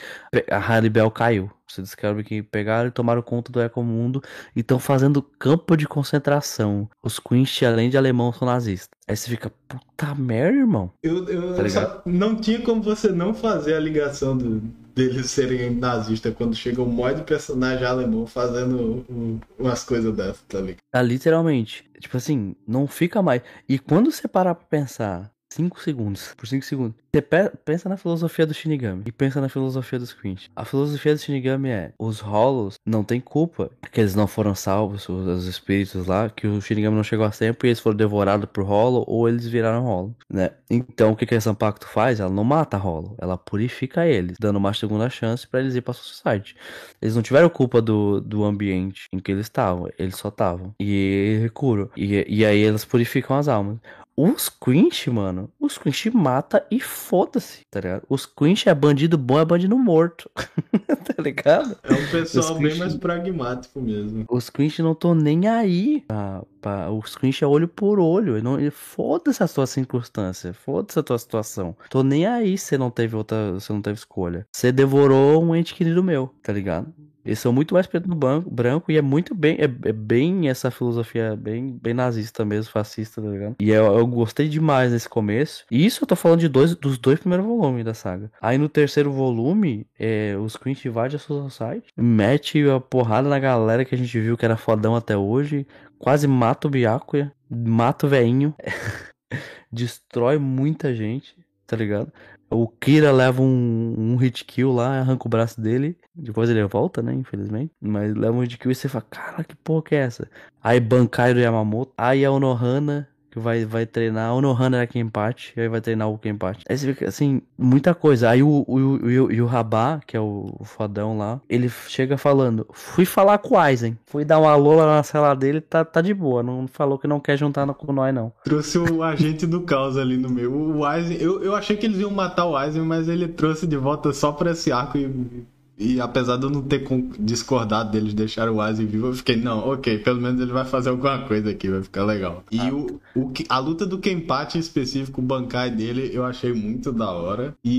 a Haribel caiu. Você descobre que pegaram e tomaram conta do Ecomundo e estão fazendo campo de concentração. Os Quincy, além de alemão, são nazistas. Aí você fica, puta merda, irmão. Eu, eu Tá só- não tinha como você não fazer a ligação do, deles serem nazistas quando chega um monte de personagem alemão fazendo um- umas coisas dessas, tá ligado? Tá literalmente. Tipo assim, não fica mais. E quando você parar pra pensar 5 segundos, por 5 segundos, você pe- pensa na filosofia do Shinigami e pensa na filosofia do Squint. A filosofia do Shinigami é: os Hollows não têm culpa, que eles não foram salvos, os, os espíritos lá, que o Shinigami não chegou a tempo e eles foram devorados por Hollow ou eles viraram Hollow, né? Então o que, que essa Pacto faz? Ela não mata Hollow, ela purifica eles, dando uma segunda chance pra eles ir pra society. Eles não tiveram culpa do, do ambiente em que eles estavam, eles só estavam. E curam. E, e aí eles purificam as almas. Os Quinch, mano, os Quinch mata e foda-se, tá ligado? Os Quinch é bandido bom, é bandido morto, tá ligado? É um pessoal bem mais pragmático mesmo. Os Quinch não estão nem aí. pra- pra- os Quinch é olho por olho. e Não, foda-se a sua circunstância. Foda-se a tua situação. Tô nem aí se você não teve outra. Você não teve escolha. Você devorou um ente querido meu, tá ligado? Eles são muito mais preto no banco, branco e é muito bem, é, é bem essa filosofia bem, bem nazista mesmo, fascista, tá ligado? E eu, eu gostei demais nesse começo. E isso eu tô falando de dois, dos dois primeiros volumes da saga. Aí no terceiro volume, é, os Quint invadem a Society, mete a porrada na galera que a gente viu que era fodão até hoje, quase mata o Byakuya, mata o veinho, destrói muita gente, tá ligado? O Kira leva um, um hit kill lá, arranca o braço dele. Depois ele volta, né? Infelizmente. Mas leva um hit kill e você fala, cara, que porra que é essa? Aí Bankai do Yamamoto. Aí a Onohana, que vai, vai treinar. A Onohana era Kenpachi. Aí vai treinar o Kenpachi. Aí você fica assim, muita coisa. Aí o, o, o, o, e o Rabá, que é o, o fodão lá, ele chega falando: Fui falar com o Aizen. Fui dar uma lá na cela dele, tá, tá de boa. Não falou que não quer juntar com nós, não. Trouxe o agente do caos ali no meio. O Aizen, eu, eu achei que eles iam matar o Aizen, mas ele trouxe de volta só pra esse arco e. E apesar de eu não ter discordado deles deixar o Aizen vivo, eu fiquei, não, ok, pelo menos ele vai fazer alguma coisa aqui, vai ficar legal. E o, o, que- a luta do Kenpachi em específico, o Bankai dele, eu achei muito da hora. E,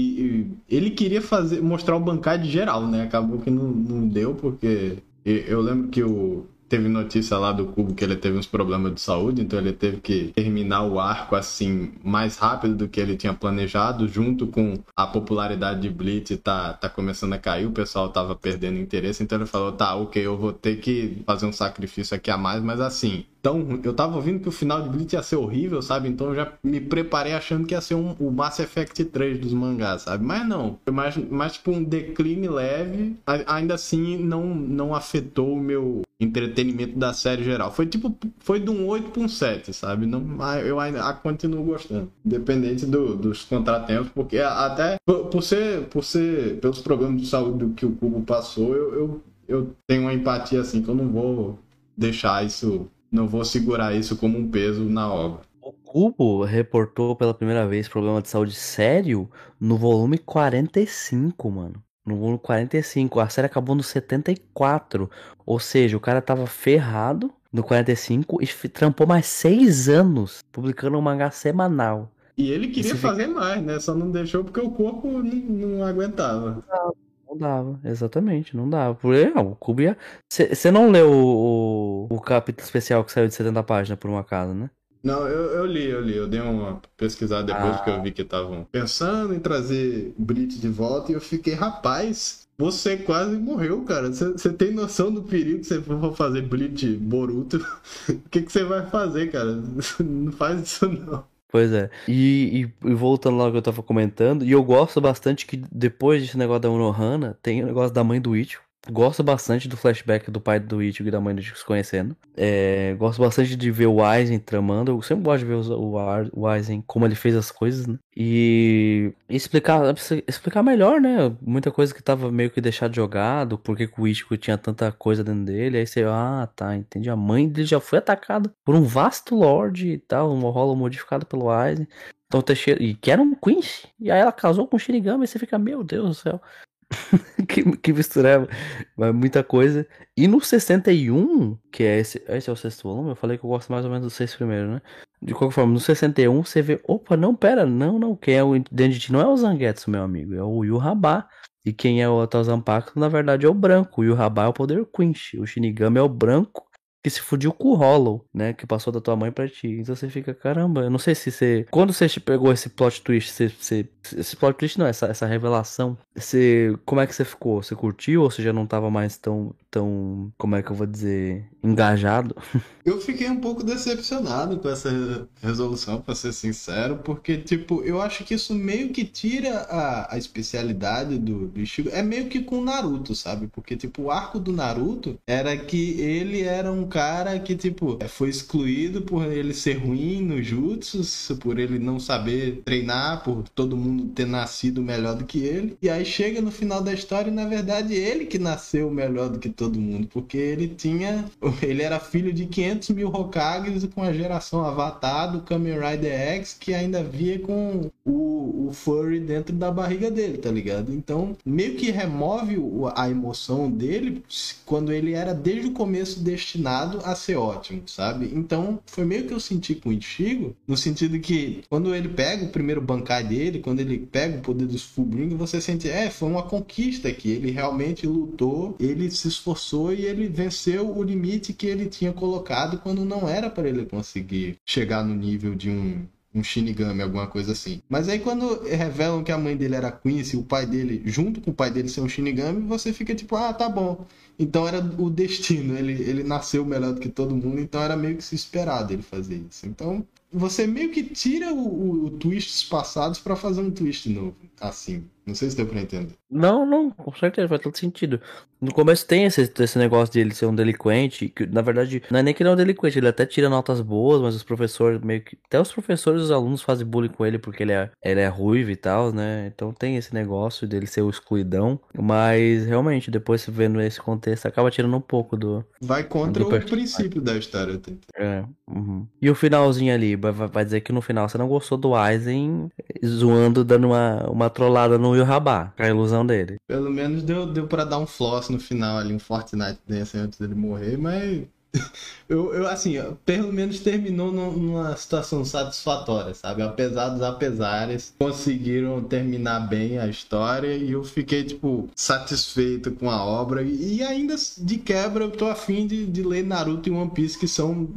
e ele queria fazer mostrar o Bankai de geral, né? Acabou que não, não deu, porque eu lembro que o. Teve notícia lá do Cubo que ele teve uns problemas de saúde, então ele teve que terminar o arco assim mais rápido do que ele tinha planejado, junto com a popularidade de Blitz tá, tá começando a cair, o pessoal tava perdendo interesse, então ele falou, tá, ok, eu vou ter que fazer um sacrifício aqui a mais, mas assim, então eu tava ouvindo que o final de Blitz ia ser horrível, sabe? Então eu já me preparei achando que ia ser um, o Mass Effect 3 dos mangás, sabe? Mas não, foi mais, mais tipo um decline leve, ainda assim não, não afetou o meu entretenimento da série geral. Foi tipo, foi de um 8 para um 7, sabe? Não, eu ainda continuo gostando. Independente do- dos contratempos, porque até por, por ser, por ser, pelos problemas de saúde que o Cubo passou, eu, eu, eu tenho uma empatia assim que eu não vou deixar isso, não vou segurar isso como um peso na obra. O Cubo reportou pela primeira vez problema de saúde sério no volume 45, mano. No volume 45. A série acabou no 74. Ou seja, o cara tava ferrado no 45 e trampou mais seis anos publicando um mangá semanal. E ele queria fica- fazer mais, né? Só não deixou porque o corpo não, não aguentava. Não dava, exatamente, não dava. Por aí, não, o Cubo ia. Você não leu o, o, o capítulo especial que saiu de 70 páginas por um acaso, né? Não, eu, eu li, eu li. Eu dei uma pesquisada depois Ah. porque eu vi que estavam pensando em trazer Brit de volta e eu fiquei, rapaz, você quase morreu, cara. Você tem noção do perigo que você for fazer Brit Boruto? O que que você vai fazer, cara? Não faz isso não. Pois é. E, e- e voltando lá ao que eu tava comentando, e eu gosto bastante que depois desse negócio da Unohana, tem o negócio da mãe do Ichigo. Gosto bastante do flashback do pai do Ichigo e da mãe do Ichigo se conhecendo. É, gosto bastante de ver o Aizen tramando. Eu sempre gosto de ver o, o Aizen, como ele fez as coisas, né? E explicar, explicar melhor, né? Muita coisa que tava meio que deixado jogado, por que que o Ichigo tinha tanta coisa dentro dele. Aí você, ah, tá, entendi. A mãe dele já foi atacada por um vasto Lorde e tal, uma rola modificada pelo Aizen. Então, Teixeira, e que era um Quincy. E aí ela casou com o Shinigami e você fica, meu Deus do céu. que, que mistureba. Mas muita coisa. E no 61, que é esse, esse é o sexto volume, eu falei que eu gosto mais ou menos dos seis primeiros, né? De qualquer forma, no 61 você vê, opa, não, pera, não, não, quem é o dentro de ti não é o Zangetsu, meu amigo, é o Yu Rabá. E quem é o Otazampacto, na verdade, é o branco. O Yu Rabá é o poder Quinch. O Shinigami é o branco que se fudiu com o Hollow, né? Que passou da tua mãe pra ti. Então você fica, caramba, eu não sei se você. Quando você pegou esse plot twist, você. você... Esse plot twist não, essa, essa revelação. Você. Como é que você ficou? Você curtiu ou você já não tava mais tão. tão. Como é que eu vou dizer? engajado? Eu fiquei um pouco decepcionado com essa resolução, pra ser sincero, porque, tipo, eu acho que isso meio que tira a, a especialidade do, do Ichigo. É meio que com o Naruto, sabe? Porque, tipo, o arco do Naruto era que ele era um cara que, tipo, foi excluído por ele ser ruim no jutsu, por ele não saber treinar, por todo mundo ter nascido melhor do que ele. E aí chega no final da história e, na verdade, ele que nasceu melhor do que todo mundo, porque ele tinha. Ele era filho de 500 mil Hokages com a geração Avatar do Kamen Rider X, que ainda via com o, o Furry dentro da barriga dele, tá ligado? Então, meio que remove a emoção dele quando ele era desde o começo destinado a ser ótimo, sabe? Então, foi meio que eu senti com o Ichigo, no sentido que quando ele pega o primeiro Bankai dele, quando ele pega o poder dos Fullbring, você sente, é, foi uma conquista que ele realmente lutou, ele se esforçou e ele venceu o limite que ele tinha colocado quando não era para ele conseguir chegar no nível de um um Shinigami, alguma coisa assim. Mas aí quando revelam que a mãe dele era Quincy, o pai dele, junto com o pai dele ser um Shinigami, você fica tipo, ah, tá bom. Então era o destino, ele, ele nasceu melhor do que todo mundo, então era meio que se esperado ele fazer isso. Então você meio que tira o, o, o twists passados para fazer um twist novo, assim. Não sei se deu pra entender. Não, não, com certeza, faz todo sentido. No começo tem esse, esse negócio de ele ser um delinquente, que na verdade não é nem que ele é um delinquente, ele até tira notas boas, mas os professores meio que. Até os professores e os alunos fazem bullying com ele porque ele é, ele é ruivo e tal, né? Então tem esse negócio dele ser o excluidão. Mas realmente, depois vendo esse contexto, acaba tirando um pouco do. Vai contra do o princípio da história. É. Uhum. E o finalzinho ali, vai, vai dizer que no final você não gostou do Aizen zoando, dando uma, uma trollada no Will Rabá, com a ilusão dele. Pelo menos deu, deu pra dar um floss no final ali, um Fortnite desse antes dele morrer, mas eu, eu, assim, pelo menos terminou numa situação satisfatória, sabe? Apesar dos apesares, conseguiram terminar bem a história e eu fiquei, tipo, satisfeito com a obra. E ainda de quebra, eu tô afim de, de ler Naruto e One Piece, que são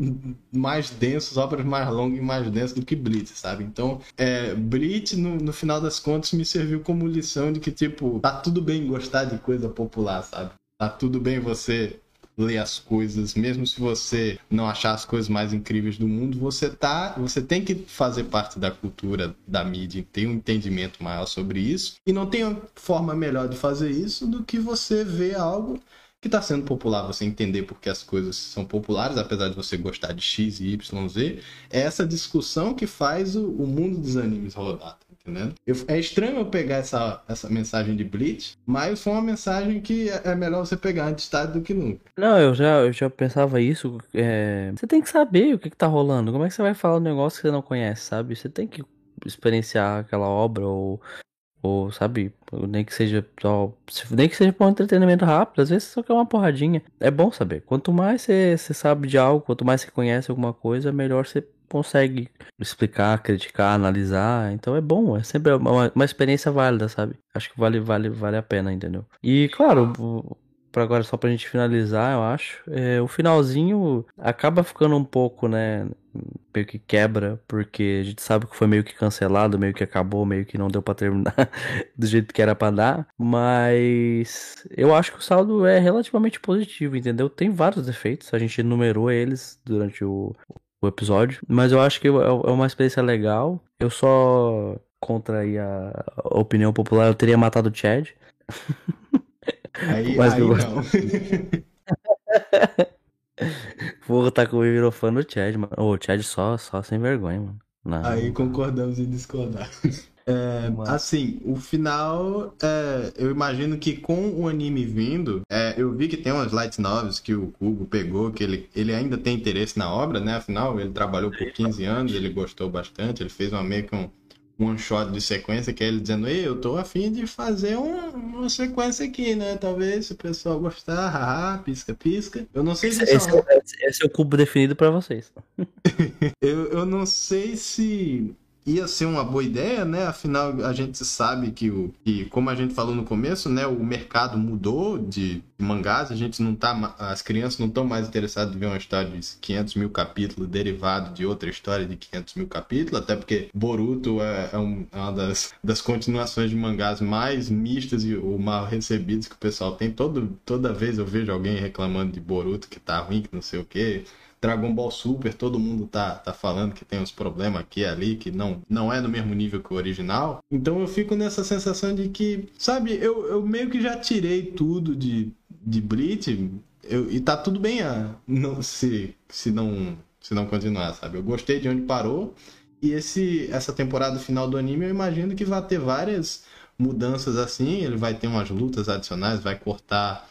mais densos, obras mais longas e mais densas do que Bleach, sabe? Então, é, Bleach, no, no final das contas, me serviu como lição de que, tipo, tá tudo bem gostar de coisa popular, sabe? Tá tudo bem você ler as coisas, mesmo se você não achar as coisas mais incríveis do mundo, você tá, você tem que fazer parte da cultura da mídia, ter um entendimento maior sobre isso. E não tem forma melhor de fazer isso do que você ver algo que está sendo popular, você entender porque as coisas são populares, apesar de você gostar de X e Y, Z, é essa discussão que faz o, o mundo dos animes rodar Eu, é estranho eu pegar essa, essa mensagem de Bleach, mas foi uma mensagem que é, é melhor você pegar antes tarde do que nunca. Não, eu já, eu já pensava isso. É... Você tem que saber o que, que tá rolando. Como é que você vai falar um negócio que você não conhece, sabe? Você tem que experienciar aquela obra ou ou, sabe, nem que seja só. Nem que seja para um entretenimento rápido, às vezes só quer uma porradinha. É bom saber. Quanto mais você sabe de algo, quanto mais você conhece alguma coisa, melhor você consegue explicar, criticar, analisar. Então é bom, é sempre uma, uma experiência válida, sabe? Acho que vale, vale, vale a pena, entendeu? E claro, para agora só pra gente finalizar, eu acho, é, o finalzinho acaba ficando um pouco, né, meio que quebra, porque a gente sabe que foi meio que cancelado, meio que acabou, meio que não deu para terminar do jeito que era para dar, mas eu acho que o saldo é relativamente positivo, entendeu? Tem vários defeitos, a gente enumerou eles durante o, o episódio. Mas eu acho que é, é uma experiência legal. Eu só contra aí a opinião popular, eu teria matado o Chad. Aí, Mas aí eu... não. Vou tá comigo virou fã do Chad, mano. Ô, o Chad só, só sem vergonha, mano. Não. Aí concordamos em discordar. É, assim, o final, é, eu imagino que com o anime vindo, é, eu vi que tem umas light novels que o Kubo pegou, que ele, ele ainda tem interesse na obra, né? Afinal, ele trabalhou por 15 anos, ele gostou bastante, ele fez uma, meio que um, one shot de sequência, que é ele dizendo, ei, eu tô afim de fazer um, uma sequência aqui, né? Talvez se o pessoal gostar, haha, pisca, pisca. Eu não sei se esse, é, esse é o cubo definido para vocês. eu, eu não sei se ia ser uma boa ideia, né? Afinal, a gente sabe que, o, que como a gente falou no começo, né? O mercado mudou de mangás, a gente não tá, as crianças não estão mais interessadas em ver uma história de 500 mil capítulos derivado de outra história de 500 mil capítulos, até porque Boruto é, é, é uma das, das continuações de mangás mais mistas e ou mal recebidos que o pessoal tem. Todo, toda vez eu vejo alguém reclamando de Boruto que tá ruim, que não sei o que. Dragon Ball Super, todo mundo tá, tá falando que tem uns problemas aqui e ali, que não, não é do mesmo nível que o original. Então eu fico nessa sensação de que, sabe, eu, eu meio que já tirei tudo de, de Bleach eu, e tá tudo bem a, não, se, se, não, se não continuar, sabe? Eu gostei de onde parou e esse, essa temporada final do anime eu imagino que vai ter várias mudanças assim, ele vai ter umas lutas adicionais, vai cortar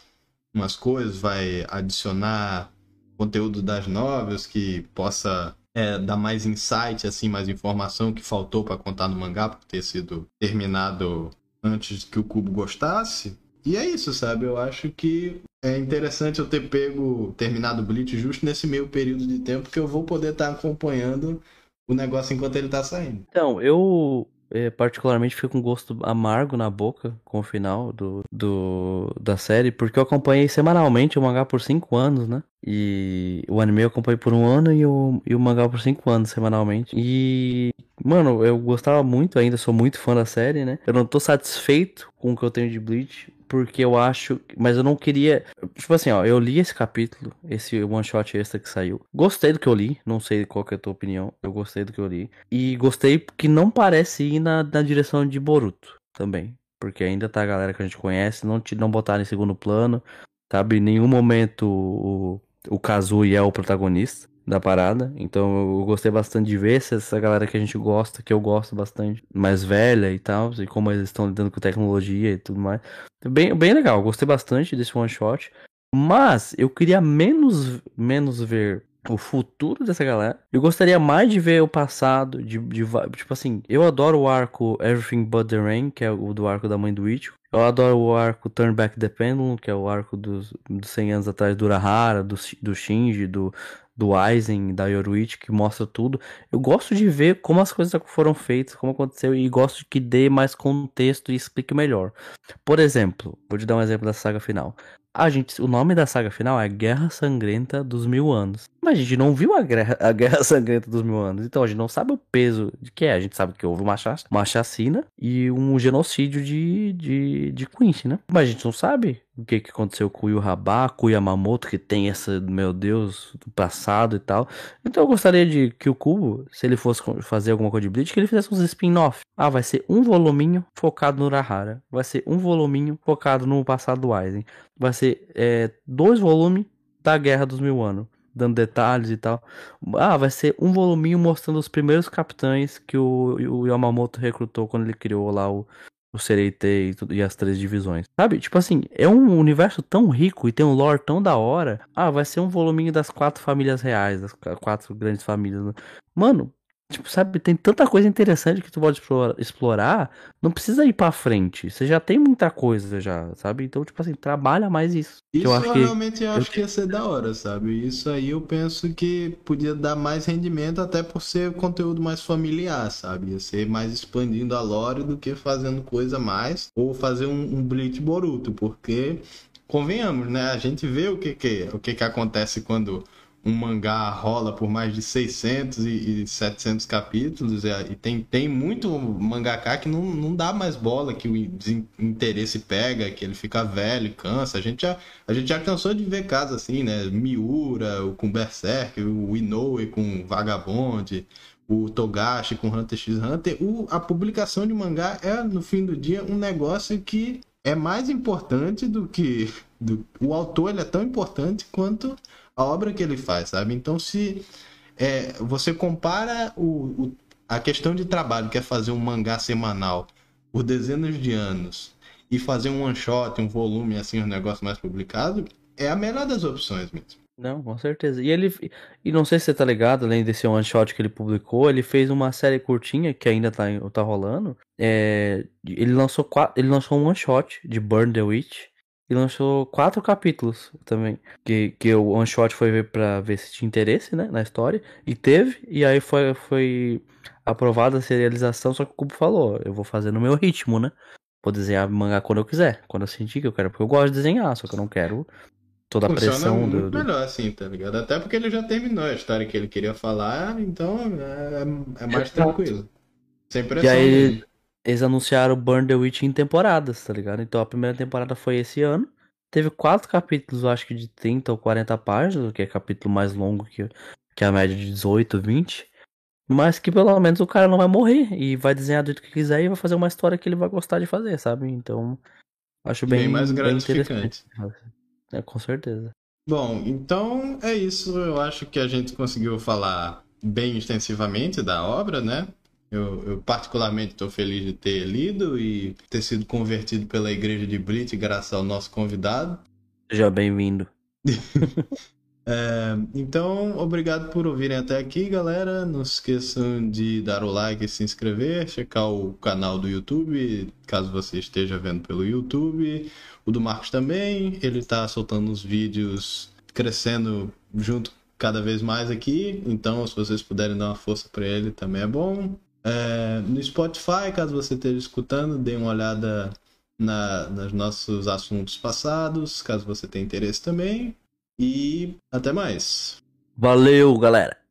umas coisas, vai adicionar conteúdo das novelas que possa é, dar mais insight, assim, mais informação que faltou para contar no mangá por ter sido terminado antes que o Cubo gostasse. E é isso, sabe? Eu acho que é interessante eu ter pego, terminado o Bleach justo nesse meio período de tempo que eu vou poder estar tá acompanhando o negócio enquanto ele tá saindo. Então, eu é, particularmente fico com gosto amargo na boca com o final do, do, da série, porque eu acompanhei semanalmente o mangá por 5 anos, né? E o anime eu acompanhei por um ano e o, e o mangá por 5 anos semanalmente. E, mano, eu gostava muito, ainda sou muito fã da série, né? Eu não tô satisfeito com o que eu tenho de Bleach, porque eu acho. Mas eu não queria. Tipo assim, ó, eu li esse capítulo, esse one shot extra que saiu. Gostei do que eu li, não sei qual que é a tua opinião. Eu gostei do que eu li. E gostei que não parece ir na, na direção de Boruto também. Porque ainda tá a galera que a gente conhece, não, te, não botar em segundo plano. Sabe, em nenhum momento o, o Kazuya é o protagonista da parada. Então eu gostei bastante de ver essa galera que a gente gosta, que eu gosto bastante, mais velha e tal, e como eles estão lidando com tecnologia e tudo mais. Bem, bem legal, gostei bastante desse one shot. Mas eu queria menos, menos ver o futuro dessa galera. Eu gostaria mais de ver o passado, de, de, tipo assim, eu adoro o arco Everything But The Rain, que é o do arco da mãe do Ichigo. Eu adoro o arco Turn Back the Pendulum, que é o arco dos, dos 100 anos atrás do Urahara, do, do Shinji, do, do Aizen, da Yoruichi, que mostra tudo. Eu gosto de ver como as coisas foram feitas, como aconteceu, e gosto que dê mais contexto e explique melhor. Por exemplo, vou te dar um exemplo da saga final. A gente, o nome da saga final é Guerra Sangrenta dos Mil Anos. Mas a gente não viu a Guerra, a Guerra Sangrenta dos Mil Anos. Então a gente não sabe o peso de que é. A gente sabe que houve uma, uma chacina e um genocídio de, de, de Quincy, né? Mas a gente não sabe o que, que aconteceu com o Yuhaba, com o Yamamoto, que tem essa, meu Deus, do passado e tal. Então eu gostaria de que o Kubo, se ele fosse fazer alguma coisa de Bleach, que ele fizesse uns spin-off. Ah, vai ser um voluminho focado no Urahara. Vai ser um voluminho focado no passado do Aizen. Vai ser é, dois volumes da Guerra dos Mil Anos. Dando detalhes e tal. Ah, vai ser um voluminho mostrando os primeiros capitães que o, o Yamamoto recrutou quando ele criou lá o, o Sereite e, e, as três divisões. Sabe? Tipo assim, é um universo tão rico e tem um lore tão da hora. Ah, vai ser um voluminho das quatro famílias reais, das quatro grandes famílias. Né? Mano, Tipo, sabe, tem tanta coisa interessante que tu pode explorar, não precisa ir pra frente. Você já tem muita coisa já, sabe? Então, tipo assim, trabalha mais isso. Isso eu acho realmente que... eu acho que ia ser da hora, sabe? Isso aí eu penso que podia dar mais rendimento até por ser conteúdo mais familiar, sabe? Ia ser mais expandindo a lore do que fazendo coisa mais ou fazer um, um Bleach Boruto, porque convenhamos, né? A gente vê o que que, o que, que acontece quando um mangá rola por mais de 600 e, e 700 capítulos e, e tem, tem muito mangaká que não, não dá mais bola, que o interesse pega, que ele fica velho, cansa. A gente já, a gente já cansou de ver casos assim, né? Miura, com Berserk, o Inoue com Vagabond, o Togashi com Hunter x Hunter. O, a publicação de mangá é, no fim do dia, um negócio que é mais importante do que... Do, o autor ele é tão importante quanto a obra que ele faz, sabe? Então, se é, você compara o, o, a questão de trabalho, que é fazer um mangá semanal por dezenas de anos, e fazer um one shot, um volume, assim, um negócio mais publicado, é a melhor das opções mesmo. Não, com certeza. E ele. E não sei se você tá ligado, além desse one shot que ele publicou, ele fez uma série curtinha que ainda tá, tá rolando. É, ele lançou quatro, ele lançou um one shot de Burn the Witch e lançou quatro capítulos também. Que, que o One Shot foi ver pra ver se tinha interesse, né, na história. E teve, e aí foi, foi aprovada a serialização, só que o Cubo falou, eu vou fazer no meu ritmo, né? Vou desenhar mangá quando eu quiser, quando eu sentir que eu quero, porque eu gosto de desenhar, só que eu não quero toda a Funciona pressão muito do, do... melhor assim, tá ligado? Até porque ele já terminou a história que ele queria falar, então é, é mais tranquilo. Sem pressão E aí. Eles anunciaram Burn the Witch em temporadas, tá ligado? Então a primeira temporada foi esse ano. Teve quatro capítulos, acho que de 30 ou 40 páginas, o que é capítulo mais longo que, que a média de 18, 20. Mas que pelo menos o cara não vai morrer e vai desenhar do jeito que quiser e vai fazer uma história que ele vai gostar de fazer, sabe? Então, acho bem, Bem mais bem gratificante. interessante. É, com certeza. Bom, então é isso. Eu acho que a gente conseguiu falar bem extensivamente da obra, né? Eu, eu particularmente estou feliz de ter lido e ter sido convertido pela igreja de Blit graças ao nosso convidado. Seja bem-vindo. É, então, obrigado por ouvirem até aqui, galera. Não se esqueçam de dar o like e se inscrever, checar o canal do YouTube, caso você esteja vendo pelo YouTube. O do Marcos também, ele está soltando os vídeos crescendo junto cada vez mais aqui. Então, se vocês puderem dar uma força para ele, também é bom. É, no Spotify, caso você esteja escutando, dê uma olhada na, nos nossos assuntos passados, caso você tenha interesse também. E até mais. Valeu, galera!